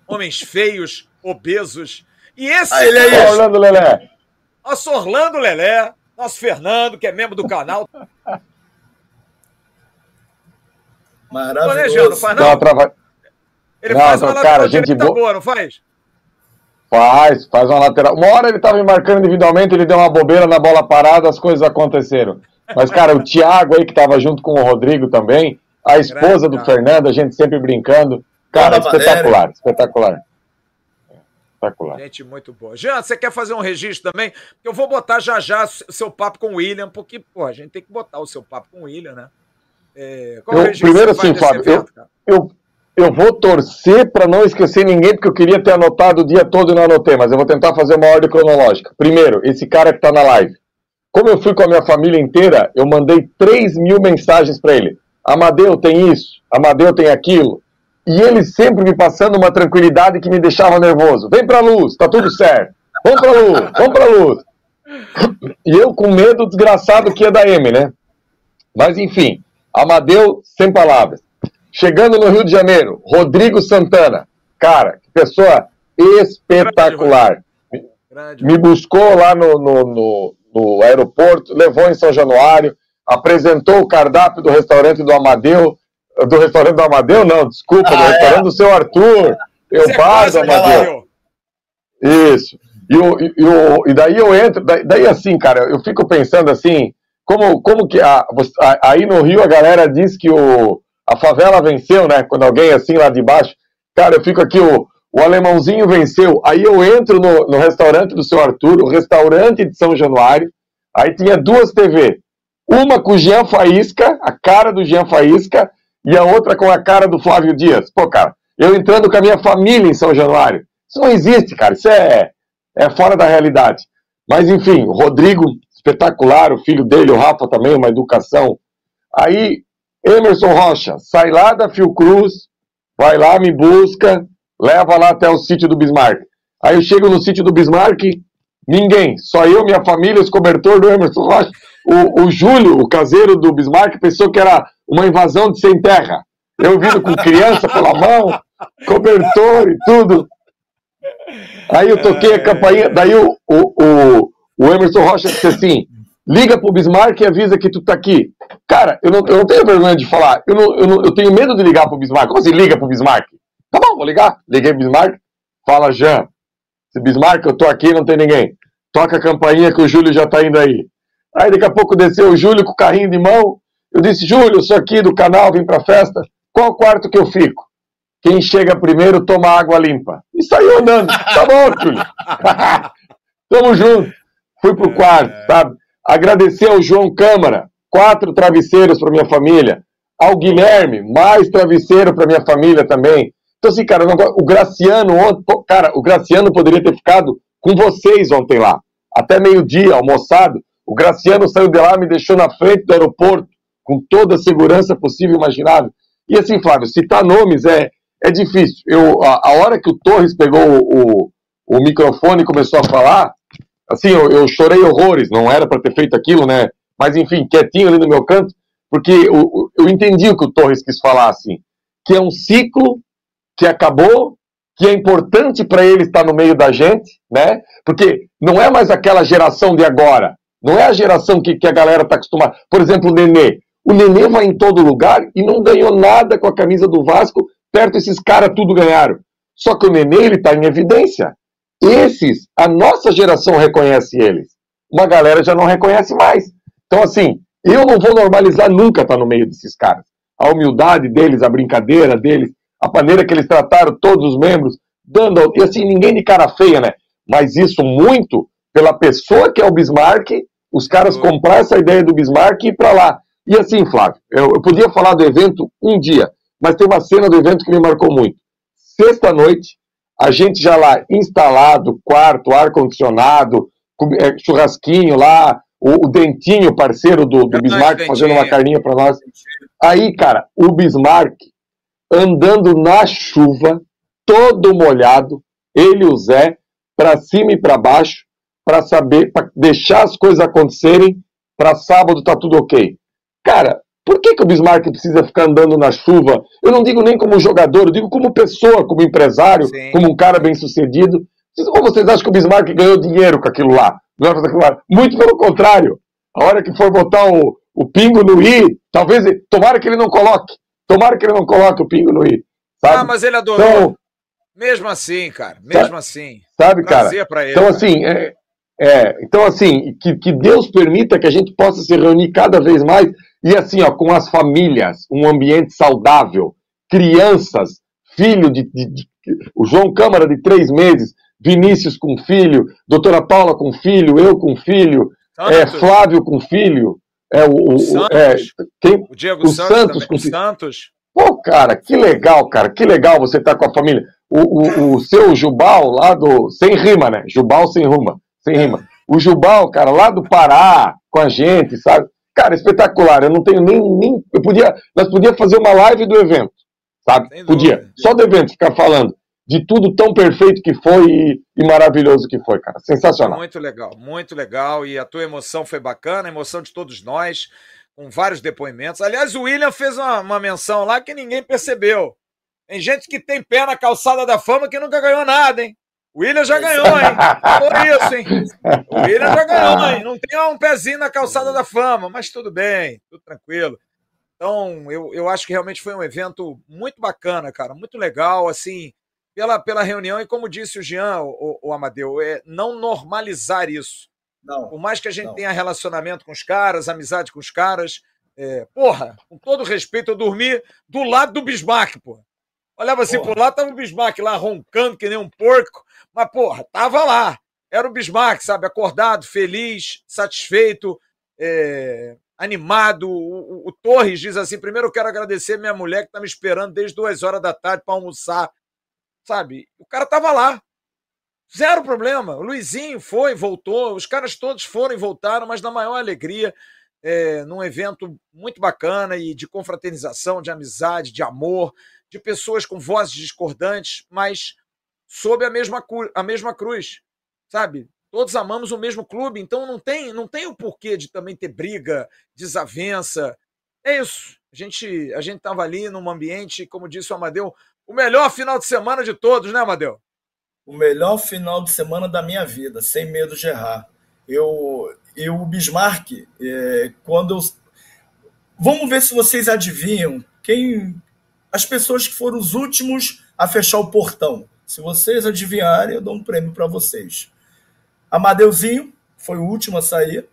Homens feios, obesos. E esse. Ah, ele aí, Orlando Lelé. Nosso Orlando Lelé, nosso Fernando, que é membro do canal. Maravilhoso. Não faz não? não trava... Ele não, faz uma cara, lateral gente boa. boa, não faz? Faz, faz uma lateral. Uma hora ele estava me marcando individualmente, ele deu uma bobeira na bola parada, as coisas aconteceram. Mas, cara, o Thiago aí, que estava junto com o Rodrigo também, a esposa do Fernando, a gente sempre brincando. Cara, espetacular, espetacular espetacular. Gente, muito boa. Jean, você quer fazer um registro também? Eu vou botar já já seu papo com o William, porque, pô, a gente tem que botar o seu papo com o William, né? É, qual eu, primeiro assim, Fábio, eu, eu, eu vou torcer para não esquecer ninguém, porque eu queria ter anotado o dia todo e não anotei, mas eu vou tentar fazer uma ordem cronológica. Primeiro, esse cara que está na live. Como eu fui com a minha família inteira, eu mandei 3 mil mensagens para ele. Amadeu tem isso, Amadeu tem aquilo, e ele sempre me passando uma tranquilidade que me deixava nervoso. Vem pra luz, tá tudo certo. Vamos pra luz, vamos pra luz. E eu com medo desgraçado que ia da M, né? Mas enfim, Amadeu sem palavras. Chegando no Rio de Janeiro, Rodrigo Santana. Cara, que pessoa espetacular. Me buscou lá no, no, no, no aeroporto, levou em São Januário, apresentou o cardápio do restaurante do Amadeu do restaurante do Amadeu, não, desculpa, ah, do restaurante é? do seu Arthur. Eu bar do Amadeu. Isso. E, o, e, o, e daí eu entro, daí, daí, assim, cara, eu fico pensando assim, como, como que a, a, aí no Rio a galera diz que o, a favela venceu, né? Quando alguém assim lá de baixo, cara, eu fico aqui, o, o alemãozinho venceu. Aí eu entro no, no restaurante do seu Arthur, o restaurante de São Januário, aí tinha duas TV. Uma com o Jean Faísca, a cara do Jean Faísca, e a outra com a cara do Flávio Dias. Pô, cara, eu entrando com a minha família em São Januário. Isso não existe, cara. Isso é, é fora da realidade. Mas, enfim, o Rodrigo, espetacular, o filho dele, o Rafa também, uma educação. Aí, Emerson Rocha, sai lá da Fiocruz, vai lá, me busca, leva lá até o sítio do Bismarck. Aí eu chego no sítio do Bismarck, ninguém, só eu, minha família, os cobertores do Emerson Rocha. O, o Júlio, o caseiro do Bismarck, pensou que era uma invasão de sem terra. Eu vindo com criança pela mão, cobertor e tudo. Aí eu toquei a campainha, daí o, o, o, Emerson Rocha disse assim: liga pro Bismarck e avisa que tu tá aqui. Cara, eu não, eu não tenho vergonha de falar, eu, não, eu, não, eu tenho medo de ligar pro Bismarck. Como assim liga pro Bismarck? Tá bom, vou ligar. Liguei pro Bismarck, fala, Jean, se Bismarck, eu tô aqui, não tem ninguém. Toca a campainha que o Júlio já tá indo aí. Aí daqui a pouco desceu o Júlio com o carrinho de mão, eu disse, Júlio, sou aqui do canal, vim para a festa. Qual quarto que eu fico? Quem chega primeiro toma água limpa. E saiu andando. Tá bom, Júlio. *laughs* Tamo junto. Fui pro quarto, sabe? Agradecer ao João Câmara, quatro travesseiros para minha família. Ao Guilherme, mais travesseiro para minha família também. Então, assim, cara, o Graciano ontem, cara, o Graciano poderia ter ficado com vocês ontem lá. Até meio-dia, almoçado. O Graciano saiu de lá, me deixou na frente do aeroporto com toda a segurança possível e imaginável. E assim, Flávio, citar nomes é, é difícil. Eu, a, a hora que o Torres pegou o, o, microfone e começou a falar, assim, eu, eu chorei horrores, não era para ter feito aquilo, né? Mas enfim, quietinho ali no meu canto, porque eu, eu entendi o que o Torres quis falar, assim, que é um ciclo que acabou, que é importante para ele estar no meio da gente, né? Porque não é mais aquela geração de agora, não é a geração que, que a galera está acostumada. Por exemplo, o Nenê. O Nenê vai em todo lugar e não ganhou nada com a camisa do Vasco, perto esses caras tudo ganharam. Só que o Nenê, ele está em evidência. Esses, a nossa geração reconhece eles. Uma galera já não reconhece mais. Então, assim, eu não vou normalizar nunca estar tá no meio desses caras. A humildade deles, a brincadeira deles, a maneira que eles trataram todos os membros, dando. E assim, ninguém de cara feia, né? Mas isso muito pela pessoa que é o Bismarck, os caras comprar essa ideia do Bismarck e ir para lá. E assim, Flávio, eu, eu podia falar do evento um dia, mas tem uma cena do evento que me marcou muito. Sexta-noite, a gente já lá instalado, quarto, ar-condicionado, é, churrasquinho lá, o, o, Dentinho, parceiro do, do Bismarck, fazendo uma carninha para nós. Aí, cara, o Bismarck andando na chuva, todo molhado, ele e o Zé, para cima e para baixo, para saber, para deixar as coisas acontecerem, para sábado tá tudo ok. Cara, por que, que o Bismarck precisa ficar andando na chuva? Eu não digo nem como jogador, eu digo como pessoa, como empresário, Sim. como um cara bem sucedido. Ou vocês acham que o Bismarck ganhou dinheiro com aquilo lá? Muito pelo contrário. A hora que for botar o, o pingo no i, talvez. Tomara que ele não coloque. Tomara que ele não coloque o pingo no i. Sabe? Ah, mas ele adorou. Então, mesmo assim, cara. Mesmo sabe, assim. Sabe, cara? Ele, então, assim, é, é, então, assim, que, que Deus permita que a gente possa se reunir cada vez mais e, assim, ó, com as famílias, um ambiente saudável, crianças, filho de, de, de o João Câmara de três meses, Vinícius com filho, doutora Paula com filho, eu com filho, é, Flávio com filho, é, o, o, Santos, é, quem, o Diego o Santos, Santos com filho. Santos. Pô, cara, que legal, cara, que legal você estar tá com a família. O, o, o seu Jubal lá do. Sem rima, né? Jubal sem rima sem rima. O Jubal, cara, lá do Pará, com a gente, sabe? Cara, espetacular. Eu não tenho nem. nem eu podia, nós podíamos fazer uma live do evento, sabe? Podia. Só do evento, ficar falando de tudo tão perfeito que foi e, e, maravilhoso que foi, cara. Sensacional. Muito legal, muito legal. E a tua emoção foi bacana, a emoção de todos nós, com vários depoimentos. Aliás, o William fez uma, uma menção lá que ninguém percebeu. Tem gente que tem pé na calçada da fama que nunca ganhou nada, hein? O William já ganhou, hein? Por isso, hein? O William já ganhou, hein? Não tem um pezinho na calçada da fama, mas tudo bem, tudo tranquilo. Então, eu, eu acho que realmente foi um evento muito bacana, cara, muito legal, assim, pela, pela reunião. E como disse o Jean, o, o Amadeu, é não normalizar isso. Não, Por mais que a gente não. tenha relacionamento com os caras, amizade com os caras, é, porra, com todo respeito, eu dormi do lado do Bismarck, porra. Olhava assim porra. por lá, tava o Bismarck lá roncando que nem um porco, mas, porra, tava lá. Era o Bismarck, sabe? Acordado, feliz, satisfeito, é, animado. O, o, o, Torres diz assim: primeiro eu quero agradecer minha mulher que tá me esperando desde duas horas da tarde para almoçar. Sabe? O cara tava lá. Zero problema. O Luizinho foi, voltou. Os caras todos foram e voltaram, mas na maior alegria. É, num evento muito bacana e de confraternização, de amizade, de amor, de pessoas com vozes discordantes, mas sob a mesma, a mesma cruz, sabe? Todos amamos o mesmo clube, então não tem, não tem o porquê de também ter briga, desavença. É isso. A gente a gente estava ali num ambiente, como disse o Amadeu, o melhor final de semana de todos, né, Amadeu? O melhor final de semana da minha vida, sem medo de errar. Eu, eu o Bismarck, é, quando eu... Vamos ver se vocês adivinham quem as pessoas que foram os últimos a fechar o portão. Se vocês adivinharem, eu dou um prêmio para vocês. Amadeuzinho foi o último a sair.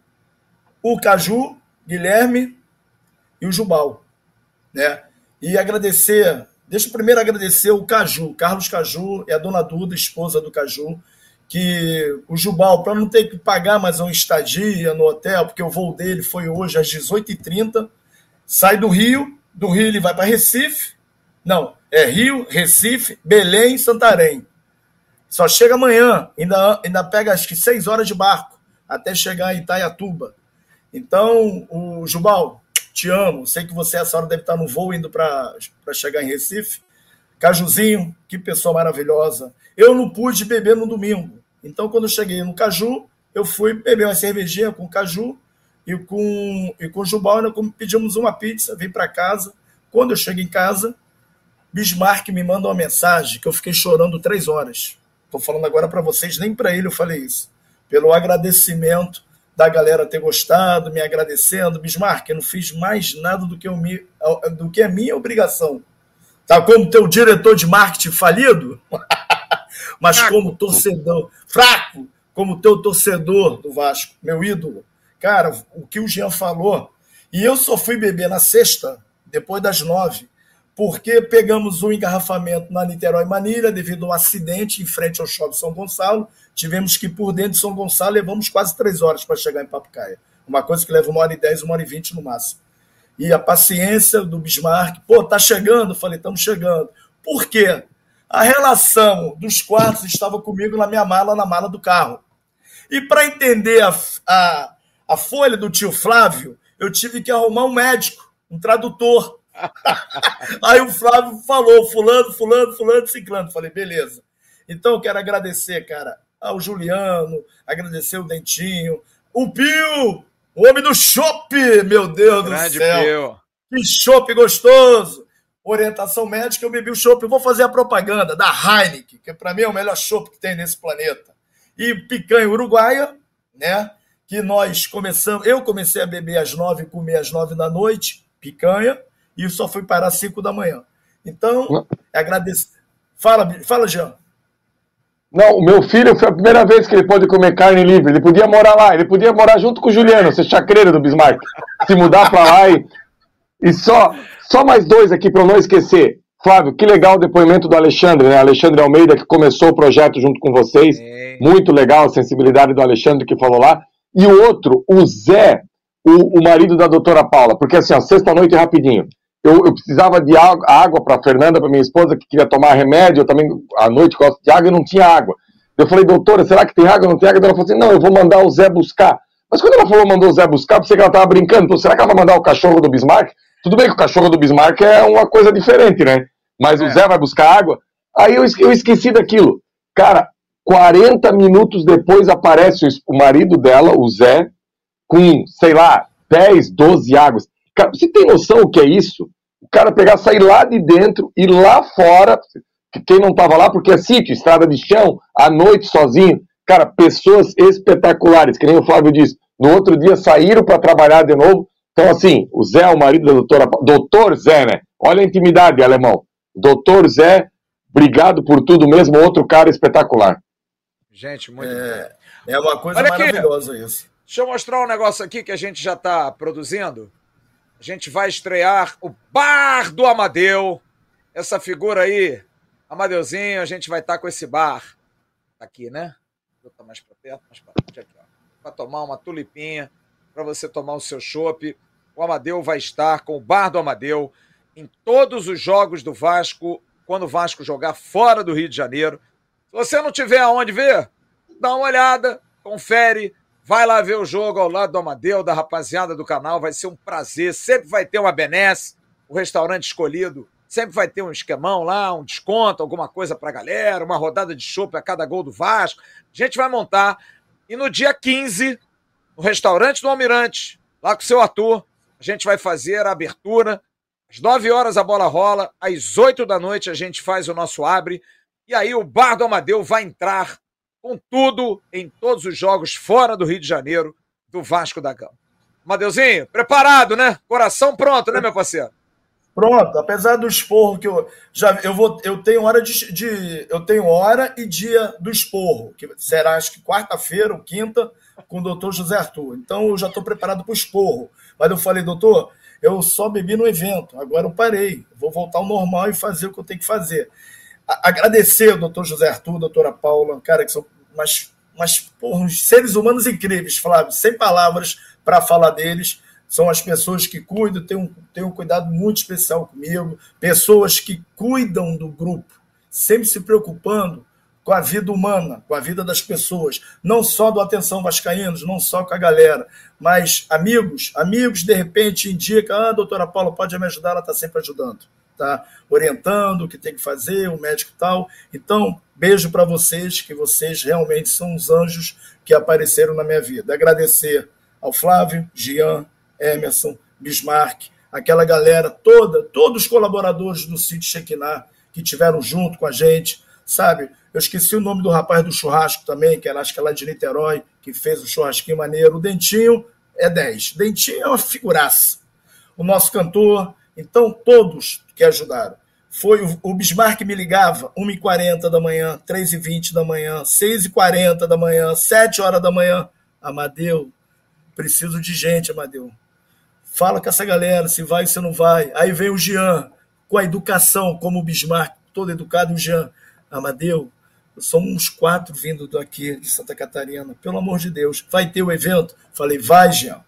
O Caju, Guilherme e o Jubal. Né? E agradecer, deixa eu primeiro agradecer o Caju, Carlos Caju e a dona Duda, esposa do Caju, que o Jubal, para não ter que pagar mais uma estadia no hotel, porque o voo dele foi hoje às 18h30, sai do Rio, do Rio ele vai para Recife, não, é Rio, Recife, Belém, Santarém. Só chega amanhã, ainda, ainda pega acho que seis horas de barco até chegar em Itaiatuba. Então, o Jubal, te amo. Sei que você essa hora deve estar no voo indo para chegar em Recife. Cajuzinho, que pessoa maravilhosa. Eu não pude beber no domingo. Então, quando eu cheguei no Caju, eu fui beber uma cervejinha com o Caju e com, e com o Jubal. Pedimos uma pizza, vim para casa. Quando eu chego em casa, Bismarck me manda uma mensagem que eu fiquei chorando três horas. Estou falando agora para vocês, nem para ele eu falei isso. Pelo agradecimento da galera ter gostado, me agradecendo. Bismarck, eu não fiz mais nada do que, eu me, do que a minha obrigação. Tá como teu diretor de marketing falido, *laughs* mas fraco. como torcedor, fraco, como teu torcedor do Vasco, meu ídolo. Cara, o que o Jean falou, e eu só fui beber na sexta, depois das nove, porque pegamos um engarrafamento na Niterói Manilha devido a um acidente em frente ao shopping São Gonçalo. Tivemos que ir por dentro de São Gonçalo, levamos quase três horas para chegar em Papucaia. Uma coisa que leva uma hora e dez, uma hora e vinte no máximo. E a paciência do Bismarck, pô, tá chegando? falei, estamos chegando. Por quê? A relação dos quartos estava comigo na minha mala, na mala do carro. E para entender a, a, a folha do tio Flávio, eu tive que arrumar um médico, um tradutor. *laughs* Aí o Flávio falou, fulano, fulano, fulano, ciclano. Falei, beleza. Então, eu quero agradecer, cara, ao Juliano, agradecer o Dentinho, o Pio, o homem do chopp, meu Deus Grande do céu. Pio. Que chopp gostoso. Orientação médica, eu bebi o chopp. Vou fazer a propaganda da Heineken, que para mim é o melhor chopp que tem nesse planeta. E picanha uruguaia, né? Que nós começamos. Eu comecei a beber às nove e comer às nove da noite, picanha, e só fui parar às cinco da manhã. Então, agradeço. Fala, fala, Jean. Não, o meu filho foi a primeira vez que ele pôde comer carne livre. Ele podia morar lá, ele podia morar junto com o Juliano, ser chacreiro do Bismarck. Se mudar para lá e. E só, só mais dois aqui para eu não esquecer. Flávio, que legal o depoimento do Alexandre, né? Alexandre Almeida, que começou o projeto junto com vocês. É. Muito legal a sensibilidade do Alexandre que falou lá. E o outro, o Zé, o, o marido da doutora Paula. Porque assim, ó, sexta-noite rapidinho eu, eu precisava de água, água para Fernanda, para minha esposa, que queria tomar remédio, eu também à noite gosto de água e não tinha água. Eu falei, doutora, será que tem água? Não tem água? Ela falou assim, não, eu vou mandar o Zé buscar. Mas quando ela falou mandou o Zé buscar, pensei que ela estava brincando. Então, será que ela vai mandar o cachorro do Bismarck? Tudo bem que o cachorro do Bismarck é uma coisa diferente, né? Mas é. o Zé vai buscar água. Aí eu, eu esqueci daquilo. Cara, 40 minutos depois aparece o marido dela, o Zé, com, sei lá, 10, 12 águas. Cara, você tem noção o que é isso? O cara pegar, sair lá de dentro e lá fora, quem não estava lá, porque é sítio, estrada de chão, à noite sozinho. Cara, pessoas espetaculares, que nem o Flávio disse. No outro dia saíram para trabalhar de novo. Então, assim, o Zé, o marido da doutora. Doutor Zé, né? Olha a intimidade, alemão. Doutor Zé, obrigado por tudo mesmo. Outro cara espetacular. Gente, muito é, é uma coisa Olha maravilhosa aqui. isso. Deixa eu mostrar um negócio aqui que a gente já está produzindo a gente vai estrear o Bar do Amadeu. Essa figura aí, Amadeuzinho, a gente vai estar tá com esse bar. Tá aqui, né? Vou estar mais para perto, mais para frente aqui, ó. Para tomar uma tulipinha, para você tomar o seu chopp. O Amadeu vai estar com o Bar do Amadeu em todos os jogos do Vasco, quando o Vasco jogar fora do Rio de Janeiro. Se você não tiver aonde ver, dá uma olhada, confere, Vai lá ver o jogo ao lado do Amadeu, da rapaziada do canal, vai ser um prazer. Sempre vai ter uma benesse, o restaurante escolhido. Sempre vai ter um esquemão lá, um desconto, alguma coisa pra galera, uma rodada de chopp a cada gol do Vasco. A gente vai montar. E no dia 15, no restaurante do Almirante, lá com o seu ator, a gente vai fazer a abertura. Às 9 horas a bola rola, às 8 da noite a gente faz o nosso abre. E aí o Bar do Amadeu vai entrar com tudo em todos os jogos fora do Rio de Janeiro do Vasco da Gama. Madeuzinho, preparado, né? Coração pronto, né, meu parceiro? Pronto, apesar do esporro que eu já eu vou eu tenho hora de, de eu tenho hora e dia do esporro, que será acho que quarta-feira ou quinta com o doutor José Arthur. Então eu já estou preparado para o esporro. Mas eu falei, doutor, eu só bebi no evento, agora eu parei, vou voltar ao normal e fazer o que eu tenho que fazer agradecer ao doutor José Arthur, doutora Paula, cara, que são umas, umas porra, uns seres humanos incríveis, Flávio, sem palavras para falar deles. São as pessoas que cuidam, têm um, têm um cuidado muito especial comigo, pessoas que cuidam do grupo, sempre se preocupando com a vida humana, com a vida das pessoas, não só do Atenção Vascaínos, não só com a galera, mas amigos, amigos de repente indicam, ah, doutora Paula, pode me ajudar, ela está sempre ajudando está orientando o que tem que fazer, o médico tal. Então, beijo para vocês, que vocês realmente são os anjos que apareceram na minha vida. Agradecer ao Flávio, Gian, Emerson, Bismarck, aquela galera toda, todos os colaboradores do sítio Shekinah que tiveram junto com a gente, sabe? Eu esqueci o nome do rapaz do churrasco também, que era, acho que é lá de Niterói, que fez o churrasquinho maneiro. O Dentinho é 10. Dentinho é uma figuraça. O nosso cantor, então, todos que ajudaram. Foi o, Bismarck me ligava 1h40 da manhã, 3h20 da manhã, 6h40 da manhã, 7 horas da manhã. Amadeu, preciso de gente, Amadeu. Fala com essa galera, se vai, se não vai. Aí vem o Jean, com a educação, como o Bismarck, todo educado, o Jean. Amadeu, somos uns quatro vindo daqui de Santa Catarina. Pelo amor de Deus, vai ter o evento? Falei, vai, Jean.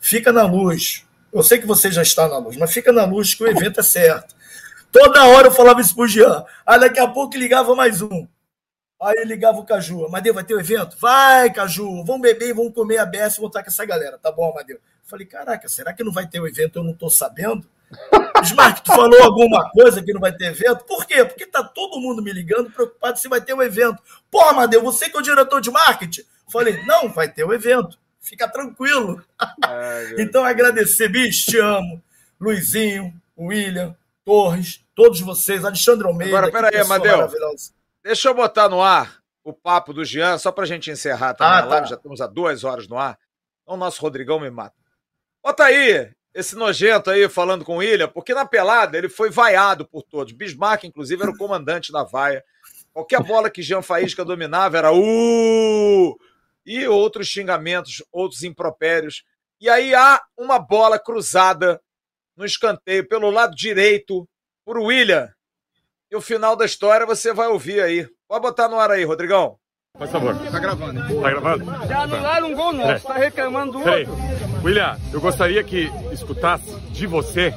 Fica na luz. Eu sei que você já está na luz, mas fica na luz que o evento é certo. Toda hora eu falava isso pro Jean. Aí daqui a pouco ligava mais um. Aí ligava o Caju. Amadeu, vai ter o um evento? Vai, Caju. Vamos beber e vamos comer a BS e voltar com essa galera. Tá bom, Amadeu. Falei, caraca, será que não vai ter o um evento? Eu não tô sabendo. Smart, tu falou alguma coisa que não vai ter evento? Por quê? Porque tá todo mundo me ligando, preocupado se vai ter um evento. Pô, Amadeu, você que é o diretor de marketing? Falei, não, vai ter o evento. Fica tranquilo. Ai, *laughs* então, agradecer, bicho, te amo. Luizinho, William, Torres, todos vocês, Alexandre Almeida. Agora, peraí, Amadeu. Deixa eu botar no ar o papo do Jean, só pra gente encerrar também ah, a live. Tá. Já estamos há duas horas no ar. Então, o nosso Rodrigão me mata. Bota aí esse nojento aí falando com o William, porque na pelada ele foi vaiado por todos. Bismarck, inclusive, era o comandante da vaia. Qualquer bola que Jean Faísca dominava era uh! E outros xingamentos, outros impropérios. E aí há uma bola cruzada no escanteio pelo lado direito por William. E o final da história você vai ouvir aí. Pode botar no ar aí, Rodrigão. Por favor. Tá gravando, hein? Tá gravando? Já anularam um gol nosso, tá reclamando do Peraí. outro. William, eu gostaria que escutasse de você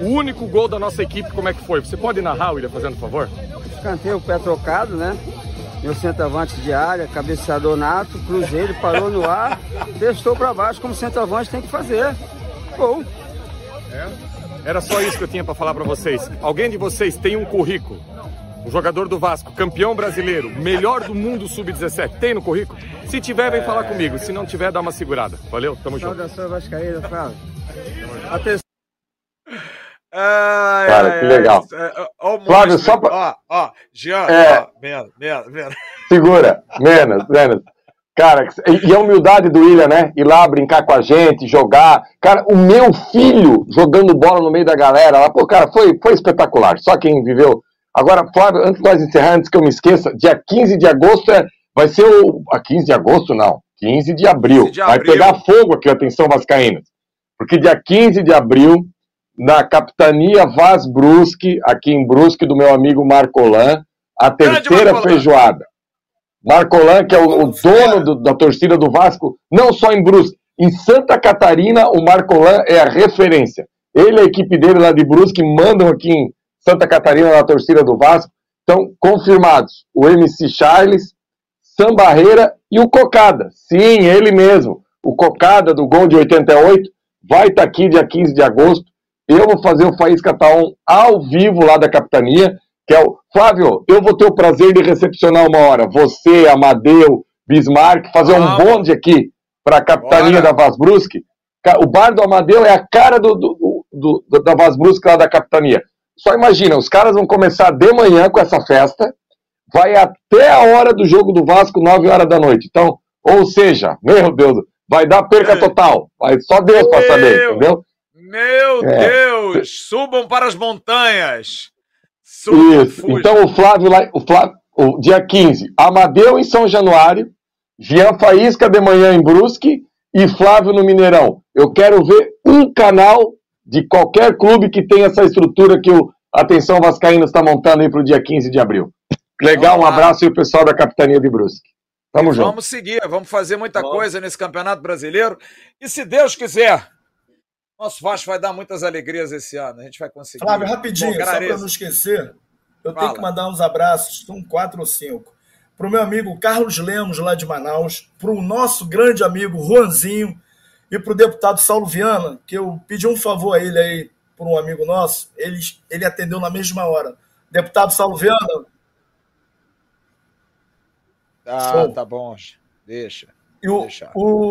o único gol da nossa equipe, como é que foi? Você pode narrar, William, fazendo favor? Escanteio, o pé trocado, né? Meu centroavante de área, cabeceador nato, cruzeiro, parou no ar, testou para baixo, como centroavante tem que fazer. Gol. É? Era só isso que eu tinha para falar para vocês. Alguém de vocês tem um currículo? Um jogador do Vasco, campeão brasileiro, melhor do mundo sub-17, tem no currículo? Se tiver, vem falar comigo. Se não tiver, dá uma segurada. Valeu? Tamo junto. Saudação Vascaína, Flávio. Atenção. Ai, Cara, ai, que legal. Ai, ó, Flávio, só pra... Ó, ó, Jean, é... ó, menos, menos, menos. *laughs* Segura, menos, menos. Cara, e a humildade do William, né? Ir lá brincar com a gente, jogar. Cara, o meu filho jogando bola no meio da galera lá, pô, cara, foi, foi espetacular. Só quem viveu. Agora, Flávio, antes de nós encerrar, antes que eu me esqueça, dia 15 de agosto é, vai ser o. A 15 de agosto, não. 15 de abril. 15 de abril. Vai pegar fogo aqui, atenção, Vascaína. Porque dia 15 de abril, na capitania Vaz Brusque, aqui em Brusque, do meu amigo Marcolan, a terceira feijoada. Marcolan, que é o, o dono do, da torcida do Vasco, não só em Brusque, em Santa Catarina, o Marcolan é a referência. Ele e a equipe dele lá de Brusque mandam aqui em Santa Catarina na torcida do Vasco. Então, confirmados, o MC Charles, Sam Barreira e o Cocada. Sim, ele mesmo. O Cocada do gol de 88 vai estar tá aqui dia 15 de agosto. Eu vou fazer o Faísca Taon ao vivo lá da capitania que é o Flávio, eu vou ter o prazer de recepcionar uma hora. Você, Amadeu, Bismarck, fazer um bonde aqui para a capitania Bora. da Vaz Brusque. O bar do Amadeu é a cara do, do, do, do da Vaz Brusque lá da capitania. Só imagina, os caras vão começar de manhã com essa festa, vai até a hora do jogo do Vasco, 9 horas da noite. Então, ou seja, meu Deus, vai dar perca total. Vai só Deus para saber, entendeu? Meu é. Deus, subam para as montanhas. Isso. Então o Flávio lá, o Flávio, o dia 15, Amadeu em São Januário, Jean Faísca de manhã em Brusque e Flávio no Mineirão. Eu quero ver um canal de qualquer clube que tenha essa estrutura que o Atenção Vascaína está montando aí para o dia 15 de abril. Legal, um abraço aí o pessoal da Capitania de Brusque. Tamo junto. Vamos seguir, vamos fazer muita coisa nesse Campeonato Brasileiro. E se Deus quiser, nosso Vasco vai dar muitas alegrias esse ano. A gente vai conseguir. Flávio, rapidinho, só para não esquecer, eu Fala. tenho que mandar uns abraços, são quatro ou cinco. Para o meu amigo Carlos Lemos, lá de Manaus, para o nosso grande amigo Juanzinho e para o deputado Saulo Viana, que eu pedi um favor a ele aí, por um amigo nosso, ele, ele atendeu na mesma hora. Deputado Saulo Viana. Ah, tá bom, deixa. E o,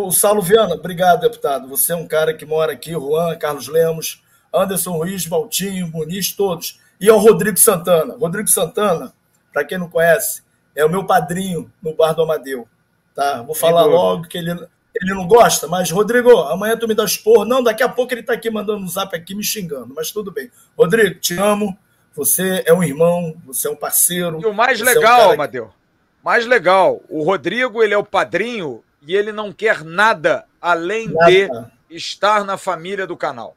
o Saulo Viana, obrigado, deputado. Você é um cara que mora aqui, Juan, Carlos Lemos, Anderson Ruiz, Valtinho, Muniz, todos. E ao Rodrigo Santana. Rodrigo Santana, para quem não conhece, é o meu padrinho no Bar do Amadeu. Tá? Vou falar logo que ele, ele não gosta, mas, Rodrigo, amanhã tu me dá expor. Não, daqui a pouco ele está aqui mandando um zap aqui me xingando, mas tudo bem. Rodrigo, te amo. Você é um irmão, você é um parceiro. E o mais legal, é um Amadeu, mais legal, o Rodrigo, ele é o padrinho e ele não quer nada além nada. de estar na família do canal.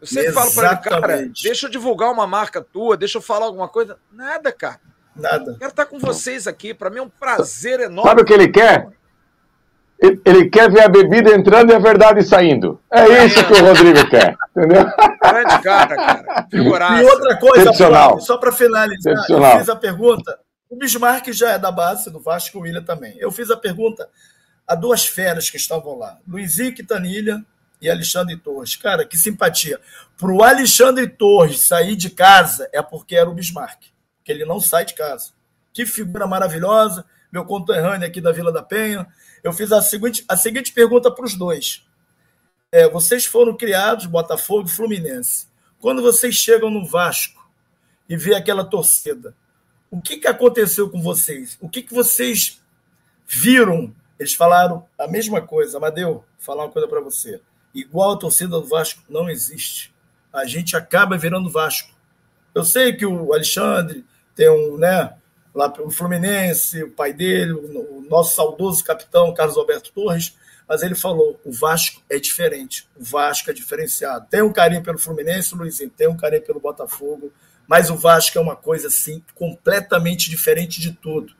Eu sempre Exatamente. falo para ele, cara, deixa eu divulgar uma marca tua, deixa eu falar alguma coisa. Nada, cara. Nada. Quero estar com vocês aqui. Para mim é um prazer enorme. Sabe o que ele quer? ele, quer ver a bebida entrando e a verdade saindo. É isso que o Rodrigo quer, entendeu? Grande cara, cara. Figuraça. E outra coisa, Flávio, só para finalizar, eu fiz a pergunta. O Bismarck já é da base do Vasco, o William também. Eu fiz a pergunta a duas feras que estavam lá, Luizinho Quintanilha e Alexandre Torres. Cara, que simpatia. Para o Alexandre Torres sair de casa é porque era o Bismarck, que ele não sai de casa. Que figura maravilhosa, meu conterrâneo aqui da Vila da Penha. Eu fiz a seguinte, a seguinte pergunta para os dois. É, vocês foram criados, Botafogo e Fluminense. Quando vocês chegam no Vasco e vê aquela torcida, o que, que aconteceu com vocês? O que, que vocês viram? Eles falaram a mesma coisa. Amadeu, vou falar uma coisa para você. Igual a torcida do Vasco não existe. A gente acaba virando Vasco. Eu sei que o Alexandre tem um, né, lá o Fluminense, o pai dele, o nosso saudoso capitão Carlos Alberto Torres, mas ele falou: o Vasco é diferente, o Vasco é diferenciado. Tem um carinho pelo Fluminense, Luizinho, tem um carinho pelo Botafogo, mas o Vasco é uma coisa assim completamente diferente de tudo.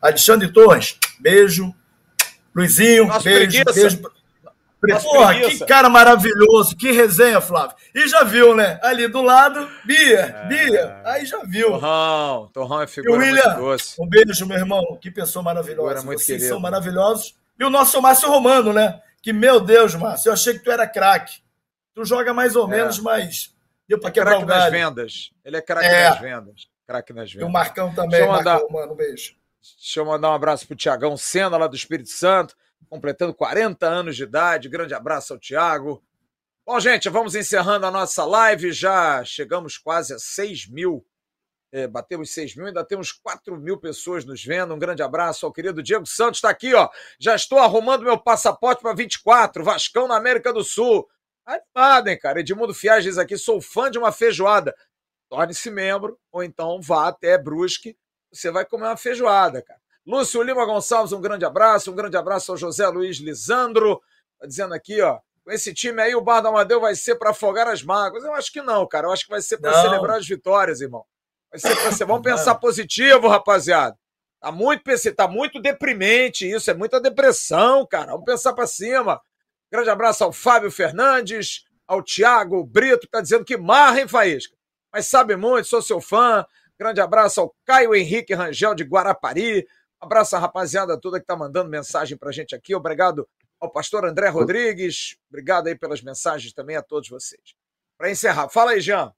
Alexandre Torres, beijo. Luizinho, Nossa, beijo, preguiça. beijo. Nossa, Porra, preguiça. que cara maravilhoso, que resenha, Flávio. E já viu, né? Ali do lado, Bia, é... Bia, aí já viu. Torrão, Torrão é figura William, muito doce. Um beijo, meu irmão, que pessoa maravilhosa. Muito Vocês querido. são maravilhosos. E o nosso Márcio Romano, né? Que, meu Deus, Márcio, eu achei que tu era craque. Tu joga mais ou é. menos, mas Deu para é quebrar o galho. nas vendas. Ele é craque é. nas vendas. Craque nas vendas. E o Marcão também, mandar, Marcão, mano, um beijo. Deixa eu mandar um abraço pro Tiagão Sena, lá do Espírito Santo, completando 40 anos de idade. Grande abraço ao Tiago. Bom, gente, vamos encerrando a nossa live. Já chegamos quase a 6 mil. É, batemos 6 mil, ainda temos 4 mil pessoas nos vendo. Um grande abraço ao querido Diego Santos, está aqui, ó. Já estou arrumando meu passaporte para 24, Vascão na América do Sul. Animado, hein, cara? Edmundo diz aqui: sou fã de uma feijoada. Torne-se membro, ou então vá até Brusque, você vai comer uma feijoada, cara. Lúcio Lima Gonçalves, um grande abraço. Um grande abraço ao José Luiz Lisandro. Tá dizendo aqui, ó. Com esse time aí, o Bar do Amadeu vai ser para afogar as mágoas. Eu acho que não, cara. Eu acho que vai ser para celebrar as vitórias, irmão. Vai ser pra ser. Vamos pensar positivo, rapaziada. Tá muito, tá muito deprimente isso, é muita depressão, cara. Vamos pensar para cima. Grande abraço ao Fábio Fernandes, ao Tiago Brito, que está dizendo que marra, hein, Faísca? Mas sabe muito, sou seu fã. Grande abraço ao Caio Henrique Rangel de Guarapari. Abraço à rapaziada toda que está mandando mensagem para a gente aqui. Obrigado ao pastor André Rodrigues. Obrigado aí pelas mensagens também a todos vocês. Para encerrar, fala aí, Jean.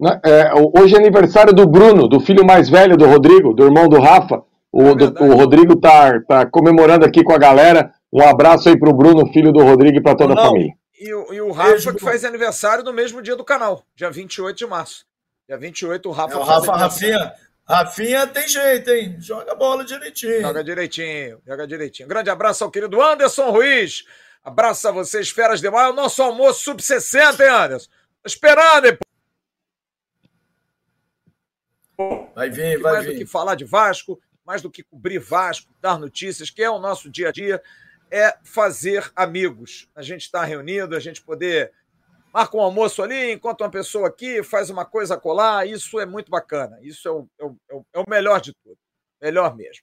Né, é, hoje é aniversário do Bruno, do filho mais velho do Rodrigo, do irmão do Rafa. O, é do, o Rodrigo está tá comemorando aqui com a galera. Um abraço aí para o Bruno, filho do Rodrigo, e para toda Não, a família. E o, e o Rafa, Beijo, que faz aniversário no mesmo dia do canal, dia 28 de março. Dia 28, o Rafa. É, o Rafa, Rafinha, Rafinha tem jeito, hein? Joga bola direitinho. Joga direitinho, joga direitinho. Grande abraço ao querido Anderson Ruiz. Abraço a vocês, feras demais. O nosso almoço sub-60, hein, Anderson? Tô esperando, hein? Vai vir, vai mais vir. do que falar de Vasco, mais do que cobrir Vasco, dar notícias, que é o nosso dia a dia é fazer amigos. A gente está reunido, a gente poder marca um almoço ali, enquanto uma pessoa aqui faz uma coisa colar, isso é muito bacana. Isso é o, é o, é o melhor de tudo. Melhor mesmo.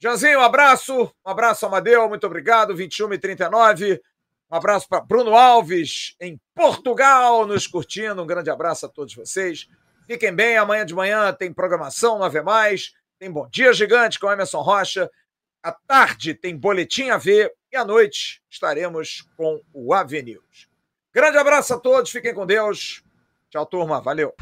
Janzinho, um abraço. Um abraço, Amadeu. Muito obrigado. 21 e 39. Um abraço para Bruno Alves, em Portugal, nos curtindo. Um grande abraço a todos vocês. Fiquem bem. Amanhã de manhã tem programação, não haver mais. Tem Bom Dia Gigante com Emerson Rocha. À tarde tem Boletim a ver e à noite estaremos com o Avenews. Grande abraço a todos, fiquem com Deus. Tchau, turma. Valeu.